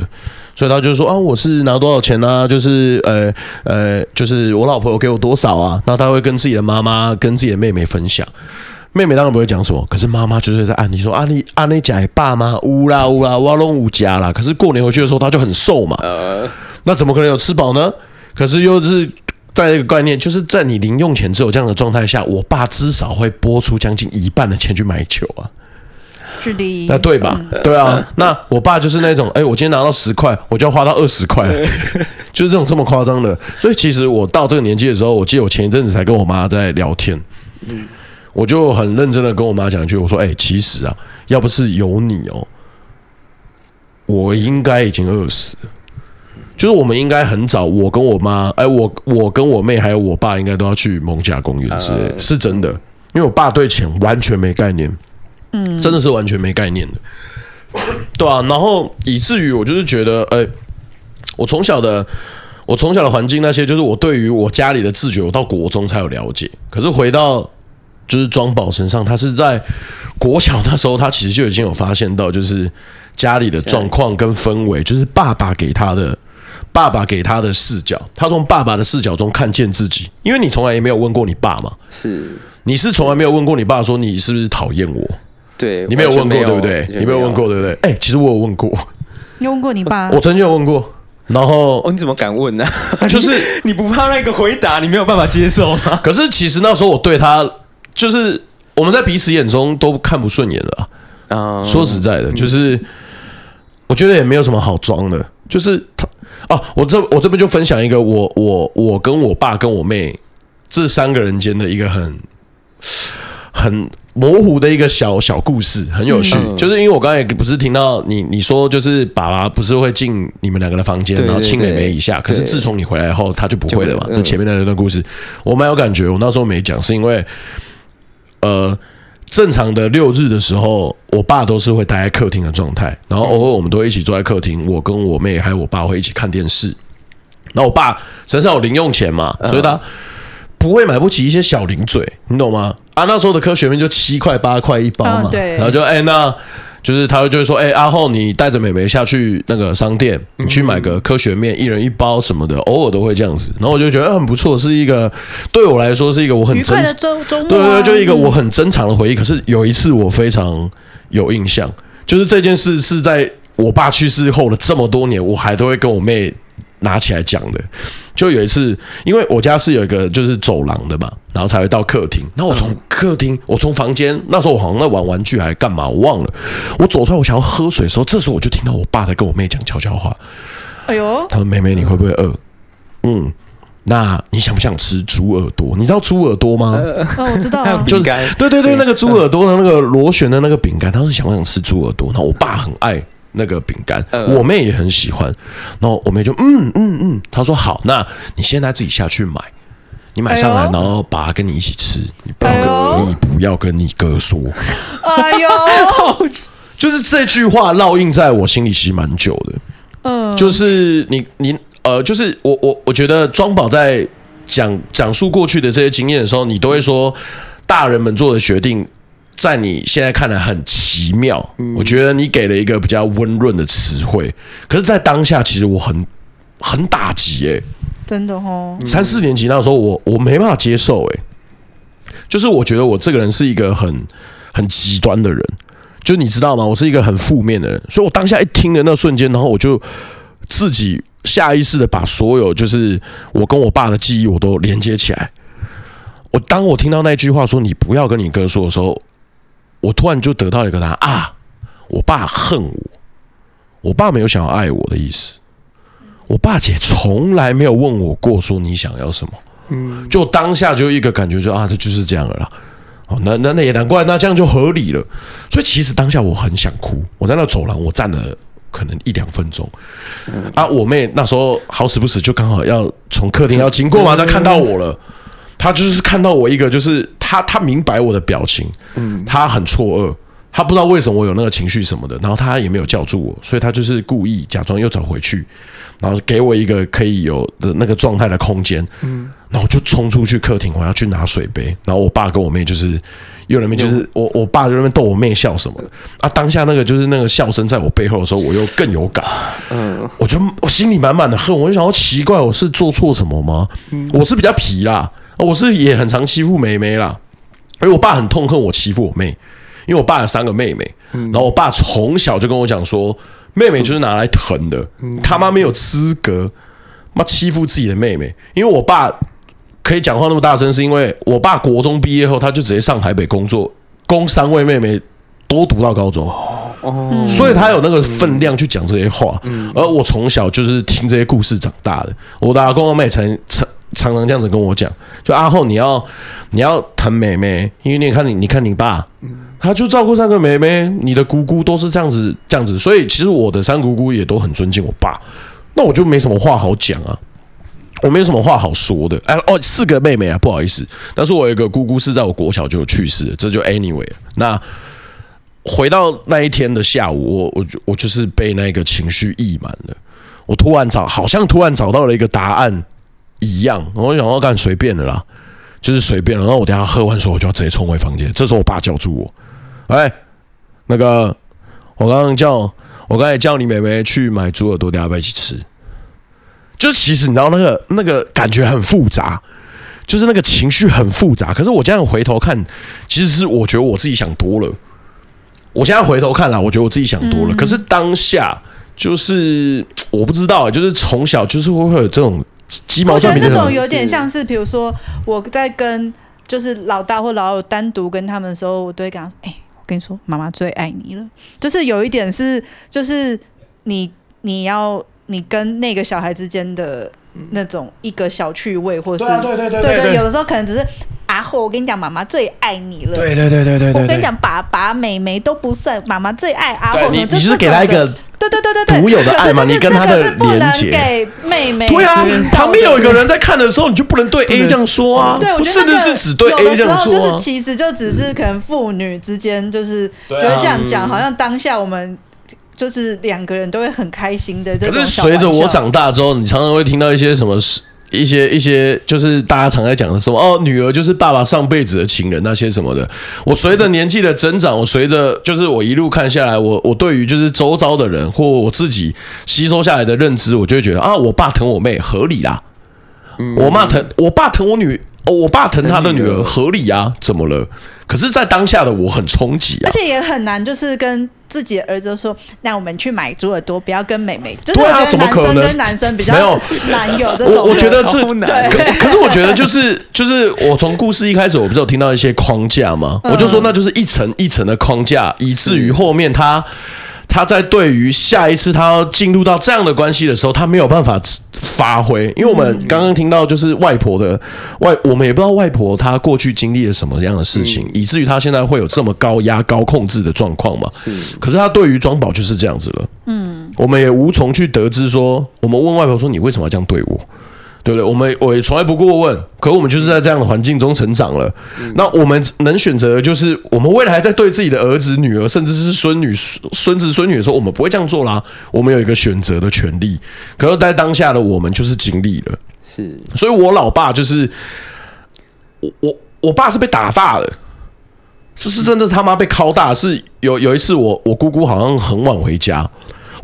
所以他就说啊，我是拿多少钱呢、啊？就是呃呃，就是我老婆有给我多少啊？那他会跟自己的妈妈、跟自己的妹妹分享。妹妹当然不会讲什么，可是妈妈就是在暗地说啊，你啊你家爸妈乌啦乌啦，我拢无家啦。可是过年回去的时候，他就很瘦嘛，那怎么可能有吃饱呢？可是又是在一个概念，就是在你零用钱只有这样的状态下，我爸至少会拨出将近一半的钱去买酒啊。是第一，那对吧？对啊，那我爸就是那种，哎，我今天拿到十块，我就要花到二十块，就是这种这么夸张的。所以其实我到这个年纪的时候，我记得我前一阵子才跟我妈在聊天，嗯，我就很认真的跟我妈讲一句，我说，哎，其实啊，要不是有你哦，我应该已经饿死了。就是我们应该很早，我跟我妈，哎，我我跟我妹还有我爸，应该都要去蒙贾公园之类，是真的，因为我爸对钱完全没概念。嗯，真的是完全没概念的，对啊，然后以至于我就是觉得，哎，我从小的我从小的环境那些，就是我对于我家里的自觉，我到国中才有了解。可是回到就是庄宝身上，他是在国小那时候，他其实就已经有发现到，就是家里的状况跟氛围，就是爸爸给他的爸爸给他的视角，他从爸爸的视角中看见自己。因为你从来也没有问过你爸嘛，是你是从来没有问过你爸说你是不是讨厌我？对，你没有问过，对不对？你没有问过，对不对？哎，其实我有问过，你问过你爸？我曾经有问过，然后哦，你怎么敢问呢？就是 你不怕那个回答，你没有办法接受吗？可是其实那时候我对他，就是我们在彼此眼中都看不顺眼了啊。说实在的，就是我觉得也没有什么好装的，就是他哦，我这我这边就分享一个我我我跟我爸跟我妹这三个人间的一个很很。模糊的一个小小故事，很有趣，嗯、就是因为我刚才也不是听到你你说，就是爸爸不是会进你们两个的房间，然后亲妹妹一下。可是自从你回来后，他就不会了嘛。那前面的那段故事，我蛮有感觉。我那时候没讲，是因为呃，正常的六日的时候，我爸都是会待在客厅的状态，然后偶尔我们都一起坐在客厅，我跟我妹还有我爸会一起看电视。然后我爸身上有零用钱嘛，所以他不会买不起一些小零嘴，你懂吗？啊，那时候的科学面就七块八块一包嘛，然后就哎、欸，那就是他会就会说，哎、欸，阿后，你带着美眉下去那个商店，你去买个科学面，一人一包什么的，偶尔都会这样子。然后我就觉得很不错，是一个对我来说是一个我很珍的周周末、对对，就一个我很珍藏的回忆。可是有一次我非常有印象，就是这件事是在我爸去世后的这么多年，我还都会跟我妹拿起来讲的。就有一次，因为我家是有一个就是走廊的嘛，然后才会到客厅。那我从客厅，我从房间，那时候我好像在玩玩具还是干嘛，我忘了。我走出来，我想要喝水的时候，这时候我就听到我爸在跟我妹讲悄悄话。哎呦，他说：“妹妹，你会不会饿？嗯，那你想不想吃猪耳朵？你知道猪耳朵吗？哦，我知道啊，就是对对对，那个猪耳朵的那个螺旋的那个饼干，他说想不想吃猪耳朵？然后我爸很爱。”那个饼干，我妹也很喜欢。然后我妹就嗯嗯嗯，她说好，那你现在自己下去买，你买上来，然后爸爸跟你一起吃，你不要跟你不要跟你哥说。哎呦，就是这句话烙印在我心里其实蛮久的。嗯，就是你你呃，就是我我我觉得庄宝在讲讲述过去的这些经验的时候，你都会说大人们做的决定。在你现在看来很奇妙，我觉得你给了一个比较温润的词汇，可是，在当下其实我很很打击哎、欸，真的哦，三四年级那时候我我没办法接受哎、欸，就是我觉得我这个人是一个很很极端的人，就你知道吗？我是一个很负面的人，所以我当下一听的那瞬间，然后我就自己下意识的把所有就是我跟我爸的记忆我都连接起来。我当我听到那句话说“你不要跟你哥说”的时候。我突然就得到了一个答案啊！我爸恨我，我爸没有想要爱我的意思，我爸姐从来没有问我过说你想要什么。嗯，就当下就一个感觉就，就啊，这就是这样了啦。哦，那那那也难怪，那这样就合理了。所以其实当下我很想哭，我在那走廊我站了可能一两分钟。啊，我妹那时候好死不死就刚好要从客厅要经过嘛，她看到我了。他就是看到我一个，就是他他明白我的表情，嗯，他很错愕，他不知道为什么我有那个情绪什么的，然后他也没有叫住我，所以他就是故意假装又走回去，然后给我一个可以有的那个状态的空间，嗯，然后我就冲出去客厅，我要去拿水杯，然后我爸跟我妹就是又那边就是我我爸就那边逗我妹笑什么的。啊，当下那个就是那个笑声在我背后的时候，我又更有感，嗯，我就我心里满满的恨，我就想要奇怪，我是做错什么吗？我是比较皮啦。我是也很常欺负妹妹啦，而我爸很痛恨我欺负我妹，因为我爸有三个妹妹，然后我爸从小就跟我讲说，妹妹就是拿来疼的，他妈没有资格妈欺负自己的妹妹，因为我爸可以讲话那么大声，是因为我爸国中毕业后他就直接上台北工作，供三位妹妹都读到高中，哦所以他有那个分量去讲这些话，而我从小就是听这些故事长大的，我的阿公阿妹曾曾。常常这样子跟我讲，就阿后你要你要疼妹妹，因为你看你你看你爸，他就照顾三个妹妹，你的姑姑都是这样子这样子，所以其实我的三姑姑也都很尊敬我爸，那我就没什么话好讲啊，我没什么话好说的。哎哦，四个妹妹啊，不好意思，但是我有一个姑姑是在我国小就去世了，这就 anyway。那回到那一天的下午，我我就我就是被那个情绪溢满了，我突然找好像突然找到了一个答案。一样，我想要干随便的啦，就是随便。然后我等下喝完水，我就要直接冲回房间。这时候我爸叫住我，哎，那个，我刚刚叫，我刚才叫你妹妹去买猪耳朵，等下要不要一起吃？就是其实你知道那个那个感觉很复杂，就是那个情绪很复杂。可是我这样回头看，其实是我觉得我自己想多了。我现在回头看了，我觉得我自己想多了。可是当下就是我不知道，就是从小就是会会有这种。我觉得那种有点像是，比如说我在跟就是老大或老二单独跟他们的时候，我都会跟他说：“哎，我跟你说，妈妈最爱你了。”就是有一点是，就是你你要你跟那个小孩之间的那种一个小趣味，或者是对对对对对，有的时候可能只是啊，或我跟你讲，妈妈最爱你了。对对对对对，我跟你讲，爸爸、妹妹都不算，妈妈最爱阿后。你你是给他一个。对对对对对，独有的爱嘛，你跟他的连接。给妹妹。对啊，旁边有一个人在看的时候，你就不能对 A 这样说啊。对，我觉得那个只对 A 这样说，就是其实就只是可能父女之间，就是觉得这样讲，好像当下我们就是两个人都会很开心的。可是随着我长大之后，你常常会听到一些什么一些一些，就是大家常在讲的什么哦，女儿就是爸爸上辈子的情人那些什么的。我随着年纪的增长，我随着就是我一路看下来，我我对于就是周遭的人或我自己吸收下来的认知，我就会觉得啊，我爸疼我妹合理啦，我妈疼我爸疼我女。哦，我爸疼他的女儿合理啊？怎么了？可是，在当下的我很冲击啊，而且也很难，就是跟自己的儿子说：“那我们去买猪耳朵，不要跟妹妹。”就是我觉得男生跟男生比较没有男友这种。我我觉得是难，可 可是我觉得就是就是我从故事一开始，我不是有听到一些框架吗？我就说那就是一层一层的框架，以至于后面他。他在对于下一次他要进入到这样的关系的时候，他没有办法发挥，因为我们刚刚听到就是外婆的外，我们也不知道外婆她过去经历了什么样的事情，以至于她现在会有这么高压、高控制的状况嘛。是，可是他对于庄宝就是这样子了。嗯，我们也无从去得知说，我们问外婆说：“你为什么要这样对我？”对不对？我们我也从来不过问，可我们就是在这样的环境中成长了。嗯、那我们能选择的就是，我们未来在对自己的儿子、女儿，甚至是孙女、孙子、孙女的时候，我们不会这样做啦。我们有一个选择的权利。可是，在当下的我们就是经历了。是，所以我老爸就是我我我爸是被打大的，是是真的他妈被敲大。是有有一次我，我我姑姑好像很晚回家。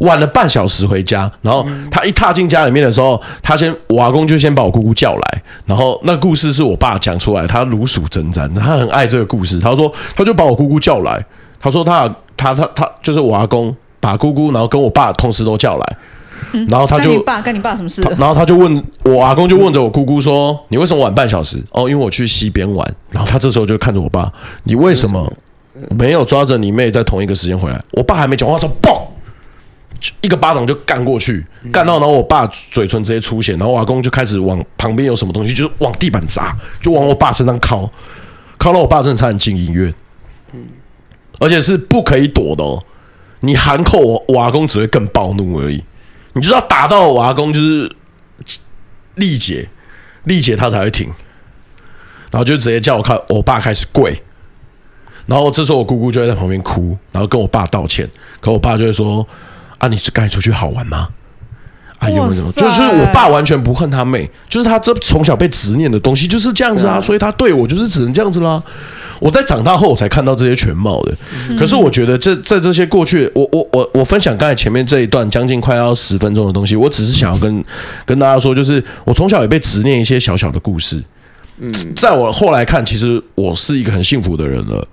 晚了半小时回家，然后他一踏进家里面的时候，他先我阿公就先把我姑姑叫来，然后那故事是我爸讲出来，他如数真真，他很爱这个故事。他说他就把我姑姑叫来，他说他他他他就是我阿公把姑姑，然后跟我爸同时都叫来，然后他就跟你爸跟你爸什么事？然后他就问我阿公就问着我姑姑说：“你为什么晚半小时？”哦，因为我去溪边玩。然后他这时候就看着我爸：“你为什么没有抓着你妹在同一个时间回来？”我爸还没讲话，说：“嘣！”一个巴掌就干过去，干到然后我爸嘴唇直接出血，然后我阿公就开始往旁边有什么东西，就是往地板砸，就往我爸身上敲，敲到我爸真的差点进医院。嗯而且是不可以躲的哦，你喊口我，我阿公只会更暴怒而已。你知道打到我阿公就是力竭，力竭他才会停，然后就直接叫我看我爸开始跪，然后这时候我姑姑就会在旁边哭，然后跟我爸道歉，可我爸就会说。啊！你是该出去好玩吗？啊，有没有？就是我爸完全不恨他妹，就是他这从小被执念的东西就是这样子啊，所以他对我就是只能这样子啦。我在长大后我才看到这些全貌的，可是我觉得这在这些过去，我我我我分享刚才前面这一段将近快要十分钟的东西，我只是想要跟跟大家说，就是我从小也被执念一些小小的故事。嗯，在我后来看，其实我是一个很幸福的人了。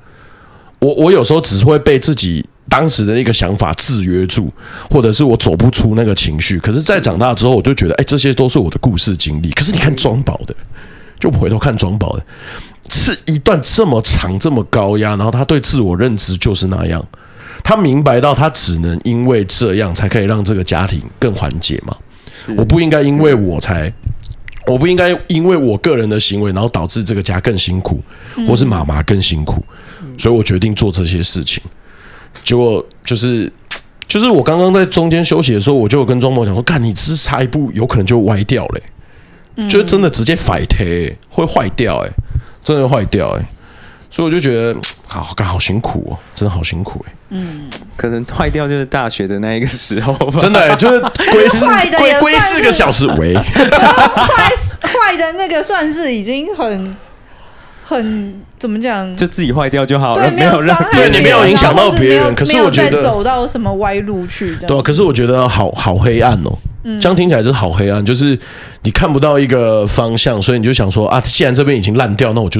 我我有时候只会被自己。当时的一个想法制约住，或者是我走不出那个情绪。可是，在长大之后，我就觉得，哎，这些都是我的故事经历。可是，你看庄宝的，就回头看庄宝的，是一段这么长、这么高压，然后他对自我认知就是那样。他明白到，他只能因为这样才可以让这个家庭更缓解嘛。我不应该因为我才，我不应该因为我个人的行为，然后导致这个家更辛苦，或是妈妈更辛苦。所以我决定做这些事情。结果就是，就是我刚刚在中间休息的时候，我就跟庄某讲说：“干，你只差一步，有可能就歪掉嘞、欸，就是真的直接反贴、欸，会坏掉、欸，哎，真的会坏掉、欸，哎，所以我就觉得，好干，好辛苦哦，真的好辛苦、欸，哎，嗯，可能坏掉就是大学的那一个时候吧，真的、欸、就是归四 归归四个小时为，坏坏的那个算是已经很。很怎么讲？就自己坏掉就好了，对，没有让别人，你没有影响到别人。可是我觉得走到什么歪路去的，对啊，可是我觉得好好黑暗哦。嗯，这样听起来就是好黑暗，就是你看不到一个方向，所以你就想说啊，既然这边已经烂掉，那我就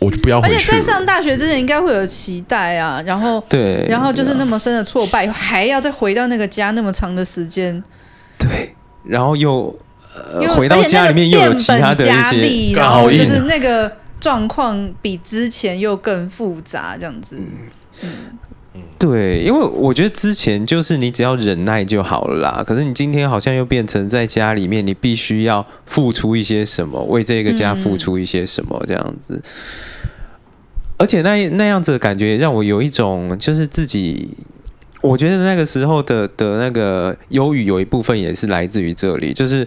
我就不要回去。而且在上大学之前应该会有期待啊，然后对，然后就是那么深的挫败，还要再回到那个家那么长的时间，对，然后又呃回到家里面又有其他的一些，然后就是那个。状况比之前又更复杂，这样子。对，因为我觉得之前就是你只要忍耐就好了啦。可是你今天好像又变成在家里面，你必须要付出一些什么，为这个家付出一些什么，这样子。而且那那样子的感觉让我有一种，就是自己，我觉得那个时候的的那个忧郁，有一部分也是来自于这里，就是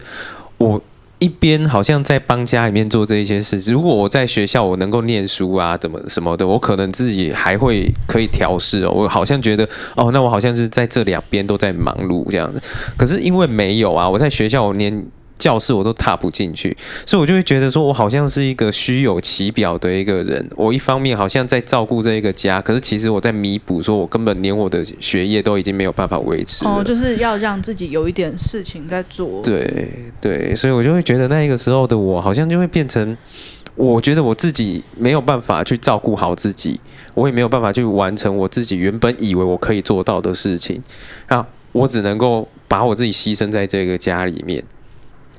我。一边好像在帮家里面做这一些事，如果我在学校我能够念书啊，怎么什么的，我可能自己还会可以调试哦。我好像觉得哦，那我好像是在这两边都在忙碌这样子。可是因为没有啊，我在学校我连教室我都踏不进去，所以我就会觉得说，我好像是一个虚有其表的一个人。我一方面好像在照顾这一个家，可是其实我在弥补，说我根本连我的学业都已经没有办法维持。哦，就是要让自己有一点事情在做。对对，所以我就会觉得那一个时候的我，好像就会变成，我觉得我自己没有办法去照顾好自己，我也没有办法去完成我自己原本以为我可以做到的事情。啊，我只能够把我自己牺牲在这个家里面。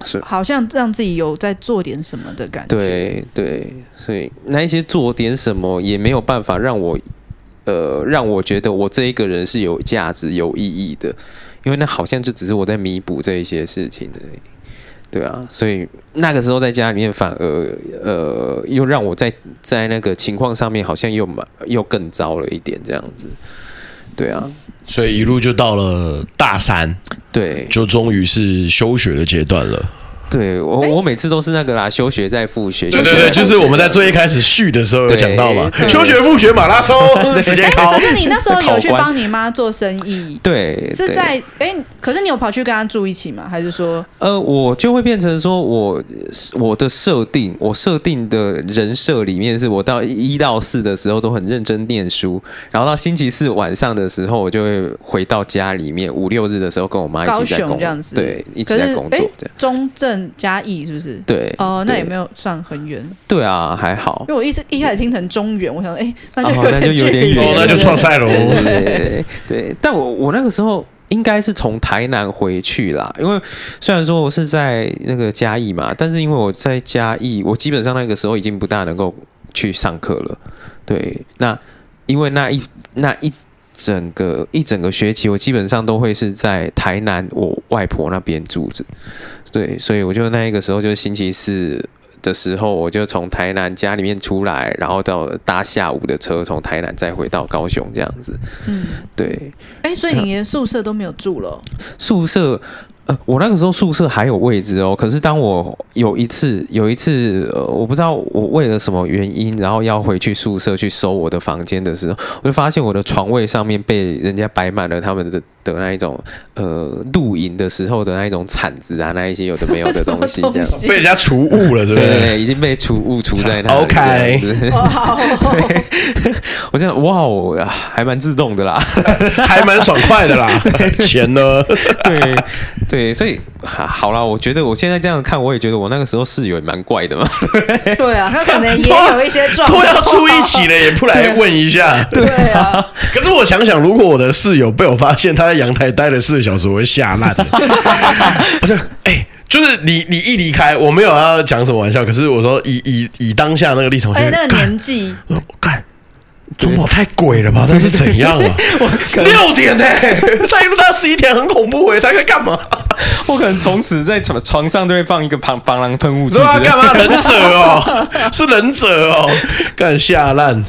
是，好像让自己有在做点什么的感觉。对对，所以那一些做点什么也没有办法让我，呃，让我觉得我这一个人是有价值、有意义的，因为那好像就只是我在弥补这一些事情的。对啊，所以那个时候在家里面反而，呃，又让我在在那个情况上面好像又蛮又更糟了一点这样子。对啊。所以一路就到了大三，对，就终于是休学的阶段了。对我，我每次都是那个啦，休学再复学。对对对，就是我们在最一开始续的时候有讲到嘛，休学复学马拉松直接考。可是你那时候有去帮你妈做生意？对，是在哎，可是你有跑去跟她住一起吗？还是说？呃，我就会变成说我我的设定，我设定的人设里面是我到一到四的时候都很认真念书，然后到星期四晚上的时候，我就会回到家里面，五六日的时候跟我妈一起在工作，这样子，对，一起在工作。中正。嘉义是不是？对哦，那也没有算很远。对啊，还好。因为我一直一开始听成中原，我想说，哎，那就那就有点远，那就错赛了。对对，但我我那个时候应该是从台南回去啦，因为虽然说我是在那个嘉义嘛，但是因为我在嘉义，我基本上那个时候已经不大能够去上课了。对，那因为那一那一整个一整个学期，我基本上都会是在台南我外婆那边住着。对，所以我就那一个时候，就是星期四的时候，我就从台南家里面出来，然后到搭下午的车，从台南再回到高雄这样子。嗯，对。哎，所以你连宿舍都没有住了？宿舍。呃，我那个时候宿舍还有位置哦，可是当我有一次有一次，呃，我不知道我为了什么原因，然后要回去宿舍去收我的房间的时候，我就发现我的床位上面被人家摆满了他们的的那一种，呃，露营的时候的那一种铲子啊，那一些有的没有的东西，这样 被人家除物了，对不对？对，已经被除物除在那里。OK，对，我这样哇哦，还蛮自动的啦，还蛮爽快的啦，钱呢？对。对，所以好啦，我觉得我现在这样看，我也觉得我那个时候室友也蛮怪的嘛。对啊，他可能也有一些状况，都要住一起了，也不来问一下。对啊，可是我想想，如果我的室友被我发现他在阳台待了四个小时，我会吓烂。不是，哎，就是你，你一离开，我没有要讲什么玩笑，可是我说以以以当下那个立场，哎，那个年纪，我看。中宝太鬼了吧？那是怎样啊？六点呢？他一路到十一点，很恐怖哎！他在干嘛？我可能从此在床床上都会放一个防防狼喷雾器。干嘛？忍者哦，是忍者哦，干下烂。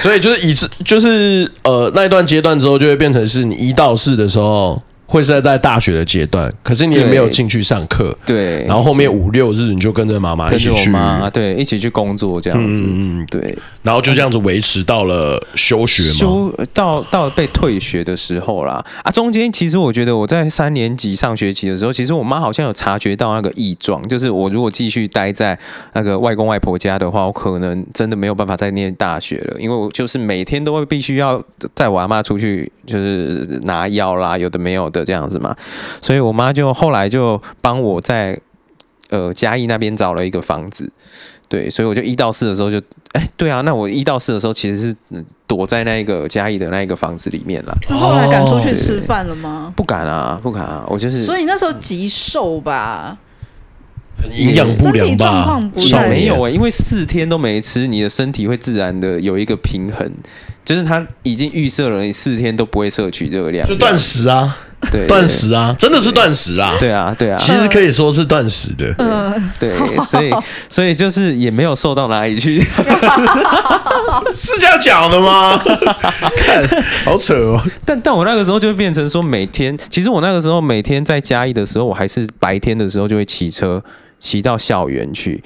所以就是以就是呃那一段阶段之后，就会变成是你一到四的时候。会是在在大学的阶段，可是你也没有进去上课，对。然后后面五六日你就跟着妈妈一起去，妈，对，一起去工作这样子，嗯，对。然后就这样子维持到了休学嘛，休到到被退学的时候啦。啊，中间其实我觉得我在三年级上学期的时候，其实我妈好像有察觉到那个异状，就是我如果继续待在那个外公外婆家的话，我可能真的没有办法再念大学了，因为我就是每天都会必须要带我阿妈出去，就是拿药啦，有的没有的。这样子嘛，所以我妈就后来就帮我在呃嘉义那边找了一个房子，对，所以我就一到四的时候就，哎，对啊，那我一到四的时候其实是躲在那个嘉义的那一个房子里面了。后来敢出去吃饭了吗？不敢啊，不敢啊，我就是。所以那时候极瘦吧，营养不良吧，也没有哎、欸，因为四天都没吃，你的身体会自然的有一个平衡，就是他已经预设了你四天都不会摄取热量，就断食啊。对，断食啊，真的是断食啊！对啊，对啊，其实可以说是断食的。嗯，对，所以 所以就是也没有瘦到哪里去，是这样讲的吗？看，好扯哦！但但我那个时候就会变成说，每天其实我那个时候每天在嘉义的时候，我还是白天的时候就会骑车骑到校园去。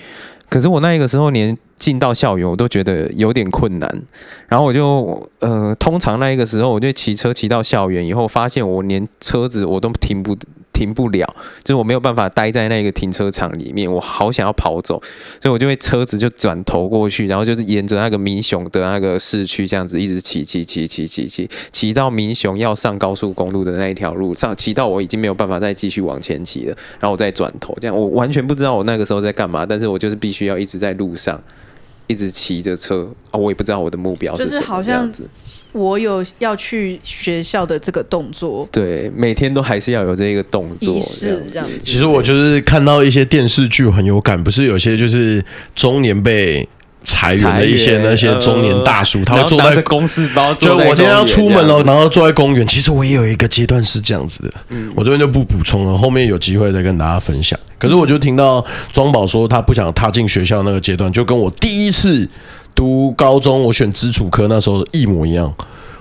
可是我那一个时候连进到校园我都觉得有点困难，然后我就呃，通常那一个时候我就骑车骑到校园以后，发现我连车子我都停不停不了，就是我没有办法待在那个停车场里面，我好想要跑走，所以我就会车子就转头过去，然后就是沿着那个民雄的那个市区这样子一直骑骑骑骑骑骑骑到民雄要上高速公路的那一条路上，骑到我已经没有办法再继续往前骑了，然后我再转头，这样我完全不知道我那个时候在干嘛，但是我就是必须要一直在路上，一直骑着车啊，我也不知道我的目标是什么，就是好像这样子。我有要去学校的这个动作，对，每天都还是要有这个动作，是这样子。其实我就是看到一些电视剧很有感，不是有些就是中年被裁员的一些那些中年大叔，他会坐在公司包，就我今天要出门了，然后坐在公园。其实我也有一个阶段是这样子的，嗯，我这边就不补充了，后面有机会再跟大家分享。可是我就听到庄宝说他不想踏进学校那个阶段，就跟我第一次。读高中，我选基础科那时候一模一样，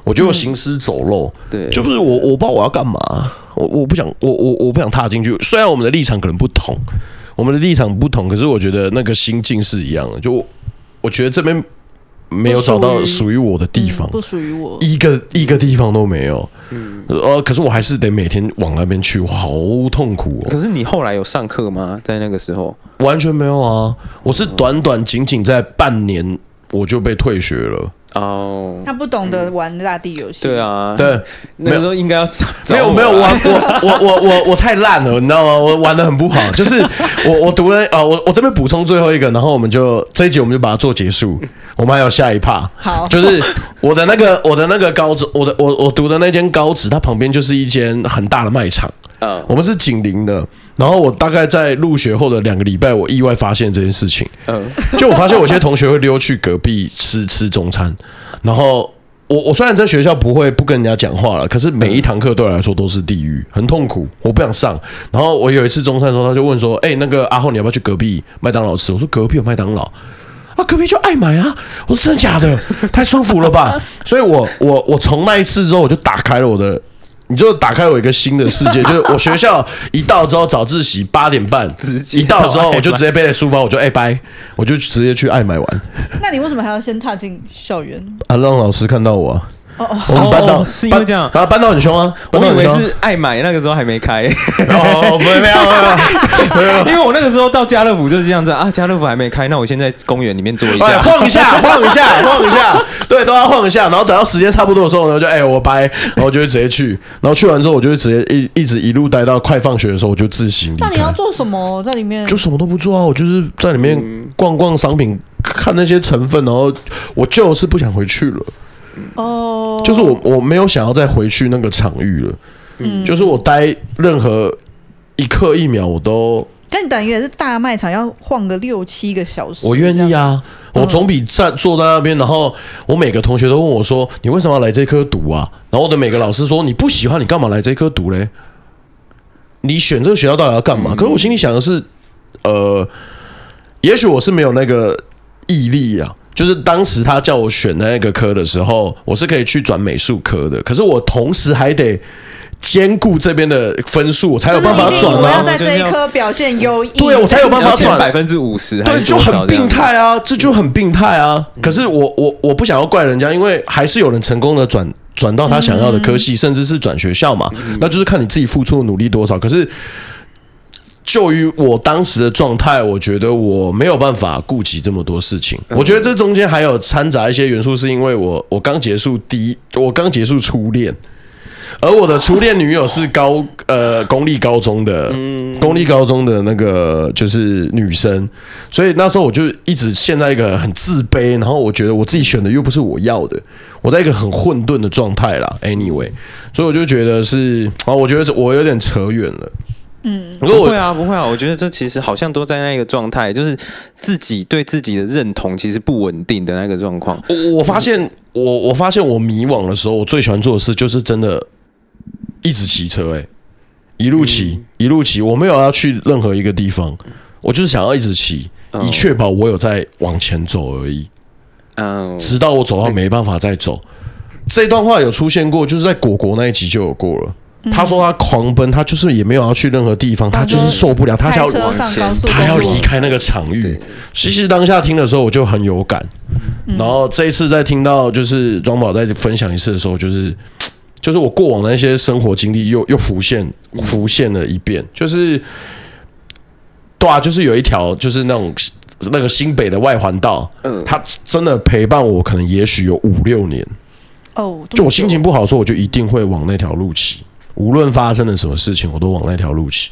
我觉得我行尸走肉，对，就不是我，我不知道我要干嘛，我我不想，我我我不想踏进去。虽然我们的立场可能不同，我们的立场不同，可是我觉得那个心境是一样的。就我觉得这边没有找到属于我的地方，不属于我，一个一个地方都没有。嗯，呃，可是我还是得每天往那边去，我好痛苦哦。可是你后来有上课吗？在那个时候完全没有啊，我是短短仅仅在半年。我就被退学了哦。他不懂得玩大地游戏。对啊，对，那个时候应该要没有没有玩我我我我我太烂了，你知道吗？我玩的很不好。就是我我读了啊，我我这边补充最后一个，然后我们就这一集我们就把它做结束。我们还有下一趴，好，就是我的那个我的那个高职，我的我我读的那间高职，它旁边就是一间很大的卖场。嗯，我们是紧邻的。然后我大概在入学后的两个礼拜，我意外发现这件事情。嗯，就我发现，有些同学会溜去隔壁吃吃中餐。然后我我虽然在学校不会不跟人家讲话了，可是每一堂课对我来说都是地狱，很痛苦，我不想上。然后我有一次中餐的时候，他就问说：“哎，那个阿浩，你要不要去隔壁麦当劳吃？”我说：“隔壁有麦当劳啊，隔壁就爱买啊。”我说：“真的假的？太舒服了吧！”所以我我我从那一次之后，我就打开了我的。你就打开我一个新的世界，就是我学校一到之后早自习八点半，一到之后我就直接背着书包，我就哎拜，我就直接去爱买玩。那你为什么还要先踏进校园？啊，让老师看到我。哦哦，我们搬到是因为这样，然后搬到很凶啊！我以为是爱买那个时候还没开，哦，没有没有没有，因为我那个时候到家乐福就是这样子啊，家乐福还没开，那我先在公园里面坐一下，晃一下，晃一下，晃一下，对，都要晃一下，然后等到时间差不多的时候，呢就哎我掰，然后我就会直接去，然后去完之后，我就会直接一一直一路待到快放学的时候，我就自行离开。那你要做什么？在里面？就什么都不做啊，我就是在里面逛逛商品，看那些成分，然后我就是不想回去了。哦，就是我我没有想要再回去那个场域了，嗯，就是我待任何一刻一秒我都，但你等于也是大卖场要晃个六七个小时，我愿意啊，我总比站坐在那边，然后我每个同学都问我说，你为什么要来这科读啊？然后我的每个老师说，你不喜欢你干嘛来这科读嘞？你选这个学校到底要干嘛？可是我心里想的是，呃，也许我是没有那个毅力啊。就是当时他叫我选那个科的时候，我是可以去转美术科的，可是我同时还得兼顾这边的分数，我才有办法转啊！我要在这一科表现优异，对，我才有办法转百分之五十，对，就很病态啊！这就很病态啊！可是我我我不想要怪人家，因为还是有人成功的转转到他想要的科系，甚至是转学校嘛，那就是看你自己付出的努力多少。可是。就于我当时的状态，我觉得我没有办法顾及这么多事情。我觉得这中间还有掺杂一些元素，是因为我我刚结束第一，我刚结束初恋，而我的初恋女友是高 呃公立高中的，公立高中的那个就是女生，所以那时候我就一直陷在一个很自卑，然后我觉得我自己选的又不是我要的，我在一个很混沌的状态啦。Anyway，所以我就觉得是啊，我觉得我有点扯远了。嗯，不会啊，不会啊，我觉得这其实好像都在那个状态，就是自己对自己的认同其实不稳定的那个状况。我我发现，我我发现我迷惘的时候，我最喜欢做的事就是真的一直骑车，哎，一路骑，嗯、一路骑，我没有要去任何一个地方，我就是想要一直骑，以确保我有在往前走而已。嗯，直到我走到没办法再走。这段话有出现过，就是在果果那一集就有过了。他说他狂奔，他就是也没有要去任何地方，他就是受不了，他要往前，他要离开那个场域。其实当下听的时候，我就很有感。然后这一次在听到就是庄宝在分享一次的时候，就是就是我过往的那些生活经历又又浮现浮现了一遍，就是对啊，就是有一条就是那种那个新北的外环道，嗯，他真的陪伴我，可能也许有五六年。哦，就我心情不好的时候，我就一定会往那条路骑，无论发生了什么事情，我都往那条路骑。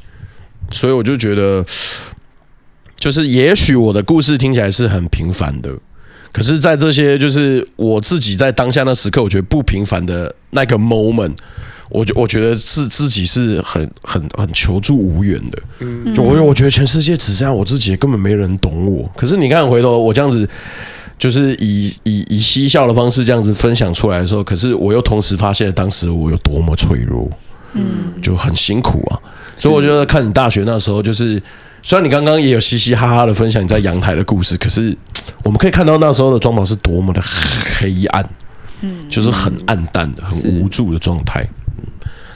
所以我就觉得，就是也许我的故事听起来是很平凡的，可是，在这些就是我自己在当下那时刻，我觉得不平凡的那个 moment，我觉我觉得是自己是很很很求助无援的。嗯，就我我觉得全世界只剩下我自己，根本没人懂我。可是你看，回头我这样子。就是以以以嬉笑的方式这样子分享出来的时候，可是我又同时发现当时我有多么脆弱，嗯，就很辛苦啊。所以我觉得看你大学那时候，就是虽然你刚刚也有嘻嘻哈哈的分享你在阳台的故事，可是我们可以看到那时候的庄宝是多么的黑暗，嗯，就是很暗淡的、很无助的状态。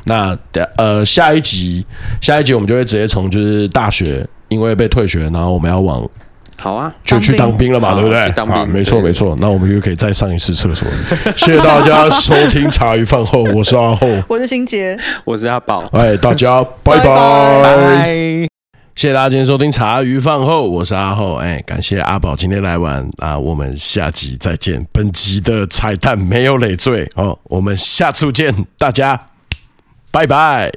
那呃，下一集下一集我们就会直接从就是大学因为被退学，然后我们要往。好啊，就去当兵了嘛，对不对？当兵，没错没错。那我们又可以再上一次厕所。谢谢大家收听茶余饭后，我是阿厚，我是新杰，我是阿宝。哎，大家 拜拜！谢谢大家今天收听茶余饭后，我是阿厚。哎，感谢阿宝今天来玩啊，我们下集再见。本集的彩蛋没有累赘哦，我们下次见，大家拜拜。